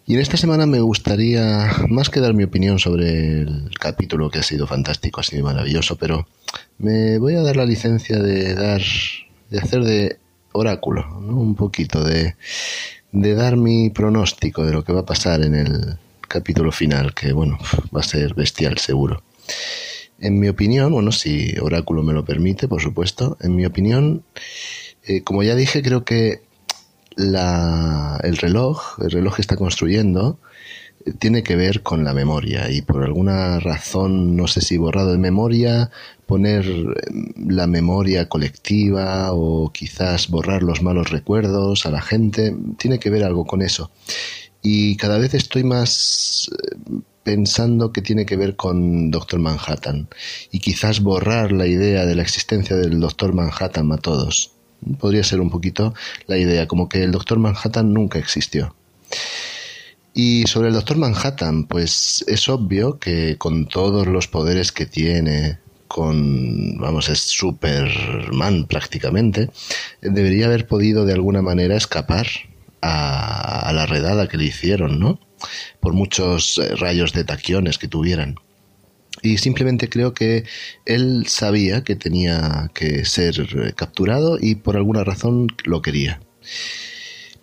Y en esta semana me gustaría más que dar mi opinión sobre el capítulo que ha sido fantástico, ha sido maravilloso, pero me voy a dar la licencia de dar, de hacer de oráculo, un poquito, de, de dar mi pronóstico de lo que va a pasar en el capítulo final, que bueno, va a ser bestial seguro. En mi opinión, bueno, si oráculo me lo permite, por supuesto, en mi opinión, eh, como ya dije, creo que el reloj, el reloj que está construyendo, eh, tiene que ver con la memoria y por alguna razón, no sé si borrado de memoria, poner em, la memoria colectiva o quizás borrar los malos recuerdos a la gente, tiene que ver algo con eso. Y cada vez estoy más eh, pensando que tiene que ver con Doctor Manhattan y quizás borrar la idea de la existencia del Doctor Manhattan a todos. Podría ser un poquito la idea, como que el Doctor Manhattan nunca existió. Y sobre el Doctor Manhattan, pues es obvio que con todos los poderes que tiene, con, vamos, es Superman prácticamente, debería haber podido de alguna manera escapar a, a la redada que le hicieron, ¿no? Por muchos eh, rayos de taquiones que tuvieran. Y simplemente creo que él sabía que tenía que ser capturado y por alguna razón lo quería.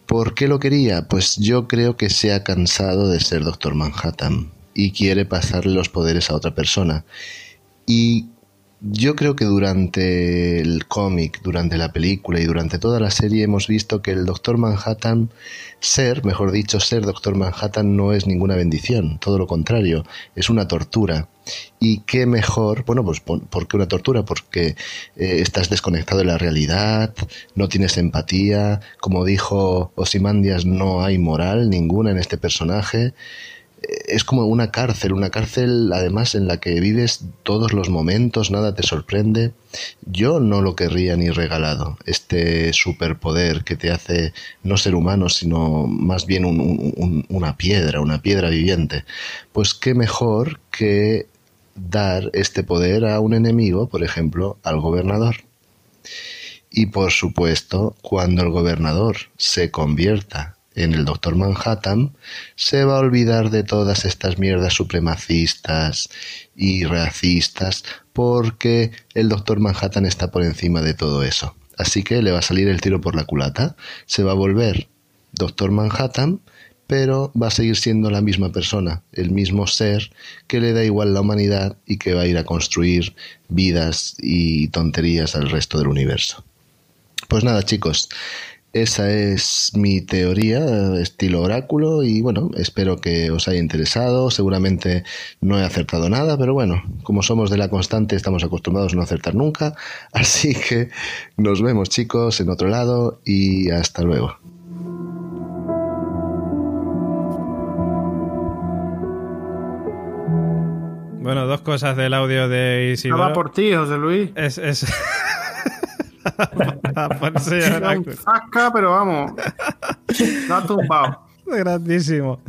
¿Por qué lo quería? Pues yo creo que se ha cansado de ser Doctor Manhattan y quiere pasarle los poderes a otra persona. Y yo creo que durante el cómic, durante la película y durante toda la serie hemos visto que el Doctor Manhattan, ser, mejor dicho, ser Doctor Manhattan no es ninguna bendición, todo lo contrario, es una tortura. ¿Y qué mejor? Bueno, pues ¿por qué una tortura? Porque eh, estás desconectado de la realidad, no tienes empatía, como dijo Osimandias, no hay moral ninguna en este personaje es como una cárcel, una cárcel además en la que vives todos los momentos, nada te sorprende. Yo no lo querría ni regalado, este superpoder que te hace no ser humano, sino más bien una piedra, una piedra viviente. Pues qué mejor que dar este poder a un enemigo, por ejemplo, al gobernador. Y por supuesto, cuando el gobernador se convierta en el Doctor Manhattan, se va a olvidar de todas estas mierdas supremacistas y racistas, porque el Doctor Manhattan está por encima de todo eso. Así que le va a salir el tiro por la culata, se va a volver Doctor Manhattan, pero va a seguir siendo la misma persona, el mismo ser que le da igual la humanidad y que va a ir a construir vidas y tonterías al resto del universo. Pues nada, chicos, esa es mi teoría, estilo oráculo, y bueno, espero que os haya interesado. Seguramente no he acertado nada, pero bueno, como somos de la constante, estamos acostumbrados a no acertar nunca. Así que nos vemos chicos en otro lado y hasta luego. Bueno, dos cosas del audio de Isidoro. va por ti, José Luis. Es, es... pero vamos. ha tumbado. Grandísimo.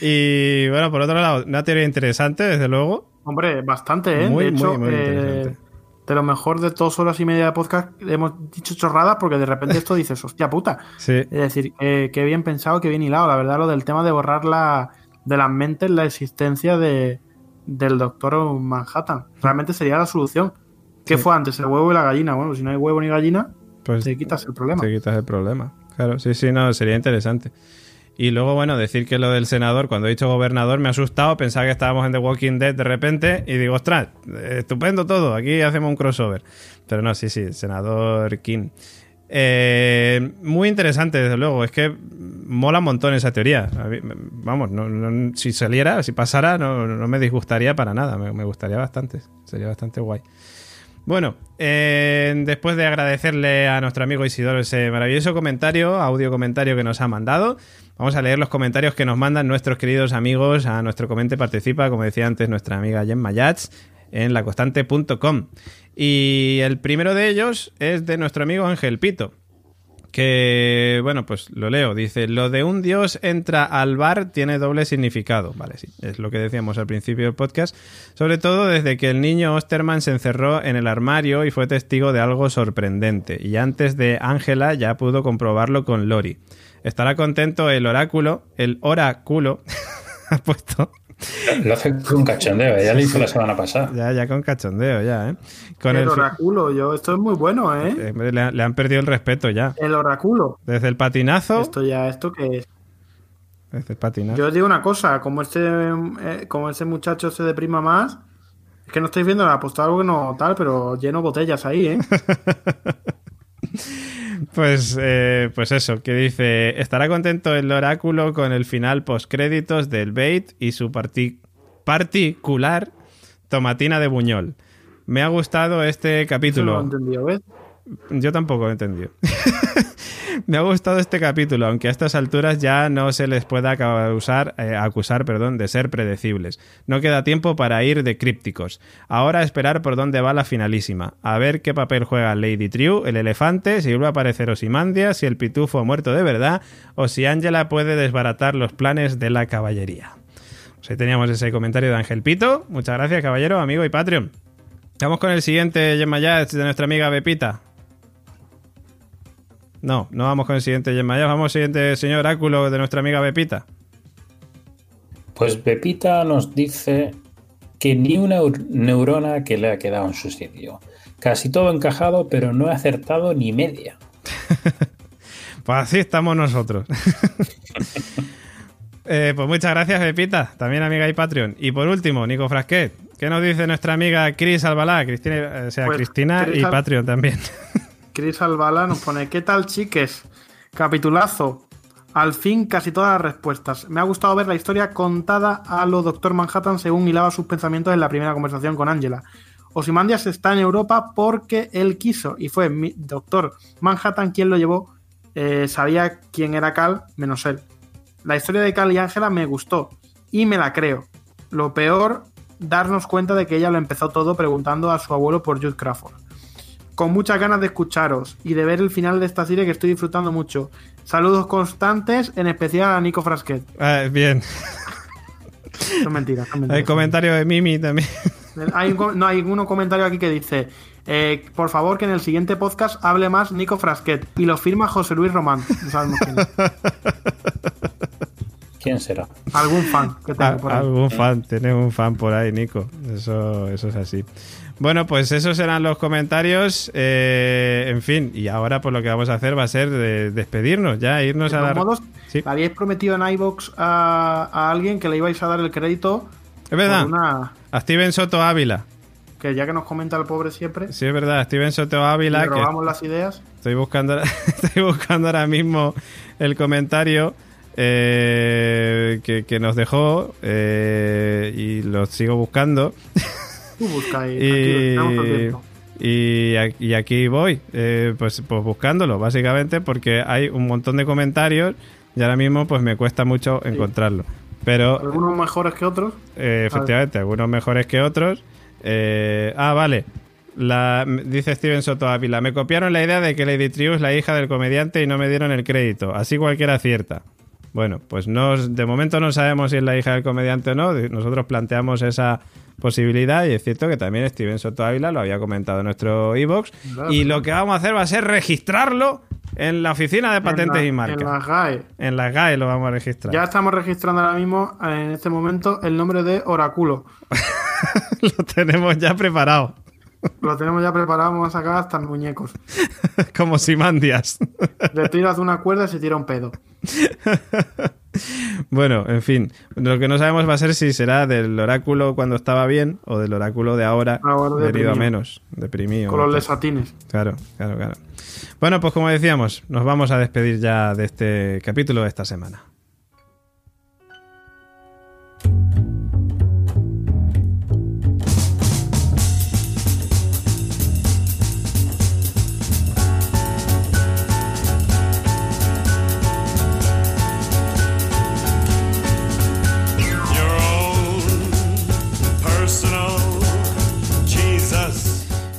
Y bueno, por otro lado, una teoría interesante, desde luego. Hombre, bastante, ¿eh? de hecho, eh, de lo mejor de dos horas y media de podcast hemos dicho chorradas porque de repente esto dices, hostia puta. Es decir, eh, qué bien pensado, qué bien hilado. La verdad, lo del tema de borrar la, de las mentes la existencia de, del doctor Manhattan. Realmente sería la solución. ¿Qué fue antes, el huevo y la gallina? Bueno, si no hay huevo ni gallina, pues te quitas el problema. Te quitas el problema. Claro, sí, sí, no, sería interesante. Y luego, bueno, decir que lo del senador, cuando he dicho gobernador, me ha asustado, pensaba que estábamos en The Walking Dead de repente y digo, ostras, estupendo todo, aquí hacemos un crossover. Pero no, sí, sí, senador King. Eh, muy interesante, desde luego. Es que mola un montón esa teoría. Vamos, si saliera, si pasara, no, me disgustaría para nada. Me, gustaría bastante. Sería bastante guay. Bueno, eh, después de agradecerle a nuestro amigo Isidoro ese maravilloso comentario, audio comentario que nos ha mandado, vamos a leer los comentarios que nos mandan nuestros queridos amigos. A nuestro comente participa, como decía antes, nuestra amiga Gemma Yats en laconstante.com. Y el primero de ellos es de nuestro amigo Ángel Pito que, bueno, pues lo leo. Dice, lo de un dios entra al bar tiene doble significado. Vale, sí, es lo que decíamos al principio del podcast. Sobre todo desde que el niño Osterman se encerró en el armario y fue testigo de algo sorprendente. Y antes de Ángela ya pudo comprobarlo con Lori. Estará contento el oráculo, el oráculo, ha puesto lo hace con cachondeo, ya lo hizo la semana pasada. Ya, ya con cachondeo, ya, ¿eh? Con el, oráculo, yo, esto es muy bueno, ¿eh? eh le, han perdido el respeto ya. El oráculo. Desde el patinazo. Esto ya, ¿esto qué es? Desde el patinazo. Yo os digo una cosa, como este, eh, como ese muchacho se deprima más, es que no estáis viendo, la apostado algo que no tal, pero lleno botellas ahí, ¿eh? Pues, eh, pues eso, que dice, estará contento el oráculo con el final postcréditos del Bait y su particular tomatina de Buñol. Me ha gustado este capítulo. Yo tampoco he entendido. Me ha gustado este capítulo, aunque a estas alturas ya no se les pueda causar, eh, acusar perdón, de ser predecibles. No queda tiempo para ir de crípticos. Ahora esperar por dónde va la finalísima. A ver qué papel juega Lady True, el elefante, si vuelve a aparecer Osimandia, si el pitufo ha muerto de verdad, o si Angela puede desbaratar los planes de la caballería. Pues ahí teníamos ese comentario de Ángel Pito. Muchas gracias, caballero, amigo y Patreon. Vamos con el siguiente Gemma de nuestra amiga Bepita. No, no vamos con el siguiente Gemma ya vamos al siguiente señor oráculo de nuestra amiga Bepita. Pues Bepita nos dice que ni una neurona que le ha quedado en su sitio. Casi todo encajado, pero no he acertado ni media. Pues así estamos nosotros. Eh, pues muchas gracias, Pepita, también amiga y Patreon. Y por último, Nico Frasquet, ¿qué nos dice nuestra amiga Cris Albalá? Cristina, eh, o sea, Pues, Cristina Cris y Al- Patreon también. Chris Albala nos pone, ¿qué tal chiques? Capitulazo. Al fin casi todas las respuestas. Me ha gustado ver la historia contada a lo Doctor Manhattan según hilaba sus pensamientos en la primera conversación con Angela. Ozymandias está en Europa porque él quiso y fue mi Doctor Manhattan quien lo llevó. Eh, sabía quién era Cal menos él. La historia de Cal y Angela me gustó y me la creo. Lo peor, darnos cuenta de que ella lo empezó todo preguntando a su abuelo por Jude Crawford con muchas ganas de escucharos y de ver el final de esta serie que estoy disfrutando mucho. Saludos constantes, en especial a Nico Frasquet. Ah, bien. Son mentiras, son Hay mentiras. comentario de Mimi también. Hay un, no, hay un comentario aquí que dice: eh, Por favor, que en el siguiente podcast hable más Nico Frasquet. Y lo firma José Luis Román. No sabemos quién es. ¿Quién será? Algún fan que tengo por ahí. algún fan, tenemos un fan por ahí, Nico. Eso, eso es así. Bueno, pues esos serán los comentarios. eh, en fin, y ahora pues lo que vamos a hacer va a ser de- despedirnos ya, irnos De a todos la... modos, Sí. habíais prometido en iBox a, a alguien que le ibais a dar el crédito. Es verdad, una- a Steven Soto Ávila. que ya que nos comenta el pobre siempre, Sí, es verdad, a Steven Soto Ávila, le que robamos las ideas. estoy buscando, estoy buscando ahora mismo el comentario eh, que, que nos dejó eh, y lo sigo buscando. Tú busca Y, y, aquí voy, eh, pues, pues buscándolo, básicamente, porque hay un montón de comentarios y ahora mismo pues me cuesta mucho encontrarlo. Pero Algunos mejores que otros. eh, efectivamente, algunos mejores que otros. Eh, ah, vale. La, dice Steven Soto Ávila, me copiaron la idea de que Lady Triu es la hija del comediante y no me dieron el crédito. Así cualquiera acierta. Bueno, pues no, de momento no sabemos si es la hija del comediante o no. Nosotros planteamos esa posibilidad y es cierto que también Steven Soto Ávila lo había comentado en nuestro. Claro. Y lo que vamos a hacer va a ser registrarlo en la oficina de patentes la- y marcas. En las GAE. En las GAE lo vamos a registrar. Ya estamos registrando ahora mismo, en este momento, el nombre de Oráculo. lo tenemos ya preparado. Lo tenemos ya preparado, vamos a sacar hasta muñecos. Como Simandias. Le tiras de una cuerda y se tira un pedo. bueno, en fin. Lo que no sabemos va a ser si será del oráculo cuando estaba bien o del oráculo de ahora, Ahora venido a menos. Deprimido. Con los lesatines. Claro, claro, claro. Bueno, pues como decíamos, nos vamos a despedir ya de este capítulo de esta semana.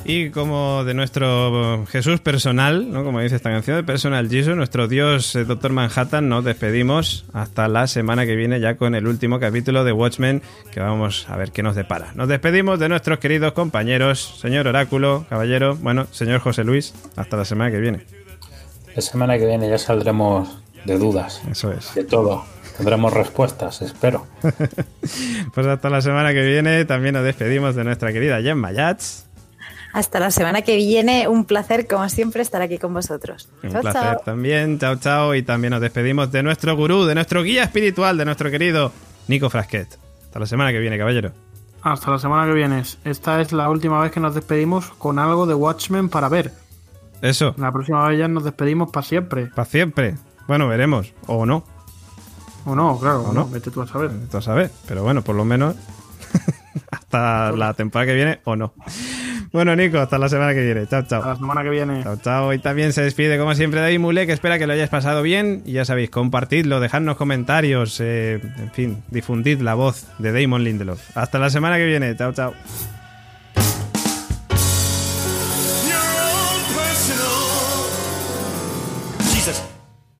Y como de nuestro Jesús personal, ¿no? como dice esta canción, de Personal Jesus, nuestro Dios eh, Doctor Manhattan, nos despedimos hasta la semana que viene ya con el último capítulo de Watchmen, que vamos a ver qué nos depara. Nos despedimos de nuestros queridos compañeros, señor Oráculo, caballero, bueno, señor José Luis, hasta la semana que viene. La semana que viene ya saldremos de dudas, Eso es. de todo. Tendremos respuestas, espero. Pues hasta la semana que viene también nos despedimos de nuestra querida Gemma Yats. Hasta la semana que viene, un placer como siempre estar aquí con vosotros. Un Chao, placer chao. también, chao chao. Y también nos despedimos de nuestro gurú, de nuestro guía espiritual, de nuestro querido Nico Frasquet. Hasta la semana que viene, caballero. Hasta la semana que viene. Esta es la última vez que nos despedimos con algo de Watchmen para ver. Eso, La próxima vez ya nos despedimos para siempre. para siempre. Bueno, veremos. O no, O no, claro, ¿O no? no. Vete tú a saber. tú sabes. Pero bueno, por lo menos hasta la temporada que viene o no. Bueno, Nico, hasta la semana que viene. Chao, Hasta chao. la semana que viene. Chao, chao. Y también se despide, como siempre, David Mule, que espera que lo hayáis pasado bien. Y ya sabéis, compartidlo, dejadnos comentarios, eh, en fin, difundid la voz de Damon Lindelof. Hasta la semana que viene. Chao, chao.